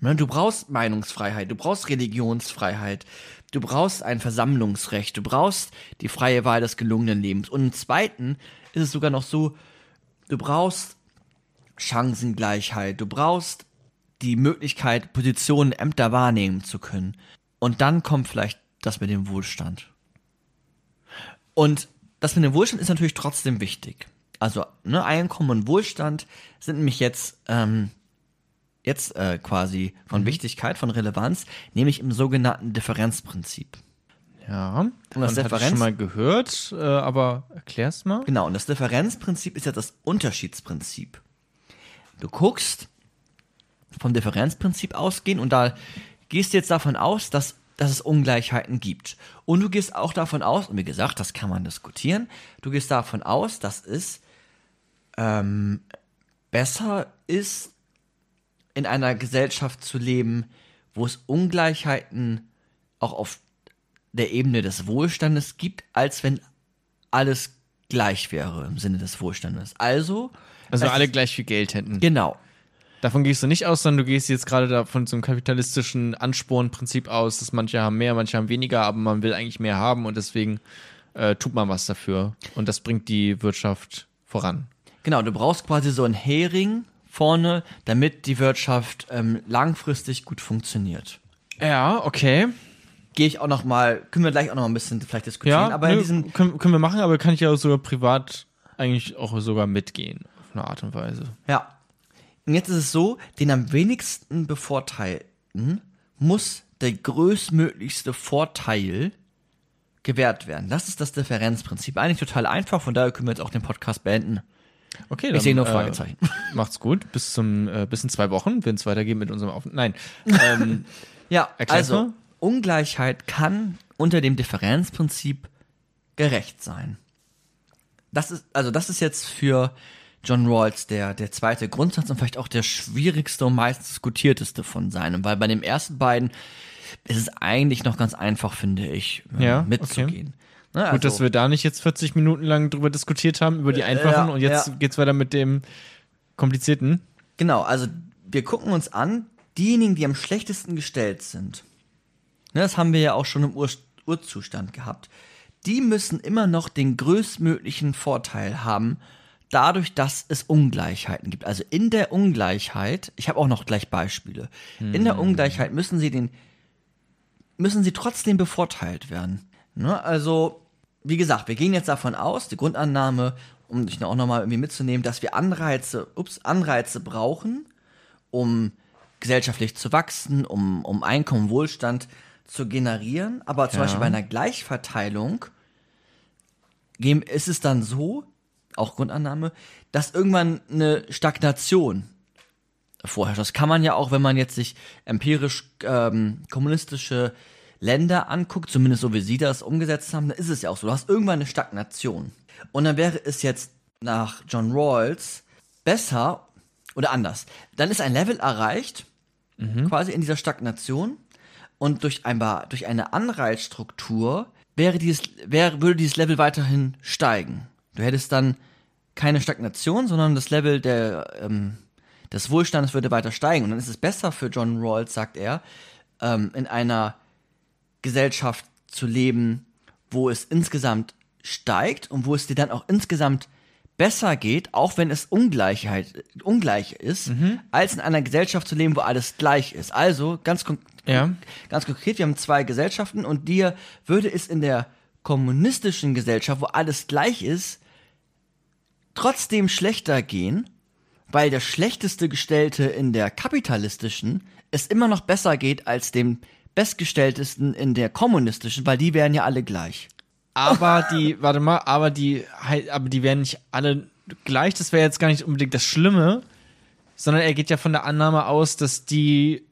Ne, Du brauchst Meinungsfreiheit, du brauchst Religionsfreiheit, du brauchst ein Versammlungsrecht, du brauchst die freie Wahl des gelungenen Lebens. Und im Zweiten ist es sogar noch so, du brauchst Chancengleichheit, du brauchst die Möglichkeit, Positionen, Ämter wahrnehmen zu können. Und dann kommt vielleicht das mit dem Wohlstand. Und das mit dem Wohlstand ist natürlich trotzdem wichtig. Also ne, Einkommen und Wohlstand sind nämlich jetzt ähm, jetzt äh, quasi von Wichtigkeit, von Relevanz, nämlich im sogenannten Differenzprinzip. Ja, Und das Differenz- schon mal gehört, äh, aber erklär's mal. Genau, und das Differenzprinzip ist ja das Unterschiedsprinzip. Du guckst vom Differenzprinzip ausgehen und da gehst du jetzt davon aus, dass, dass es Ungleichheiten gibt. Und du gehst auch davon aus, und wie gesagt, das kann man diskutieren, du gehst davon aus, dass es ähm, besser ist, in einer Gesellschaft zu leben, wo es Ungleichheiten auch auf der Ebene des Wohlstandes gibt, als wenn alles gleich wäre im Sinne des Wohlstandes. Also, Also alle gleich viel Geld hätten. genau. Davon gehst du nicht aus, sondern du gehst jetzt gerade davon zum kapitalistischen Anspornprinzip aus, dass manche haben mehr, manche haben weniger, aber man will eigentlich mehr haben und deswegen äh, tut man was dafür. Und das bringt die Wirtschaft voran. Genau, du brauchst quasi so einen Hering vorne, damit die Wirtschaft ähm, langfristig gut funktioniert. Ja, okay. Gehe ich auch noch mal, können wir gleich auch noch mal ein bisschen vielleicht diskutieren, Ja, aber in nö, diesem können, können wir machen, aber kann ich ja sogar privat eigentlich auch sogar mitgehen. Auf eine Art und Weise. Ja. Und jetzt ist es so, den am wenigsten Bevorteilten muss der größtmöglichste Vorteil gewährt werden. Das ist das Differenzprinzip. Eigentlich total einfach, von daher können wir jetzt auch den Podcast beenden. Okay, dann, Ich sehe nur äh, Fragezeichen. <laughs> Macht's gut. Bis zum äh, bis in zwei Wochen, wenn es weitergeht mit unserem Auf. Nein. Ähm, <laughs> Ja, also mal. Ungleichheit kann unter dem Differenzprinzip gerecht sein. Das ist, also das ist jetzt für John Rawls der, der zweite Grundsatz und vielleicht auch der schwierigste und meist diskutierteste von seinem, weil bei den ersten beiden ist es eigentlich noch ganz einfach, finde ich, äh, Ja, mitzugehen. Ne, Gut, dass also- wir da nicht jetzt 40 Minuten lang drüber diskutiert haben, über die einfachen ja, und jetzt ja. geht's weiter mit dem komplizierten. Genau, also wir gucken uns an, diejenigen, die am schlechtesten gestellt sind. Ne, das haben wir ja auch schon im Ur Urzustand gehabt. Die müssen immer noch den größtmöglichen Vorteil haben, dadurch, dass es Ungleichheiten gibt. Also in der Ungleichheit, ich habe auch noch gleich Beispiele. In der Ungleichheit müssen sie den müssen sie trotzdem bevorteilt werden. Ne? Also, wie gesagt, wir gehen jetzt davon aus, die Grundannahme, um dich auch nochmal irgendwie mitzunehmen, dass wir Anreize, ups, Anreize brauchen, um gesellschaftlich zu wachsen, um, um Einkommen, Wohlstand zu generieren. Aber zum Ja. Beispiel bei einer Gleichverteilung ist es dann so, auch Grundannahme, dass irgendwann eine Stagnation vorherrscht. Das kann man ja auch, wenn man jetzt sich empirisch ähm, kommunistische Länder anguckt, zumindest so wie sie das umgesetzt haben, dann ist es ja auch so. Du hast irgendwann eine Stagnation. Und dann wäre es jetzt nach John Rawls besser oder anders. Dann ist ein Level erreicht, quasi in dieser Stagnation. Und durch, ein, durch eine Anreizstruktur wäre dieses, wäre, würde dieses Level weiterhin steigen. Du hättest dann keine Stagnation, sondern das Level der, ähm, des Wohlstandes würde weiter steigen. Und dann ist es besser für John Rawls, sagt er, ähm, in einer Gesellschaft zu leben, wo es insgesamt steigt und wo es dir dann auch insgesamt besser geht, auch wenn es Ungleichheit, ungleich ist, als in einer Gesellschaft zu leben, wo alles gleich ist. Also, ganz, kon Ja. ganz konkret, wir haben zwei Gesellschaften und dir würde es in der kommunistischen Gesellschaft, wo alles gleich ist, trotzdem schlechter gehen, weil der schlechteste Gestellte in der kapitalistischen es immer noch besser geht als dem bestgestelltesten in der kommunistischen, weil die wären ja alle gleich. Aber die, warte mal, aber die, aber die werden nicht alle gleich. Das wäre jetzt gar nicht unbedingt das Schlimme. sondern er geht ja von der Annahme aus, dass die,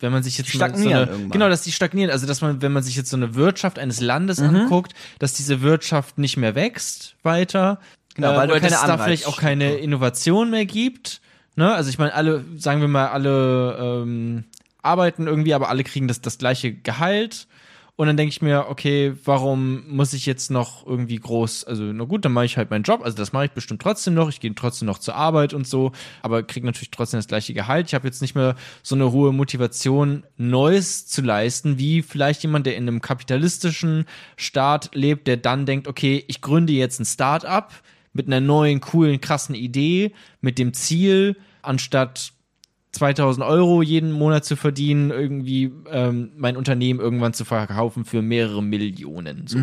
wenn man sich jetzt mal so stagnieren eine, irgendwann. genau, dass die stagnieren, also dass man, wenn man sich jetzt so eine Wirtschaft eines Landes Mhm. anguckt, dass diese Wirtschaft nicht mehr wächst weiter, Genau, weil oder keine dass es da vielleicht auch keine Innovation mehr gibt. Ne? Also ich meine, alle, sagen wir mal, alle ähm, arbeiten irgendwie, aber alle kriegen das, das gleiche Gehalt. Und dann denke ich mir, okay, warum muss ich jetzt noch irgendwie groß, also na gut, dann mache ich halt meinen Job, also das mache ich bestimmt trotzdem noch, ich gehe trotzdem noch zur Arbeit und so, aber kriege natürlich trotzdem das gleiche Gehalt. Ich habe jetzt nicht mehr so eine hohe Motivation, Neues zu leisten, wie vielleicht jemand, der in einem kapitalistischen Staat lebt, der dann denkt, okay, ich gründe jetzt ein Start-up mit einer neuen, coolen, krassen Idee, mit dem Ziel, anstatt 2000 Euro jeden Monat zu verdienen, irgendwie ähm, mein Unternehmen irgendwann zu verkaufen für mehrere Millionen. So.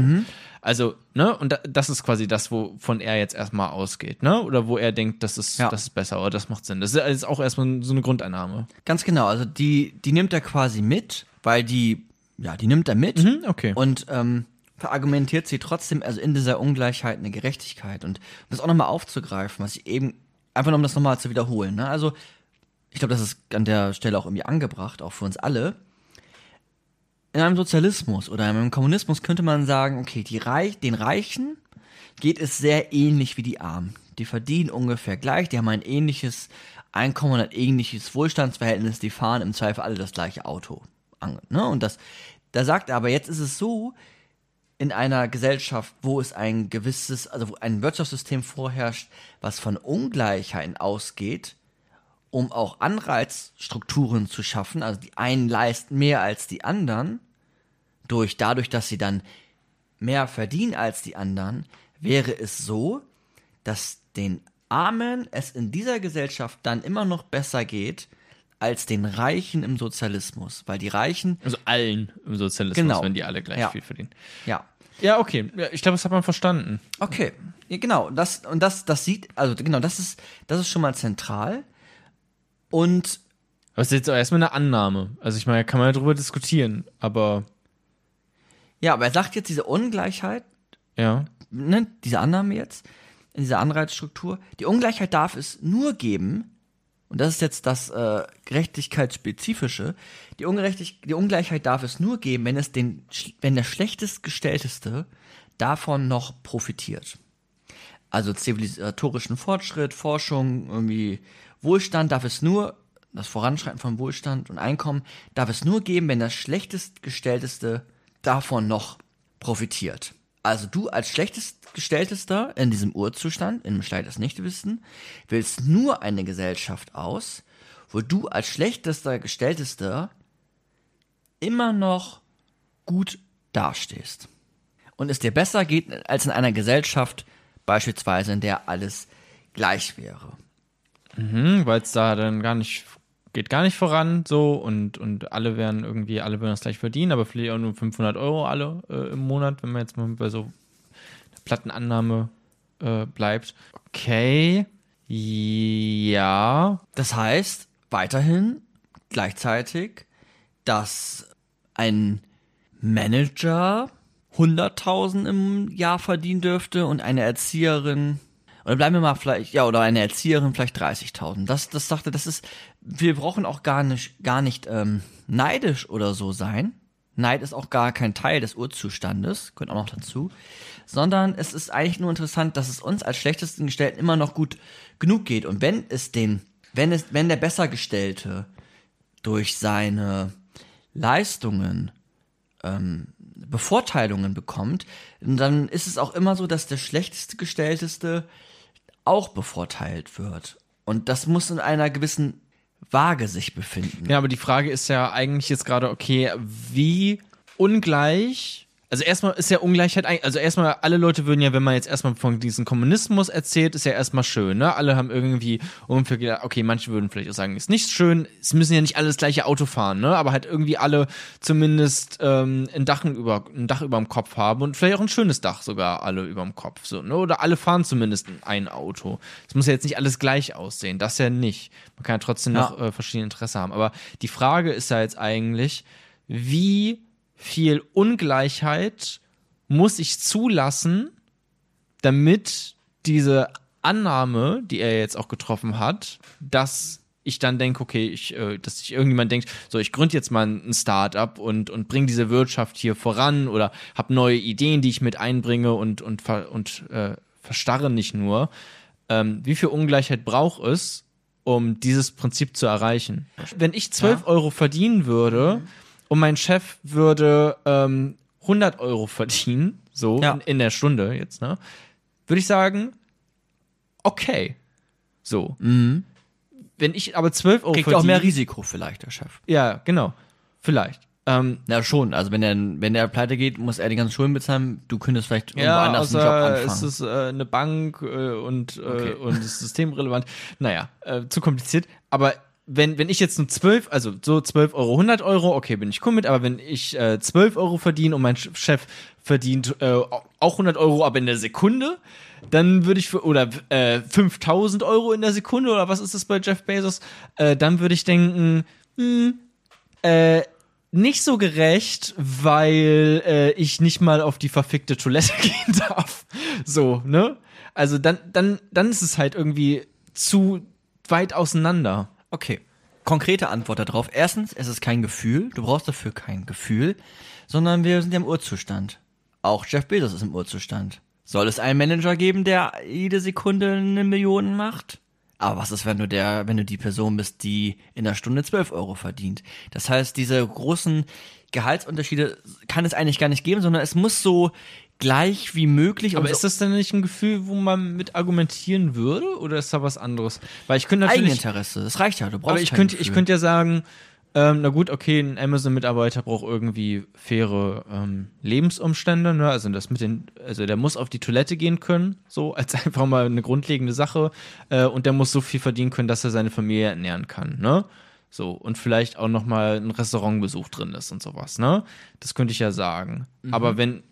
Also, ne, und da, das ist quasi das, wovon er jetzt erstmal ausgeht, ne? Oder wo er denkt, das ist, Ja. das ist besser oder das macht Sinn. Das ist ist auch erstmal so eine Grundeinnahme. Ganz genau, also die, die nimmt er quasi mit, weil die, ja, die nimmt er mit Mhm, okay. und ähm, verargumentiert sie trotzdem, also in dieser Ungleichheit eine Gerechtigkeit. Und um das auch nochmal aufzugreifen, was ich eben, einfach nur um das nochmal zu wiederholen. Ne? Also, ich glaube, das ist an der Stelle auch irgendwie angebracht, auch für uns alle. In einem Sozialismus oder in einem Kommunismus könnte man sagen, okay, die Reich, den Reichen geht es sehr ähnlich wie die Armen. Die verdienen ungefähr gleich, die haben ein ähnliches Einkommen und ein ähnliches Wohlstandsverhältnis, die fahren im Zweifel alle das gleiche Auto. Ne? Und das, da sagt er aber, jetzt ist es so, in einer Gesellschaft, wo es ein gewisses, also wo ein Wirtschaftssystem vorherrscht, was von Ungleichheiten ausgeht, um auch Anreizstrukturen zu schaffen, also die einen leisten mehr als die anderen, durch dadurch, dass sie dann mehr verdienen als die anderen, wäre es so, dass den Armen es in dieser Gesellschaft dann immer noch besser geht als den Reichen im Sozialismus, weil die Reichen, Also allen im Sozialismus, Genau. wenn die alle gleich Ja. viel verdienen. ja, Ja, okay. Ich glaube, das hat man verstanden. Okay, ja, genau. Das, und das, das sieht, also genau, das ist, das ist schon mal zentral. Und Aber es ist jetzt auch erstmal eine Annahme. Also ich meine, kann man ja drüber diskutieren, aber ja, aber er sagt jetzt diese Ungleichheit, ja. ne, diese Annahme jetzt, in dieser Anreizstruktur, die Ungleichheit darf es nur geben, und das ist jetzt das äh, Gerechtigkeitsspezifische, die, Ungerechtig die Ungleichheit darf es nur geben, wenn es den, wenn der schlechtest Gestellteste davon noch profitiert. Also zivilisatorischen Fortschritt, Forschung, irgendwie Wohlstand darf es nur, das Voranschreiten von Wohlstand und Einkommen darf es nur geben, wenn das schlechtest Gestellteste davon noch profitiert. Also du als schlechtest Gestelltester in diesem Urzustand, in dem Stein des Nichtwissen, wählst nur eine Gesellschaft aus, wo du als schlechtester Gestelltester immer noch gut dastehst. Und es dir besser geht als in einer Gesellschaft, beispielsweise in der alles gleich wäre. Hm, weil es da dann gar nicht, geht gar nicht voran so und, und alle werden irgendwie, alle würden das gleich verdienen, aber vielleicht auch nur 500 Euro alle äh, im Monat, wenn man jetzt mal bei so einer Plattenannahme äh, bleibt. Okay, ja, Das heißt, weiterhin gleichzeitig, dass ein Manager 100.000 im Jahr verdienen dürfte und eine Erzieherin, oder bleiben wir mal vielleicht, ja, oder eine Erzieherin vielleicht 30.000. Das, das sagte, das ist, wir brauchen auch gar nicht, gar nicht ähm, neidisch oder so sein. Neid ist auch gar kein Teil des Urzustandes, gehört auch noch dazu, sondern es ist eigentlich nur interessant, dass es uns als schlechtesten Gestellten immer noch gut genug geht. Und wenn es den, wenn es, wenn der Bessergestellte durch seine Leistungen ähm, Bevorteilungen bekommt, dann ist es auch immer so, dass der schlechteste Gestellteste auch bevorteilt wird. Und das muss in einer gewissen Waage sich befinden. Ja, aber die Frage ist ja eigentlich jetzt gerade, okay, wie ungleich. Also erstmal ist ja Ungleichheit, eigentlich- also erstmal alle Leute würden ja, wenn man jetzt erstmal von diesem Kommunismus erzählt, ist ja erstmal schön, ne? Alle haben irgendwie ungefähr gedacht, okay, manche würden vielleicht auch sagen, ist nicht schön, es müssen ja nicht alle das gleiche Auto fahren, ne? Aber halt irgendwie alle zumindest ähm, ein Dach über ein Dach über dem Kopf haben und vielleicht auch ein schönes Dach sogar alle über dem Kopf, so, ne? Oder alle fahren zumindest ein Auto. Es muss ja jetzt nicht alles gleich aussehen, das ja nicht. Man kann ja trotzdem Ja. noch äh, verschiedene Interesse haben. Aber die Frage ist ja jetzt eigentlich, wie viel Ungleichheit muss ich zulassen, damit diese Annahme, die er jetzt auch getroffen hat, dass ich dann denke, okay, ich, äh, dass sich irgendjemand denkt, so, ich gründe jetzt mal ein Start-up und, und bringe diese Wirtschaft hier voran oder habe neue Ideen, die ich mit einbringe und, und, und äh, verstarre nicht nur. Ähm, wie viel Ungleichheit braucht es, um dieses Prinzip zu erreichen? Wenn ich 12 Ja. Euro verdienen würde und mein Chef würde ähm, 100 Euro verdienen, so Ja. in, in der Stunde jetzt, ne? Würde ich sagen, okay. So. Wenn ich aber 12 Euro Kriegt verdiene. auch mehr Risiko vielleicht, der Chef. Ja, genau. Vielleicht. Ähm, Na schon, also wenn der, wenn der pleite geht, muss er die ganzen Schulden bezahlen, du könntest vielleicht irgendwo ja, anders einen Job außer anfangen. es ist äh, eine Bank äh, und, äh, Okay. und es ist systemrelevant. Naja, äh, zu kompliziert. Aber wenn, wenn ich jetzt nur 12, also so 12 Euro, 100 Euro, okay, bin ich cool mit, aber wenn ich äh, 12 Euro verdiene und mein Ch- Chef verdient äh, auch 100 Euro, aber in der Sekunde, dann würde ich für, oder äh, 5000 Euro in der Sekunde, oder was ist das bei Jeff Bezos, äh, dann würde ich denken, hm, äh, nicht so gerecht, weil äh, ich nicht mal auf die verfickte Toilette <laughs> gehen darf. So, ne? Also dann, dann, dann ist es halt irgendwie zu weit auseinander. Okay. Konkrete Antwort darauf. Erstens, es ist kein Gefühl. Du brauchst dafür kein Gefühl, sondern wir sind ja im Urzustand. Auch Jeff Bezos ist im Urzustand. Soll es einen Manager geben, der jede Sekunde eine Million macht? Aber was ist, wenn du der, wenn du die Person bist, die in einer Stunde 12 Euro verdient? Das heißt, diese großen Gehaltsunterschiede kann es eigentlich gar nicht geben, sondern es muss so gleich wie möglich. Aber so ist das denn nicht ein Gefühl, wo man mit argumentieren würde? Oder ist da was anderes? Weil ich könnte natürlich. Eigeninteresse? Das reicht ja. Du brauchst Aber ich könnte, ich könnte ja sagen, ähm, na gut, okay, ein Amazon-Mitarbeiter braucht irgendwie faire ähm, Lebensumstände, ne? Also das mit den, also der muss auf die Toilette gehen können, so <laughs> als einfach mal eine grundlegende Sache. Äh, und der muss so viel verdienen können, dass er seine Familie ernähren kann, ne? So, und vielleicht auch noch mal ein Restaurantbesuch drin ist und sowas, ne? Das könnte ich ja sagen. Aber wenn,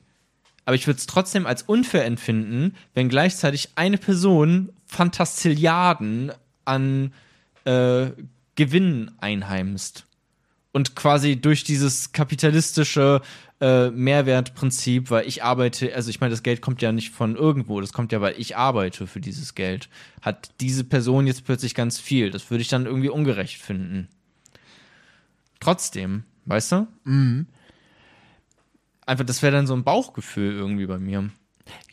aber ich würde es trotzdem als unfair empfinden, wenn gleichzeitig eine Person Fantastilliarden an äh, Gewinnen einheimst. Und quasi durch dieses kapitalistische äh, Mehrwertprinzip, weil ich arbeite, also ich meine, das Geld kommt ja nicht von irgendwo, das kommt ja, weil ich arbeite für dieses Geld, hat diese Person jetzt plötzlich ganz viel. Das würde ich dann irgendwie ungerecht finden. Trotzdem, weißt du? Einfach, das wäre dann so ein Bauchgefühl irgendwie bei mir.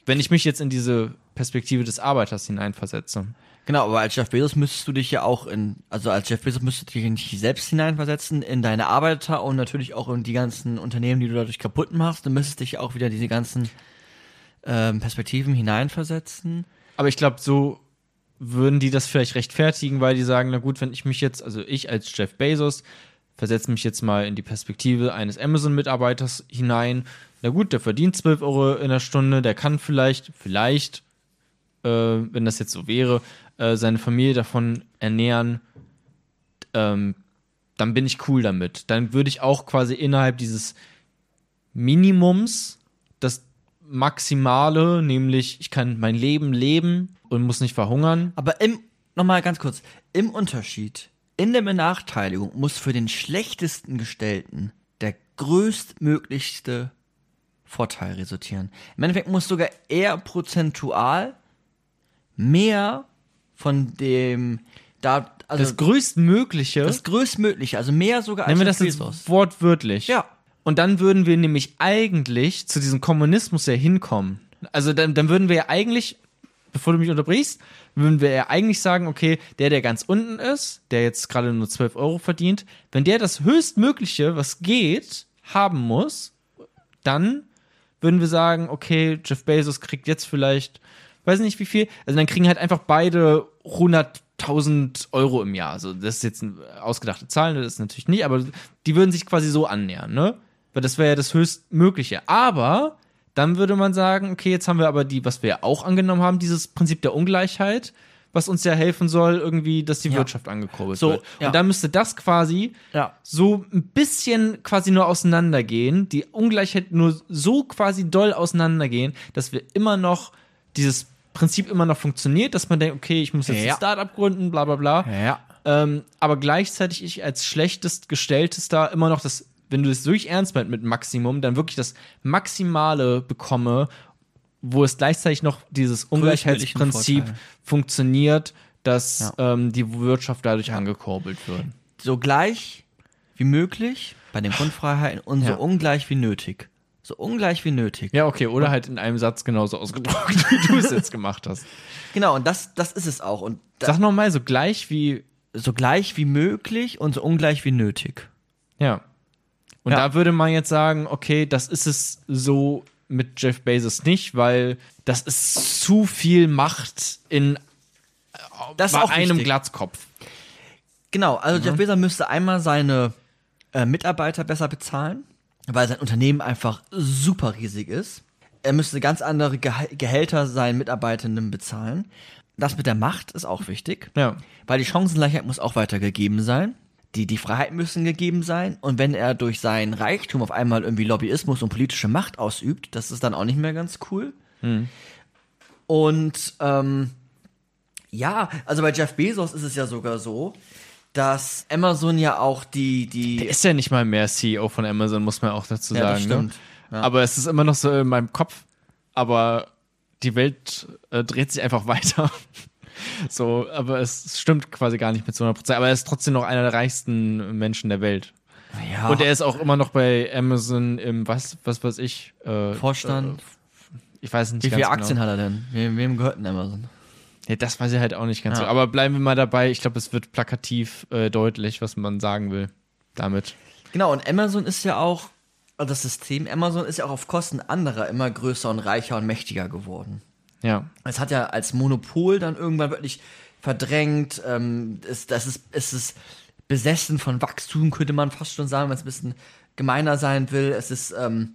Wenn ich mich jetzt in diese Perspektive des Arbeiters hineinversetze. Genau, aber als Jeff Bezos müsstest du dich ja auch in, also als Jeff Bezos müsstest du dich nicht selbst hineinversetzen in deine Arbeiter und natürlich auch in die ganzen Unternehmen, die du dadurch kaputt machst. Du müsstest dich auch wieder diese ganzen ähm, Perspektiven hineinversetzen. Aber ich glaube, so würden die das vielleicht rechtfertigen, weil die sagen, na gut, wenn ich mich jetzt, also ich als Jeff Bezos, versetze mich jetzt mal in die Perspektive eines Amazon-Mitarbeiters hinein. Na gut, der verdient 12 Euro in der Stunde, der kann vielleicht, vielleicht, äh, wenn das jetzt so wäre, äh, seine Familie davon ernähren. Ähm, dann bin ich cool damit. Dann würde ich auch quasi innerhalb dieses Minimums das Maximale, nämlich ich kann mein Leben leben und muss nicht verhungern. Aber im, nochmal ganz kurz, im Unterschied, in der Benachteiligung muss für den schlechtesten Gestellten der größtmöglichste Vorteil resultieren. Im Endeffekt muss sogar eher prozentual mehr von dem, da, also Das größtmögliche, das größtmögliche, also mehr sogar als nehmen wir Jeff das jetzt wortwörtlich. Ja. Und dann würden wir nämlich eigentlich zu diesem Kommunismus ja hinkommen. Also dann, dann würden wir ja eigentlich, bevor du mich unterbrichst, würden wir ja eigentlich sagen, okay, der, der ganz unten ist, der jetzt gerade nur 12 Euro verdient, wenn der das höchstmögliche, was geht, haben muss, dann würden wir sagen, okay, Jeff Bezos kriegt jetzt vielleicht, weiß nicht wie viel, also dann kriegen halt einfach beide 100.000 Euro im Jahr. Also das ist jetzt eine ausgedachte Zahl, das ist natürlich nicht, aber die würden sich quasi so annähern, ne? Weil das wäre ja das höchstmögliche. Aber dann würde man sagen, okay, jetzt haben wir aber die, was wir ja auch angenommen haben, dieses Prinzip der Ungleichheit, was uns ja helfen soll, irgendwie, dass die Ja. Wirtschaft angekurbelt So, wird. ja. Und dann müsste das quasi Ja. so ein bisschen quasi nur auseinandergehen, die Ungleichheit nur so quasi doll auseinandergehen, dass wir immer noch dieses Prinzip immer noch funktioniert, dass man denkt, okay, ich muss jetzt ein Startup gründen, bla bla bla. Ähm, aber gleichzeitig ich als schlechtest gestelltester immer noch das, wenn du es wirklich ernst meinst mit Maximum, dann wirklich das Maximale bekomme, wo es gleichzeitig noch dieses Ungleichheitsprinzip funktioniert, dass ähm, die Wirtschaft dadurch angekurbelt wird. So gleich wie möglich bei den Grundfreiheiten und so Ja. ungleich wie nötig. So ungleich wie nötig. Ja, okay, oder halt in einem Satz genauso ausgedrückt, wie du es jetzt gemacht hast. <laughs> Genau, und das, das ist es auch. Und Sag nochmal, so gleich wie, so gleich wie möglich und so ungleich wie nötig. ja. Und Ja. da würde man jetzt sagen, okay, das ist es so mit Jeff Bezos nicht, weil das ist zu viel Macht in Das ist bei auch einem wichtig. Glatzkopf. Genau, also Jeff Bezos müsste einmal seine äh, Mitarbeiter besser bezahlen, weil sein Unternehmen einfach super riesig ist. Er müsste ganz andere Geha Gehälter seinen Mitarbeitenden bezahlen. Das mit der Macht ist auch wichtig, Ja. weil die Chancengleichheit muss auch weiter gegeben sein. Die, die Freiheiten müssen gegeben sein. Und wenn er durch seinen Reichtum auf einmal irgendwie Lobbyismus und politische Macht ausübt, das ist dann auch nicht mehr ganz cool. Und ähm, ja, also bei Jeff Bezos ist es ja sogar so, dass Amazon ja auch die, die. Der ist ja nicht mal mehr CEO von Amazon, muss man auch dazu Ja, das sagen. Ne? stimmt. Ja. Aber es ist immer noch so in meinem Kopf. Aber die Welt äh, dreht sich einfach <laughs> weiter. So, aber es stimmt quasi gar nicht mit so 100 Prozent. Aber er ist trotzdem noch einer der reichsten Menschen der Welt. ja, Und er ist auch immer noch bei Amazon im, was, was weiß ich, äh, Vorstand. Äh, ich weiß nicht Wie viele Aktien genau. hat er denn? Wem, wem gehört denn Amazon? Ja, das weiß ich halt auch nicht ganz Ja. so. Aber bleiben wir mal dabei. Ich glaube, es wird plakativ äh, deutlich, was man sagen will damit. Genau, und Amazon ist ja auch, also das System Amazon ist ja auch auf Kosten anderer immer größer und reicher und mächtiger geworden. Ja. Es hat ja als Monopol dann irgendwann wirklich verdrängt. Ähm, es, das ist, es ist besessen von Wachstum, könnte man fast schon sagen, wenn es ein bisschen gemeiner sein will. Es ist, ähm,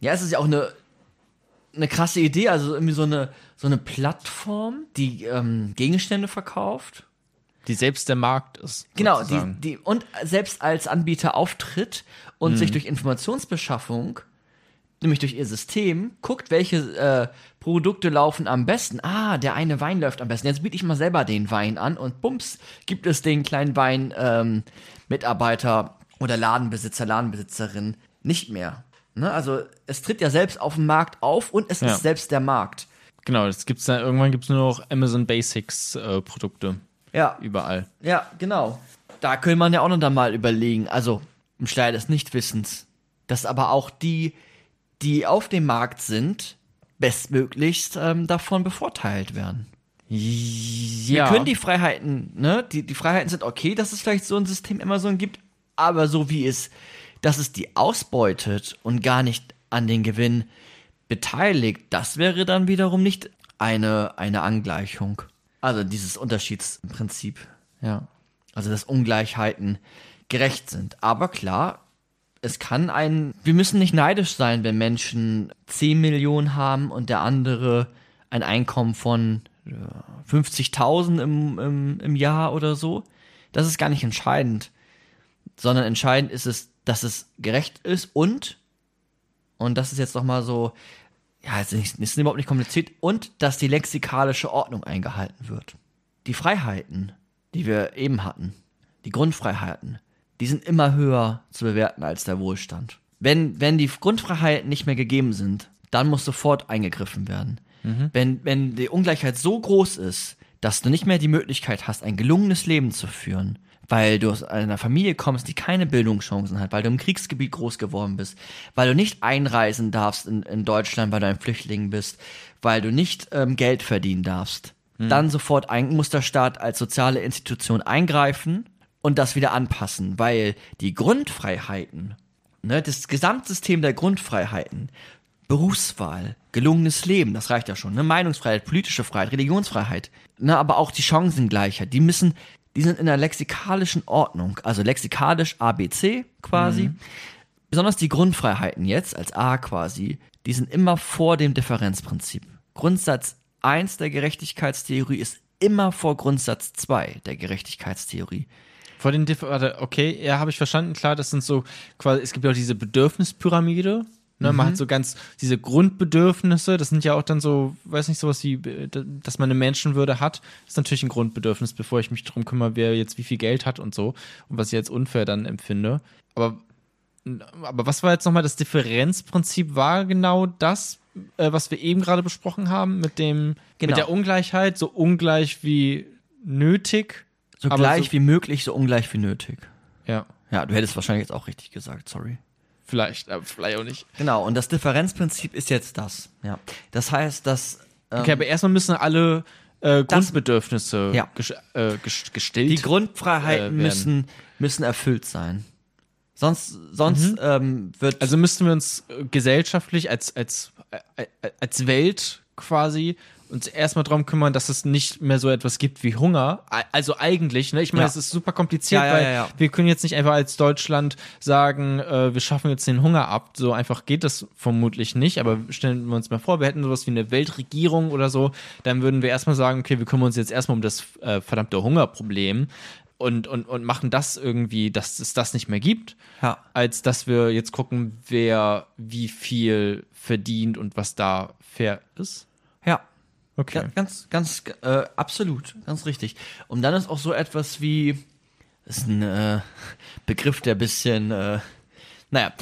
ja, es ist ja auch eine, eine krasse Idee, also irgendwie so eine, so eine Plattform, die ähm, Gegenstände verkauft. Die selbst der Markt ist. Genau, die, sozusagen. die, und selbst als Anbieter auftritt und sich durch Informationsbeschaffung, nämlich durch ihr System, guckt, welche äh, Produkte laufen am besten. Ah, der eine Wein läuft am besten. Jetzt biete ich mal selber den Wein an und bums, gibt es den kleinen Wein ähm, oder Ladenbesitzer, Ladenbesitzerin nicht mehr. Ne? Also es tritt ja selbst auf dem Markt auf und es Ja. ist selbst der Markt. Genau, das gibt's dann, irgendwann gibt es nur noch Amazon Basics äh, Produkte. Ja, Überall. Ja, genau. Da könnte man ja auch noch mal überlegen, also im Schleier des Nichtwissens, dass aber auch die, die auf dem Markt sind, bestmöglichst ähm, davon bevorteilt werden. Ja. Wir können die Freiheiten, ne, die, die Freiheiten sind okay, dass es vielleicht so ein System Amazon gibt, aber so wie es, dass es die ausbeutet und gar nicht an den Gewinn beteiligt, das wäre dann wiederum nicht eine, eine Angleichung. Also dieses Unterschiedsprinzip. ja. Also dass Ungleichheiten gerecht sind. Aber klar, es kann ein. Wir müssen nicht neidisch sein, wenn Menschen 10 Millionen haben und der andere ein Einkommen von ja, 50.000 im, im, im Jahr oder so. Das ist gar nicht entscheidend. Sondern entscheidend ist es, dass es gerecht ist und, und das ist jetzt nochmal so, ja, es ist, ist überhaupt nicht kompliziert, und dass die lexikalische Ordnung eingehalten wird. Die Freiheiten, die wir eben hatten, die Grundfreiheiten, die sind immer höher zu bewerten als der Wohlstand. Wenn, wenn die Grundfreiheiten nicht mehr gegeben sind, dann muss sofort eingegriffen werden. Wenn, wenn die Ungleichheit so groß ist, dass du nicht mehr die Möglichkeit hast, ein gelungenes Leben zu führen, weil du aus einer Familie kommst, die keine Bildungschancen hat, weil du im Kriegsgebiet groß geworden bist, weil du nicht einreisen darfst in, in Deutschland, weil du ein Flüchtling bist, weil du nicht ähm, Geld verdienen darfst, dann sofort ein, muss der Staat als soziale Institution eingreifen und das wieder anpassen, weil die Grundfreiheiten, ne, das Gesamtsystem der Grundfreiheiten, Berufswahl, gelungenes Leben, das reicht ja schon, ne? Meinungsfreiheit, politische Freiheit, Religionsfreiheit, ne? aber auch die Chancengleichheit, die müssen, die sind in der lexikalischen Ordnung, also lexikalisch ABC quasi. Besonders die Grundfreiheiten jetzt als A quasi, die sind immer vor dem Differenzprinzip. Grundsatz 1 der Gerechtigkeitstheorie ist immer vor Grundsatz 2 der Gerechtigkeitstheorie. Vor den Diff warte, okay, ja, habe ich verstanden. Klar, das sind so quasi, es gibt ja auch diese Bedürfnispyramide. Ne, Man hat so ganz diese Grundbedürfnisse, das sind ja auch dann so, weiß nicht, sowas wie, äh, dass man eine Menschenwürde hat, ist natürlich ein Grundbedürfnis, bevor ich mich darum kümmere, wer jetzt wie viel Geld hat und so und was ich als unfair dann empfinde. Aber, aber was war jetzt nochmal das Differenzprinzip? War genau das, äh, was wir eben gerade besprochen haben, mit dem, Genau. mit der Ungleichheit, so ungleich wie nötig. So aber gleich so- wie möglich, so ungleich wie nötig. Ja, Ja, du hättest wahrscheinlich jetzt auch richtig gesagt, sorry. vielleicht, aber vielleicht auch nicht. Genau, und das Differenzprinzip ist jetzt das. Ja. Das heißt, dass ähm, Okay, aber erstmal müssen alle äh, Grundbedürfnisse Ja. ges äh, ges gestillt die Grundfreiheiten äh, müssen, müssen erfüllt sein. Sonst, sonst ähm, wird. Also müssten wir uns äh, gesellschaftlich als, als, äh, äh, als Welt quasi uns erstmal darum kümmern, dass es nicht mehr so etwas gibt wie Hunger. Also eigentlich, ne? Ich meine, Ja. es ist super kompliziert, Ja, ja, weil wir können jetzt nicht einfach als Deutschland sagen, äh, wir schaffen jetzt den Hunger ab. So einfach geht das vermutlich nicht. Aber stellen wir uns mal vor, wir hätten sowas wie eine Weltregierung oder so, dann würden wir erstmal sagen, okay, wir kümmern uns jetzt erstmal um das äh, verdammte Hungerproblem. Und, und, und machen das irgendwie, dass es das nicht mehr gibt ja. als dass wir jetzt gucken, wer wie viel verdient und was da fair ist. Okay. Ga- Ganz, ganz, äh, absolut, ganz richtig. Und dann ist auch so etwas wie, ist ein äh, Begriff, der bisschen, äh, naja,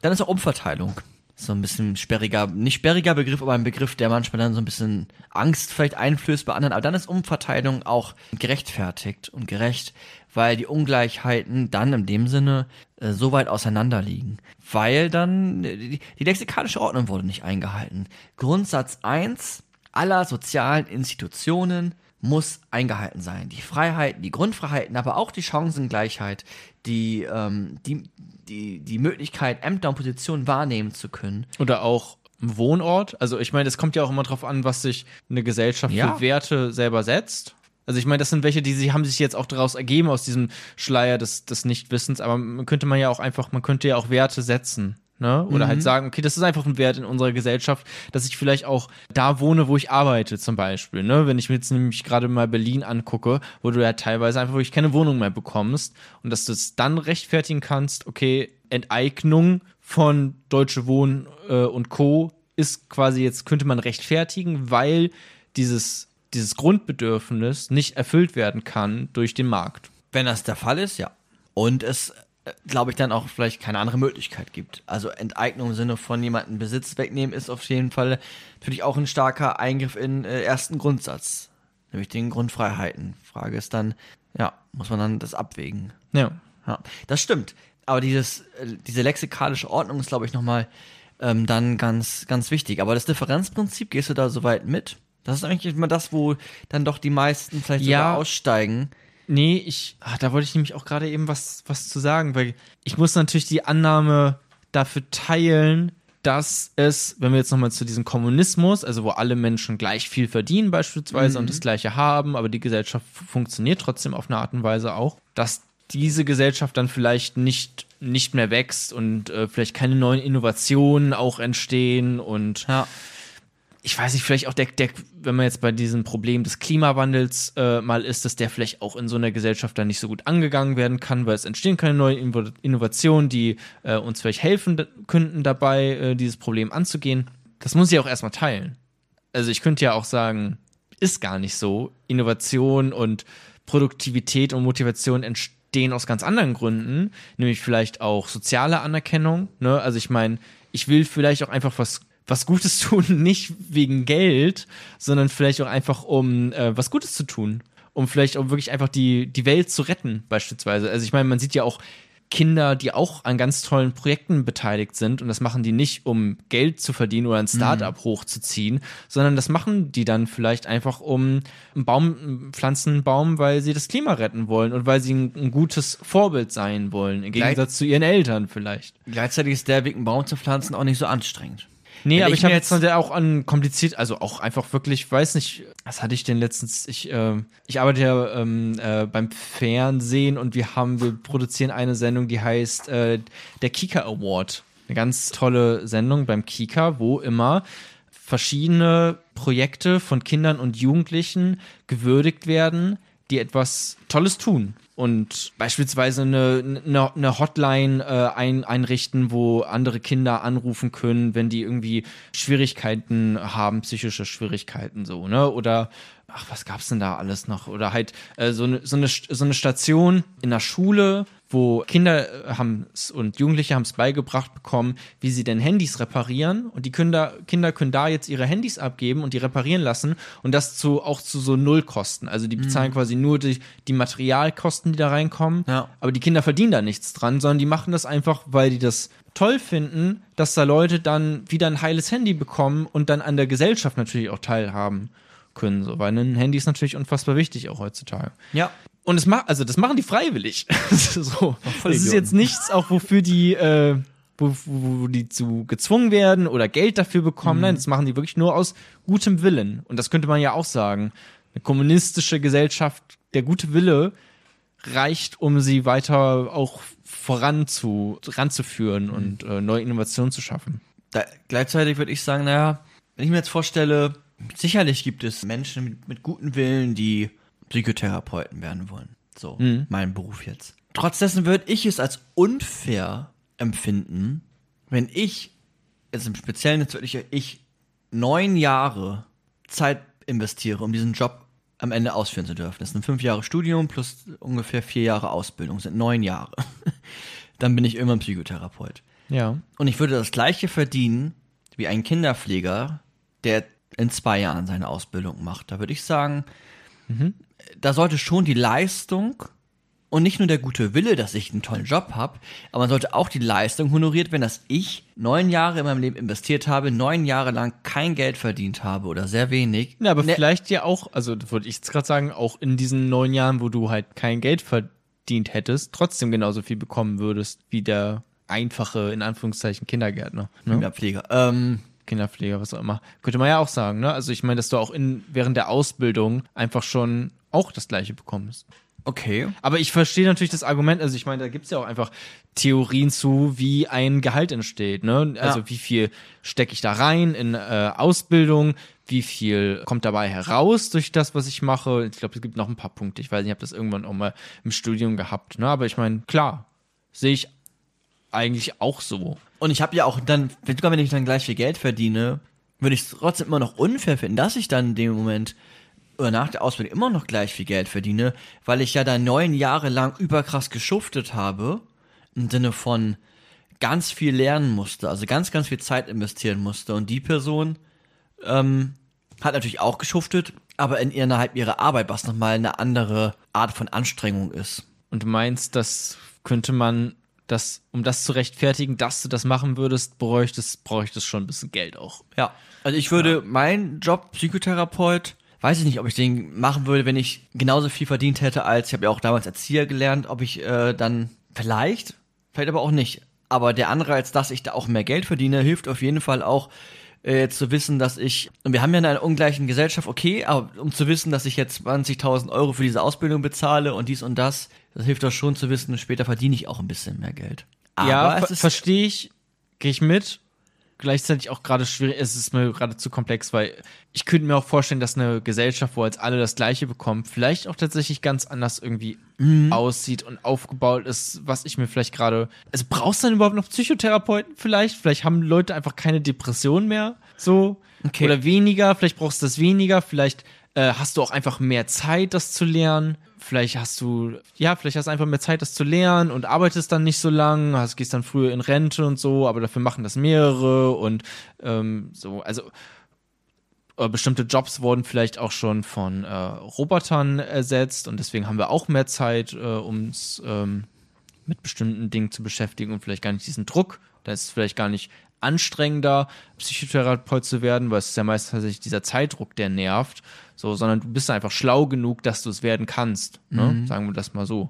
dann ist auch Umverteilung. So ein bisschen sperriger, nicht sperriger Begriff, aber ein Begriff, der manchmal dann so ein bisschen Angst vielleicht einflößt bei anderen. Aber dann ist Umverteilung auch gerechtfertigt und gerecht, weil die Ungleichheiten dann in dem Sinne äh, so weit auseinander liegen. Weil dann äh, die, die lexikalische Ordnung wurde nicht eingehalten. Grundsatz 1 aller sozialen Institutionen muss eingehalten sein. Die Freiheiten, die Grundfreiheiten, aber auch die Chancengleichheit, die, ähm, die, die, die Möglichkeit, Ämter und Positionen wahrnehmen zu können. Oder auch ein Wohnort. Also ich meine, es kommt ja auch immer drauf an, was sich eine Gesellschaft Ja. für Werte selber setzt. Also ich meine, das sind welche, die sie haben sich jetzt auch daraus ergeben aus diesem Schleier des, des Nichtwissens, aber man könnte man ja auch einfach, man könnte ja auch Werte setzen. Ne? Oder halt sagen, okay, das ist einfach ein Wert in unserer Gesellschaft, dass ich vielleicht auch da wohne, wo ich arbeite, zum Beispiel. Ne? Wenn ich mir jetzt nämlich gerade mal Berlin angucke, wo du ja teilweise einfach wirklich keine Wohnung mehr bekommst und dass du es dann rechtfertigen kannst, okay, Enteignung von Deutsche Wohnen äh, und Co. ist quasi jetzt, könnte man rechtfertigen, weil dieses, dieses Grundbedürfnis nicht erfüllt werden kann durch den Markt. Wenn das der Fall ist, ja. Und es, glaube ich, dann auch vielleicht keine andere Möglichkeit gibt. Also Enteignung im Sinne von jemanden Besitz wegnehmen ist auf jeden Fall natürlich auch ein starker Eingriff in äh, ersten Grundsatz, nämlich den Grundfreiheiten. Frage ist dann, ja, muss man dann das abwägen. Ja. Ja, das stimmt. Aber dieses, äh, diese lexikalische Ordnung ist, glaube ich, nochmal ähm, dann ganz, ganz wichtig. Aber das Differenzprinzip, gehst du da soweit mit? Das ist eigentlich immer das, wo dann doch die meisten vielleicht Ja. sogar aussteigen. Nee, ich, ah, da wollte ich nämlich auch gerade eben was, was zu sagen, weil ich muss natürlich die Annahme dafür teilen, dass es, wenn wir jetzt nochmal zu diesem Kommunismus, also wo alle Menschen gleich viel verdienen beispielsweise und das Gleiche haben, aber die Gesellschaft funktioniert trotzdem auf eine Art und Weise auch, dass diese Gesellschaft dann vielleicht nicht, nicht mehr wächst und äh, vielleicht keine neuen Innovationen auch entstehen und Ja. Ich weiß nicht, vielleicht auch der, der, wenn man jetzt bei diesem Problem des Klimawandels äh, mal ist, dass der vielleicht auch in so einer Gesellschaft dann nicht so gut angegangen werden kann, weil es entstehen keine neuen Inno- Innovationen, die äh, uns vielleicht helfen könnten dabei, äh, dieses Problem anzugehen. Das muss ich auch erstmal teilen. Also ich könnte ja auch sagen, ist gar nicht so. Innovation und Produktivität und Motivation entstehen aus ganz anderen Gründen, nämlich vielleicht auch soziale Anerkennung. Ne? Also ich meine, ich will vielleicht auch einfach was was Gutes <laughs> tun, nicht wegen Geld, sondern vielleicht auch einfach um äh, was Gutes zu tun, um vielleicht auch wirklich einfach die die Welt zu retten beispielsweise. Also ich meine, man sieht ja auch Kinder, die auch an ganz tollen Projekten beteiligt sind und das machen die nicht, um Geld zu verdienen oder ein Startup hochzuziehen, sondern das machen die dann vielleicht einfach, um einen Baum, pflanzen einen Baum, weil sie das Klima retten wollen und weil sie ein, ein gutes Vorbild sein wollen, im Gleich- Gegensatz zu ihren Eltern vielleicht. Gleichzeitig ist der Weg, einen Baum zu pflanzen, auch nicht so anstrengend. Nee, Wenn aber ich ich habe jetzt- auch an kompliziert, also auch einfach wirklich, weiß nicht, was hatte ich denn letztens? Ich, äh, ich arbeite ja ähm, äh, beim Fernsehen und wir haben, wir produzieren eine Sendung, die heißt äh, der Kika Award. Eine ganz tolle Sendung beim Kika, wo immer verschiedene Projekte von Kindern und Jugendlichen gewürdigt werden, die etwas Tolles tun. Und beispielsweise eine, eine, eine Hotline äh, ein, einrichten, wo andere Kinder anrufen können, wenn die irgendwie Schwierigkeiten haben, psychische Schwierigkeiten so, ne? Oder ach, was gab's denn da alles noch? Oder halt äh, so, eine, so, eine, so eine Station in der Schule, wo Kinder haben und Jugendliche haben es beigebracht bekommen, wie sie denn Handys reparieren und die Kinder, Kinder können da jetzt ihre Handys abgeben und die reparieren lassen und das zu auch zu so Nullkosten. Also die bezahlen quasi nur die, die Materialkosten, die da reinkommen, Ja. aber die Kinder verdienen da nichts dran, sondern die machen das einfach, weil die das toll finden, dass da Leute dann wieder ein heiles Handy bekommen und dann an der Gesellschaft natürlich auch teilhaben können, so, weil ein Handy ist natürlich unfassbar wichtig auch heutzutage. Ja. Und es macht, also das machen die freiwillig. so. <laughs> Das ist jetzt nichts, auch wofür die, äh, wo, wo, wo die zu gezwungen werden oder Geld dafür bekommen. Nein, das machen die wirklich nur aus gutem Willen. Und das könnte man ja auch sagen. Eine kommunistische Gesellschaft, der gute Wille reicht, um sie weiter auch voran zu, ranzuführen und äh, neue Innovationen zu schaffen. Da, gleichzeitig würde ich sagen, naja, wenn ich mir jetzt vorstelle, sicherlich gibt es Menschen mit, mit guten Willen, die Psychotherapeuten werden wollen. So, mein Beruf jetzt. Trotz dessen würde ich es als unfair empfinden, wenn ich, jetzt im Speziellen jetzt wirklich ich, neun Jahre Zeit investiere, um diesen Job am Ende ausführen zu dürfen. Das sind fünf Jahre Studium plus ungefähr vier Jahre Ausbildung, sind neun Jahre. <laughs> Dann bin ich irgendwann Psychotherapeut. Ja. Und ich würde das gleiche verdienen wie ein Kinderpfleger, der in zwei Jahren seine Ausbildung macht. Da würde ich sagen, da sollte schon die Leistung und nicht nur der gute Wille, dass ich einen tollen Job habe, aber man sollte auch die Leistung honoriert werden, dass ich neun Jahre in meinem Leben investiert habe, neun Jahre lang kein Geld verdient habe oder sehr wenig. Ja, aber Ne- vielleicht ja auch, also würde ich jetzt gerade sagen, auch in diesen neun Jahren, wo du halt kein Geld verdient hättest, trotzdem genauso viel bekommen würdest wie der einfache, in Anführungszeichen, Kindergärtner. Ne? Kinderpfleger. Ähm, Kinderpfleger, was auch immer. Könnte man ja auch sagen, ne? Also ich meine, dass du auch in, während der Ausbildung einfach schon auch das gleiche bekommst. okay. Aber ich verstehe natürlich das Argument, also ich meine, da gibt's ja auch einfach Theorien zu, wie ein Gehalt entsteht, ne? Also Ja. wie viel stecke ich da rein in äh, Ausbildung, wie viel kommt dabei heraus durch das, was ich mache. Ich glaube, es gibt noch ein paar Punkte. Ich weiß nicht, ich habe das irgendwann auch mal im Studium gehabt, ne? Aber ich meine, klar, sehe ich eigentlich auch so. Und ich habe ja auch dann, sogar wenn ich dann gleich viel Geld verdiene, würde ich es trotzdem immer noch unfair finden, dass ich dann in dem Moment oder nach der Ausbildung immer noch gleich viel Geld verdiene, weil ich ja dann neun Jahre lang überkrass geschuftet habe, im Sinne von ganz viel lernen musste, also ganz, ganz viel Zeit investieren musste. Und die Person ähm, hat natürlich auch geschuftet, aber in innerhalb ihrer Arbeit, was nochmal eine andere Art von Anstrengung ist. Und du meinst, das könnte man, das, um das zu rechtfertigen, dass du das machen würdest, bräuchtest, bräuchtest schon ein bisschen Geld auch. Ja, also ich würde meinen Job Psychotherapeut, weiß ich nicht, ob ich den machen würde, wenn ich genauso viel verdient hätte als, ich habe ja auch damals Erzieher gelernt, ob ich äh, dann vielleicht, vielleicht aber auch nicht. Aber der Anreiz, dass ich da auch mehr Geld verdiene, hilft auf jeden Fall auch äh, zu wissen, dass ich, und wir haben ja in einer ungleichen Gesellschaft, okay, aber um zu wissen, dass ich jetzt 20.000 Euro für diese Ausbildung bezahle und dies und das, das hilft doch schon zu wissen, später verdiene ich auch ein bisschen mehr Geld. Aber ja, ver verstehe ich, gehe ich mit. Gleichzeitig auch gerade schwierig, es ist mir gerade zu komplex, weil ich könnte mir auch vorstellen, dass eine Gesellschaft, wo jetzt alle das Gleiche bekommen, vielleicht auch tatsächlich ganz anders irgendwie Mhm. aussieht und aufgebaut ist, was ich mir vielleicht gerade. Also brauchst du dann überhaupt noch Psychotherapeuten vielleicht? Vielleicht haben Leute einfach keine Depression mehr, so. Okay. Oder weniger, vielleicht brauchst du das weniger, vielleicht äh, hast du auch einfach mehr Zeit, das zu lernen. Vielleicht hast du, ja, vielleicht hast du einfach mehr Zeit, das zu lernen und arbeitest dann nicht so lang, hast, gehst dann früher in Rente und so, aber dafür machen das mehrere und ähm, so, also äh, bestimmte Jobs wurden vielleicht auch schon von äh, Robotern ersetzt und deswegen haben wir auch mehr Zeit, äh, uns ähm, mit bestimmten Dingen zu beschäftigen und vielleicht gar nicht diesen Druck. Da ist es vielleicht gar nicht anstrengender, Psychotherapeut zu werden, weil es ist ja meist tatsächlich dieser Zeitdruck, der nervt, so, sondern du bist einfach schlau genug, dass du es werden kannst. Ne? Sagen wir das mal so.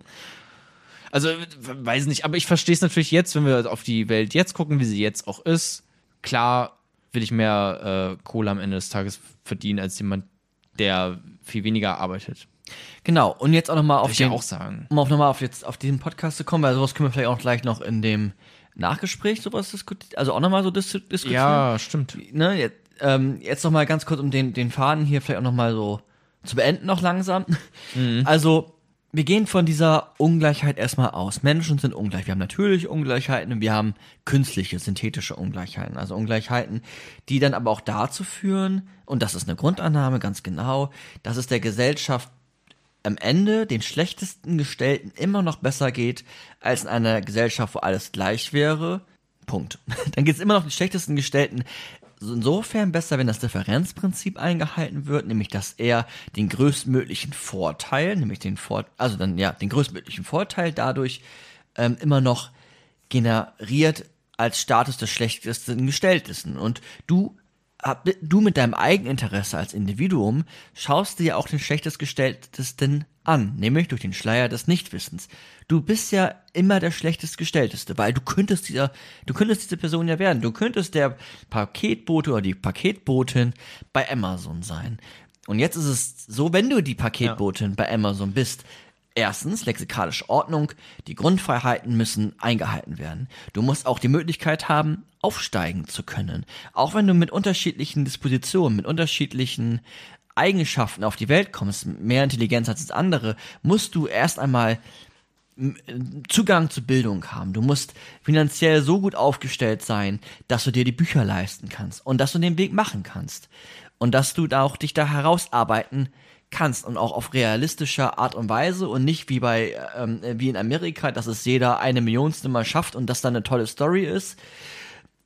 Also, weiß nicht, aber ich verstehe es natürlich jetzt, wenn wir auf die Welt jetzt gucken, wie sie jetzt auch ist. Klar will ich mehr äh, Kohle am Ende des Tages verdienen als jemand, der viel weniger arbeitet. genau. Und jetzt auch nochmal auf ja den, auch sagen. um auch nochmal auf jetzt auf diesen Podcast zu kommen, weil sowas können wir vielleicht auch gleich noch in dem Nachgespräch sowas diskutieren, also auch nochmal so dis diskutieren. Ja, stimmt. Ne, jetzt, ähm, jetzt nochmal ganz kurz, um den, den Faden hier vielleicht auch nochmal so zu beenden noch langsam. <laughs> Also, wir gehen von dieser Ungleichheit erstmal aus. Menschen sind ungleich. Wir haben natürliche Ungleichheiten und wir haben künstliche, synthetische Ungleichheiten. Also Ungleichheiten, die dann aber auch dazu führen, und das ist eine Grundannahme ganz genau, dass es der Gesellschaft am Ende den schlechtesten Gestellten immer noch besser geht, als in einer Gesellschaft, wo alles gleich wäre. Punkt. <laughs> Dann geht es immer noch den schlechtesten Gestellten insofern besser, wenn das Differenzprinzip eingehalten wird, nämlich dass er den größtmöglichen Vorteil, nämlich den Vor also dann ja den größtmöglichen Vorteil dadurch ähm, immer noch generiert als Status des schlechtesten Gestelltesten. Und du du mit deinem Eigeninteresse als Individuum schaust dir ja auch den schlechtest gestelltesten an, nämlich durch den Schleier des Nichtwissens. Du bist ja immer der schlechtest gestellteste, weil du könntest dieser, du könntest diese Person ja werden. Du könntest der Paketbote oder die Paketbotin bei Amazon sein. Und jetzt ist es so, wenn du die Paketbotin ja. bei Amazon bist, Erstens, lexikalische Ordnung. Die Grundfreiheiten müssen eingehalten werden. Du musst auch die Möglichkeit haben, aufsteigen zu können. Auch wenn du mit unterschiedlichen Dispositionen, mit unterschiedlichen Eigenschaften auf die Welt kommst, mehr Intelligenz als andere, musst du erst einmal Zugang zu Bildung haben. Du musst finanziell so gut aufgestellt sein, dass du dir die Bücher leisten kannst und dass du den Weg machen kannst und dass du da auch dich da herausarbeiten kannst und auch auf realistischer Art und Weise und nicht wie bei ähm, wie in Amerika, dass es jeder eine Millionste mal schafft und dass da eine tolle Story ist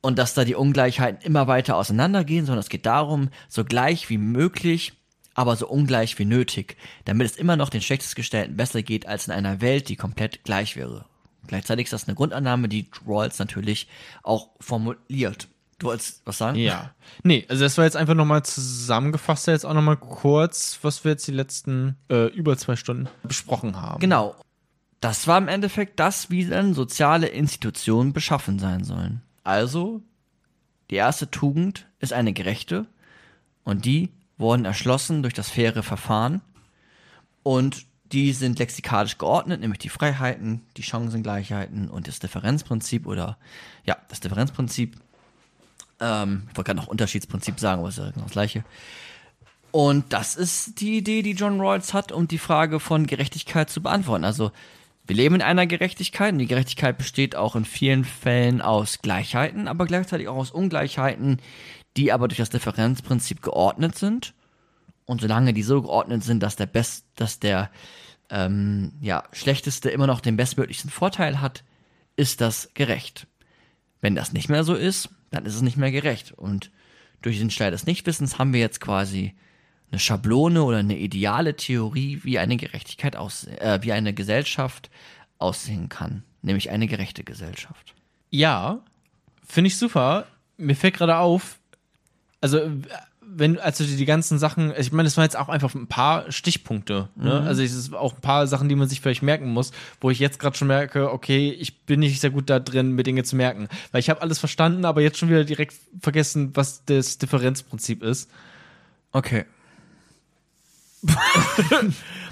und dass da die Ungleichheiten immer weiter auseinandergehen, sondern es geht darum, so gleich wie möglich, aber so ungleich wie nötig, damit es immer noch den Schlechtestgestellten besser geht als in einer Welt, die komplett gleich wäre. Gleichzeitig ist das eine Grundannahme, die Rawls natürlich auch formuliert. Du wolltest was sagen? Ja. Nee, also das war jetzt einfach nochmal zusammengefasst, jetzt auch nochmal kurz, was wir jetzt die letzten äh, über zwei Stunden besprochen haben. Genau. Das war im Endeffekt das, wie dann soziale Institutionen beschaffen sein sollen. Also, die erste Tugend ist eine gerechte und die wurden erschlossen durch das faire Verfahren und die sind lexikalisch geordnet, nämlich die Freiheiten, die Chancengleichheiten und das Differenzprinzip oder ja, das Differenzprinzip ähm, ich wollte gerade noch Unterschiedsprinzip sagen, aber es ist ja genau das gleiche. Und das ist die Idee, die John Rawls hat, um die Frage von Gerechtigkeit zu beantworten. Also wir leben in einer Gerechtigkeit und die Gerechtigkeit besteht auch in vielen Fällen aus Gleichheiten, aber gleichzeitig auch aus Ungleichheiten, die aber durch das Differenzprinzip geordnet sind. Und solange die so geordnet sind, dass der Best, dass der ähm, ja, schlechteste immer noch den bestmöglichen Vorteil hat, ist das gerecht. Wenn das nicht mehr so ist, dann ist es nicht mehr gerecht. Und durch den Stein des Nichtwissens haben wir jetzt quasi eine Schablone oder eine ideale Theorie, wie eine Gerechtigkeit aus, äh, wie eine Gesellschaft aussehen kann, nämlich eine gerechte Gesellschaft. Ja, finde ich super. Mir fällt gerade auf, also wenn, als du dir die ganzen Sachen, ich meine, das waren jetzt auch einfach ein paar Stichpunkte, ne? Mhm. Also es ist auch ein paar Sachen, die man sich vielleicht merken muss, wo ich jetzt gerade schon merke, okay, ich bin nicht sehr gut da drin, mir Dinge zu merken. Weil ich habe alles verstanden, aber jetzt schon wieder direkt vergessen, was das Differenzprinzip ist. Okay. <laughs>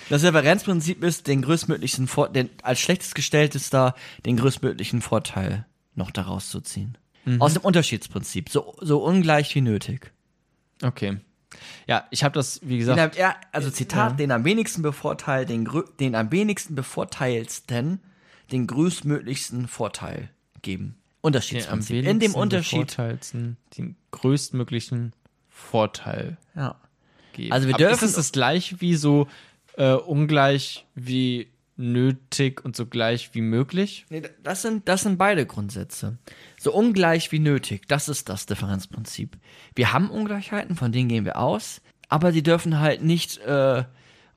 das Differenzprinzip ist, den größtmöglichen Vor den, als schlechtes gestelltester den größtmöglichen Vorteil noch daraus zu ziehen. Mhm. Aus dem Unterschiedsprinzip, so, so ungleich wie nötig. Okay. Ja, ich habe das, wie gesagt. Den, ja, also Zitat, ja. den am wenigsten bevorteilt, den, den am wenigsten bevorteilsten, den größtmöglichsten Vorteil geben. Unterschiedsprinzip. In dem Unterschied. Den größtmöglichen Vorteil. Ja. Geben. Also wir dürfen. Aber ist es das gleich wie so äh, ungleich wie nötig und so gleich wie möglich? Nee, das sind, das sind beide Grundsätze. So ungleich wie nötig, das ist das Differenzprinzip. Wir haben Ungleichheiten, von denen gehen wir aus, aber sie dürfen halt nicht äh,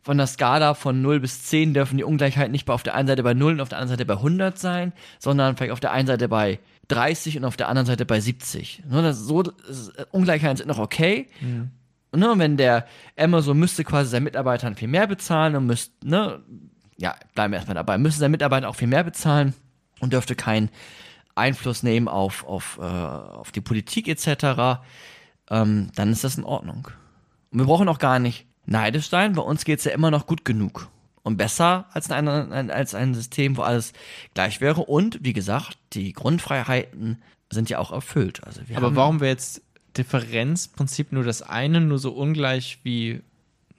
von der Skala von 0 bis 10 dürfen die Ungleichheiten nicht auf der einen Seite bei 0 und auf der anderen Seite bei 100 sein, sondern vielleicht auf der einen Seite bei 30 und auf der anderen Seite bei 70. Nur das, so, das, Ungleichheiten sind noch okay. Mhm. Ne, wenn der Amazon müsste quasi seinen Mitarbeitern viel mehr bezahlen und müsste, ne, ja, bleiben wir erstmal dabei, müsste sein Mitarbeiter auch viel mehr bezahlen und dürfte keinen Einfluss nehmen auf, auf, äh, auf die Politik etc., ähm, dann ist das in Ordnung. Und wir brauchen auch gar nicht neidisch sein, bei uns geht es ja immer noch gut genug. Und besser als ein, als ein System, wo alles gleich wäre. Und wie gesagt, die Grundfreiheiten sind ja auch erfüllt. Also Aber warum wäre jetzt Differenzprinzip nur das eine, nur so ungleich wie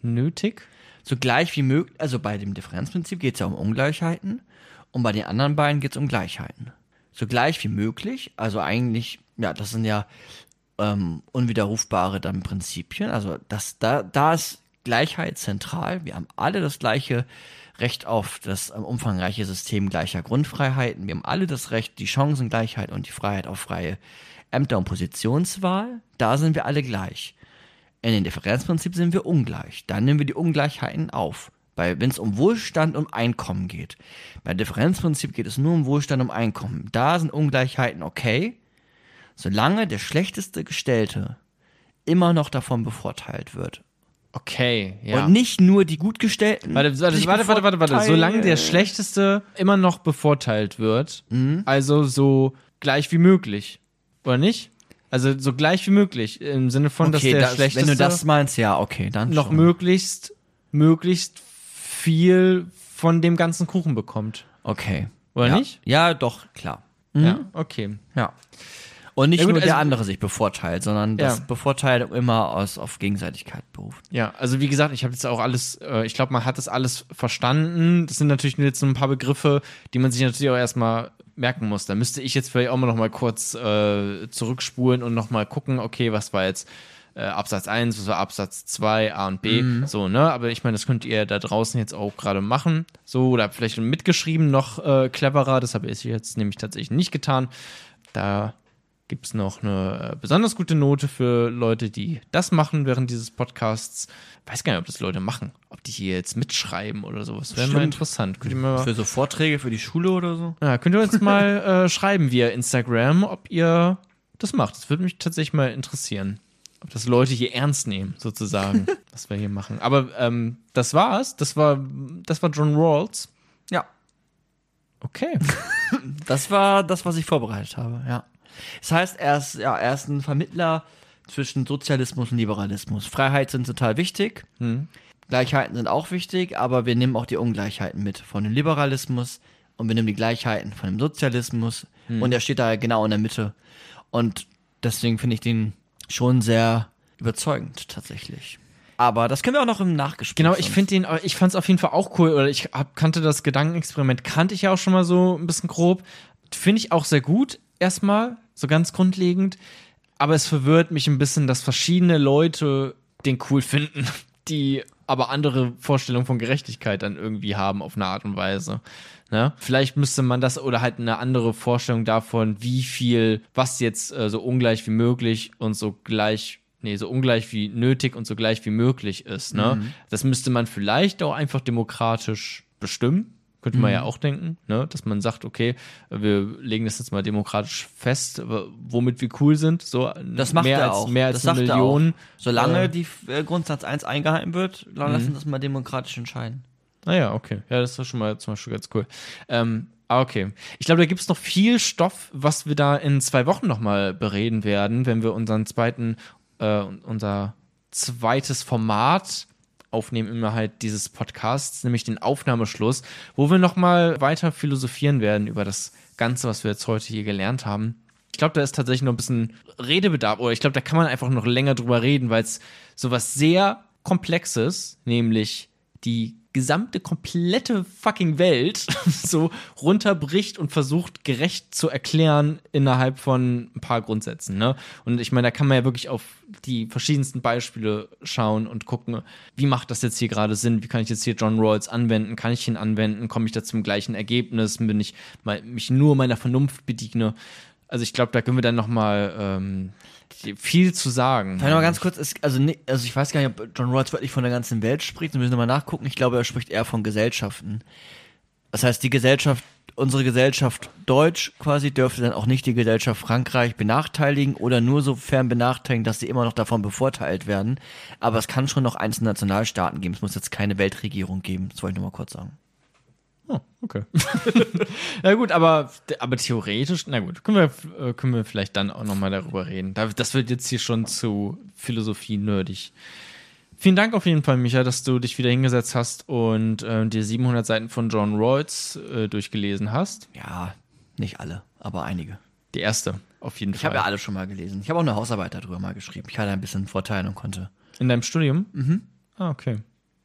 nötig? so gleich wie möglich, also bei dem Differenzprinzip geht es ja um Ungleichheiten und bei den anderen beiden geht es um Gleichheiten. So gleich wie möglich, also eigentlich, ja, das sind ja ähm, unwiderrufbare dann Prinzipien, also das, da, da ist Gleichheit zentral. Wir haben alle das gleiche Recht auf das ähm, umfangreiche System gleicher Grundfreiheiten. Wir haben alle das Recht, die Chancengleichheit und die Freiheit auf freie Ämter- und Positionswahl. Da sind wir alle gleich. In dem Differenzprinzip sind wir ungleich. Dann nehmen wir die Ungleichheiten auf. Wenn es um Wohlstand und Einkommen geht. Bei Differenzprinzip geht es nur um Wohlstand und Einkommen. Da sind Ungleichheiten okay, solange der schlechteste Gestellte immer noch davon bevorteilt wird. Okay, ja. Und nicht nur die Gutgestellten. Warte, warte, warte, warte, warte, warte. Solange der Schlechteste immer noch bevorteilt wird, also so gleich wie möglich. Oder nicht? Also so gleich wie möglich. Im Sinne von, dass Okay, der das, Schlechteste wenn du das meinst, ja, okay, dann noch schon. möglichst, möglichst viel von dem ganzen Kuchen bekommt. Okay. Oder ja. nicht? Ja, doch, klar. Ja, okay. Ja. Und nicht Ja, gut, nur der also- andere sich bevorteilt, sondern dass Ja. Bevorteilung immer aus, auf Gegenseitigkeit beruft. Ja, also wie gesagt, ich habe jetzt auch alles, äh, ich glaube, man hat das alles verstanden. Das sind natürlich nur jetzt so ein paar Begriffe, die man sich natürlich auch erstmal merken muss. Da müsste ich jetzt vielleicht auch mal noch mal kurz äh, zurückspulen und noch mal gucken, okay, was war jetzt äh, Absatz 1, was war Absatz 2, A und B, so, ne? Aber ich meine, das könnt ihr da draußen jetzt auch gerade machen. So, oder vielleicht mitgeschrieben noch äh, cleverer. Das habe ich jetzt nämlich tatsächlich nicht getan. Da gibt es noch eine äh, besonders gute Note für Leute, die das machen während dieses Podcasts. Weiß gar nicht, ob das Leute machen. Ob die hier jetzt mitschreiben oder sowas. Wäre mal interessant. Könnt ihr, mal, Für so Vorträge für die Schule oder so? ja, könnt ihr uns <laughs> mal äh, schreiben via Instagram, ob ihr das macht. Das würde mich tatsächlich mal interessieren. Ob das Leute hier ernst nehmen, sozusagen, <laughs> was wir hier machen. Aber ähm, das war's. Das war, das war John Rawls. Ja. Okay. <laughs> Das war das, was ich vorbereitet habe, ja. Das heißt, er ist, ja, er ist ein Vermittler zwischen Sozialismus und Liberalismus. Freiheit sind total wichtig. Gleichheiten sind auch wichtig, aber wir nehmen auch die Ungleichheiten mit von dem Liberalismus und wir nehmen die Gleichheiten von dem Sozialismus und er steht da genau in der Mitte. Und deswegen finde ich den schon sehr überzeugend tatsächlich. Aber das können wir auch noch im Nachgespräch. Genau, ich finde den, ich fand es auf jeden Fall auch cool, oder ich hab, kannte das Gedankenexperiment, kannte ich ja auch schon mal so ein bisschen grob. Finde ich auch sehr gut, erstmal, so ganz grundlegend. Aber es verwirrt mich ein bisschen, dass verschiedene Leute den cool finden, <laughs> die aber andere Vorstellungen von Gerechtigkeit dann irgendwie haben auf eine Art und Weise. Ne? Vielleicht müsste man das oder halt eine andere Vorstellung davon, wie viel, was jetzt äh, so ungleich wie möglich und so gleich, nee, so ungleich wie nötig und so gleich wie möglich ist. Ne? Das müsste man vielleicht auch einfach demokratisch bestimmen. Könnte man ja auch denken, ne? dass man sagt, okay, wir legen das jetzt mal demokratisch fest, womit wir cool sind. So Das macht mehr er als, auch. Mehr als das eine Million. Solange äh, die äh, Grundsatz 1 eingehalten wird, lassen das mal demokratisch entscheiden. Naja, Ah okay. Ja, das ist schon mal zum Beispiel ganz cool. Ähm, ah, okay. Ich glaube, da gibt es noch viel Stoff, was wir da in zwei Wochen nochmal bereden werden, wenn wir unseren zweiten, äh, unser zweites Format aufnehmen innerhalb dieses Podcasts, nämlich den Aufnahmeschluss, wo wir nochmal weiter philosophieren werden über das Ganze, was wir jetzt heute hier gelernt haben. Ich glaube, da ist tatsächlich noch ein bisschen Redebedarf, oder ich glaube, da kann man einfach noch länger drüber reden, weil es sowas sehr Komplexes, nämlich die gesamte komplette fucking Welt <laughs> so runterbricht und versucht gerecht zu erklären innerhalb von ein paar Grundsätzen. Ne? Und ich meine, da kann man ja wirklich auf die verschiedensten Beispiele schauen und gucken, wie macht das jetzt hier gerade Sinn? Wie kann ich jetzt hier John Rawls anwenden? Kann ich ihn anwenden? Komme ich da zum gleichen Ergebnis? Bin ich mal, mich nur meiner Vernunft bediene? Also ich glaube, da können wir dann noch mal ähm, viel zu sagen. Vielleicht mal ganz kurz, es, also, also ich weiß gar nicht, ob John Rawls wirklich von der ganzen Welt spricht, wir müssen nochmal nachgucken. Ich glaube, er spricht eher von Gesellschaften. Das heißt, die Gesellschaft, unsere Gesellschaft Deutsch quasi dürfte dann auch nicht die Gesellschaft Frankreich benachteiligen oder nur sofern benachteiligen, dass sie immer noch davon bevorteilt werden. Aber es kann schon noch einzelne Nationalstaaten geben. Es muss jetzt keine Weltregierung geben. Das wollte ich nur mal kurz sagen. Oh, okay. <laughs> na gut, aber, aber theoretisch, na gut, können wir, äh, können wir vielleicht dann auch nochmal darüber reden. Da- Das wird jetzt hier schon zu Philosophie-nerdig. Vielen Dank auf jeden Fall, Micha, dass du dich wieder hingesetzt hast und äh, dir 700 Seiten von John Rawls äh, durchgelesen hast. Ja, nicht alle, aber einige. Die erste, auf jeden Ich Fall. habe ja alle schon mal gelesen. Ich habe auch eine Hausarbeit darüber mal geschrieben. Ich hatte ein bisschen Vorteile und konnte. In deinem Studium? Mhm. Ah, okay.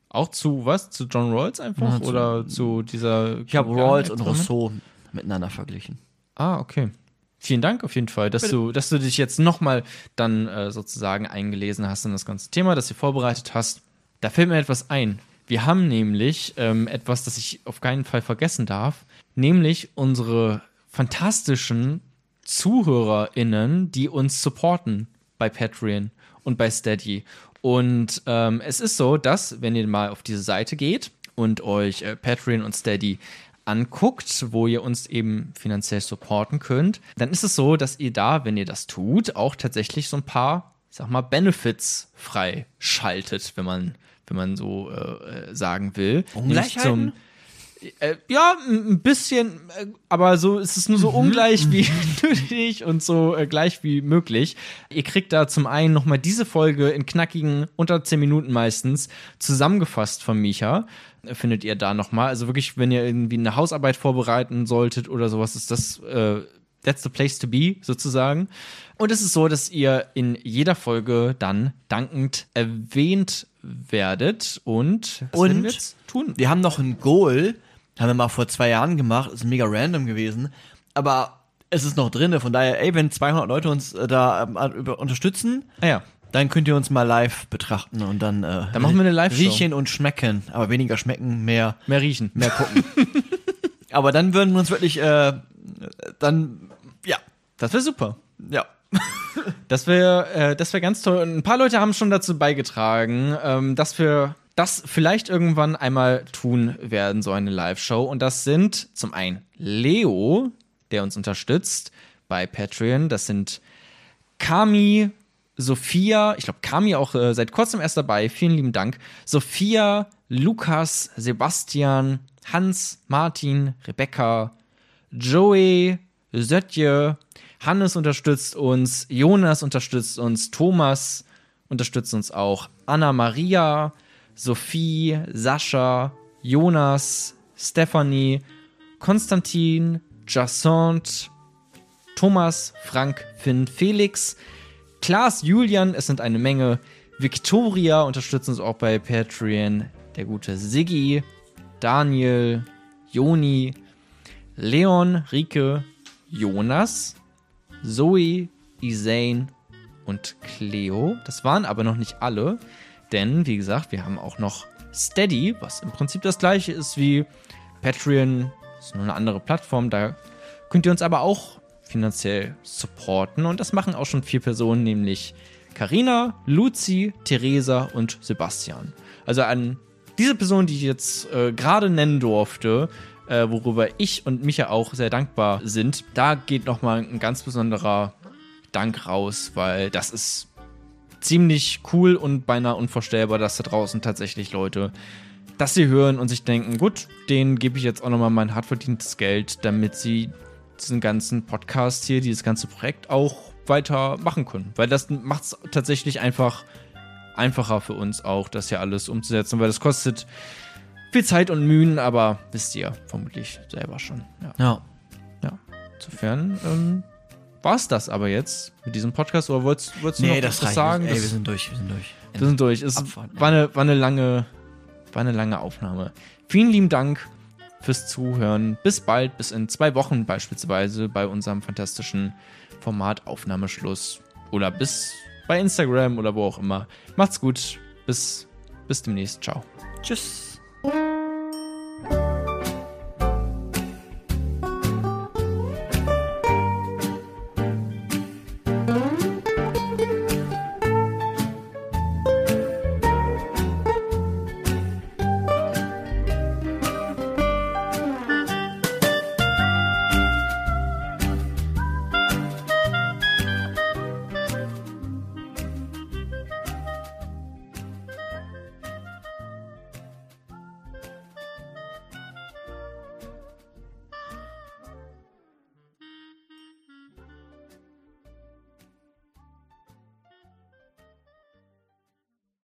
Auch zu was? Zu John Rawls einfach? Ja, zu- Oder zu dieser. Ich habe Rawls und? Rousseau miteinander verglichen. Ah, okay. Vielen Dank auf jeden Fall, dass du, dass du dich jetzt nochmal dann äh, sozusagen eingelesen hast in das ganze Thema, dass du vorbereitet hast. Da fällt mir etwas ein. Wir haben nämlich ähm, etwas, das ich auf keinen Fall vergessen darf, nämlich unsere fantastischen ZuhörerInnen, die uns supporten bei Patreon und bei Steady. Und ähm, es ist so, dass, wenn ihr mal auf diese Seite geht und euch äh, Patreon und Steady anguckt, wo ihr uns eben finanziell supporten könnt, dann ist es so, dass ihr da, wenn ihr das tut, auch tatsächlich so ein paar, ich sag mal, Benefits freischaltet, wenn man, wenn man so äh, sagen will. Nämlich Ungleichheiten? Äh, ja, ein bisschen, äh, aber so ist es nur so ungleich wie <laughs> nötig und so äh, gleich wie möglich. Ihr kriegt da zum einen nochmal diese Folge in knackigen, unter 10 Minuten meistens, zusammengefasst von Micha. Äh, Findet ihr da nochmal. Also wirklich, wenn ihr irgendwie eine Hausarbeit vorbereiten solltet oder sowas, ist das, äh, that's the place to be, sozusagen. Und es ist so, dass ihr in jeder Folge dann dankend erwähnt werdet und Und wir jetzt tun? Wir haben noch ein Goal, haben wir mal vor zwei Jahren gemacht, ist mega random gewesen, aber es ist noch drin, von daher, ey, wenn 200 Leute uns äh, da äh, unterstützen, Ah ja, dann könnt ihr uns mal live betrachten und dann, äh, Dann machen wir eine Live-Show. Riechen und schmecken, aber weniger schmecken, mehr, mehr riechen. mehr gucken. <laughs> aber dann würden wir uns wirklich, äh, dann, ja, Das wäre super. ja. Das wäre äh, das wär ganz toll. Und ein paar Leute haben schon dazu beigetragen, ähm, dass wir das vielleicht irgendwann einmal tun werden, so eine Live-Show. Und das sind zum einen Leo, der uns unterstützt bei Patreon. Das sind Kami, Sophia, ich glaube Kami auch äh, seit kurzem erst dabei. Vielen lieben Dank. Sophia, Lukas, Sebastian, Hans, Martin, Rebecca, Joey, Sötje, Hannes unterstützt uns, Jonas unterstützt uns, Thomas unterstützt uns auch, Anna Maria, Sophie, Sascha, Jonas, Stephanie, Konstantin, Jacinthe, Thomas, Frank, Finn, Felix, Klaas, Julian, es sind eine Menge. Victoria unterstützt uns auch bei Patreon. Der gute Siggi, Daniel, Joni, Leon, Rike, Jonas, Zoe, Isane und Cleo. Das waren aber noch nicht alle, denn wie gesagt, wir haben auch noch Steady, was im Prinzip das gleiche ist wie Patreon. Das ist nur eine andere Plattform. Da könnt ihr uns aber auch finanziell supporten und das machen auch schon vier Personen, nämlich Karina, Luzi, Theresa und Sebastian. Also an diese Person, die ich jetzt äh, gerade nennen durfte, äh, worüber ich und Micha auch sehr dankbar sind, da geht nochmal ein ganz besonderer Dank raus, weil das ist ziemlich cool und beinahe unvorstellbar, dass da draußen tatsächlich Leute das sie hören und sich denken, gut, denen gebe ich jetzt auch nochmal mein hart verdientes Geld, damit sie diesen ganzen Podcast hier, dieses ganze Projekt auch weiter machen können. Weil das macht es tatsächlich einfach einfacher für uns auch, das hier alles umzusetzen, weil das kostet viel Zeit und Mühen, aber wisst ihr vermutlich selber schon. Ja, Ja. ja. Insofern ähm, war es das aber jetzt mit diesem Podcast oder wolltest, wolltest du Nee, noch das was sagen? Ey, Das- wir sind durch, wir sind durch. wir sind durch. Es Abfahrt, war eine, war, eine lange, war eine lange Aufnahme. Vielen lieben Dank fürs Zuhören. Bis bald, bis in zwei Wochen beispielsweise bei unserem fantastischen Format Aufnahmeschluss. Oder bis bei Instagram oder wo auch immer. Macht's gut. Bis, bis demnächst. Ciao. Tschüss.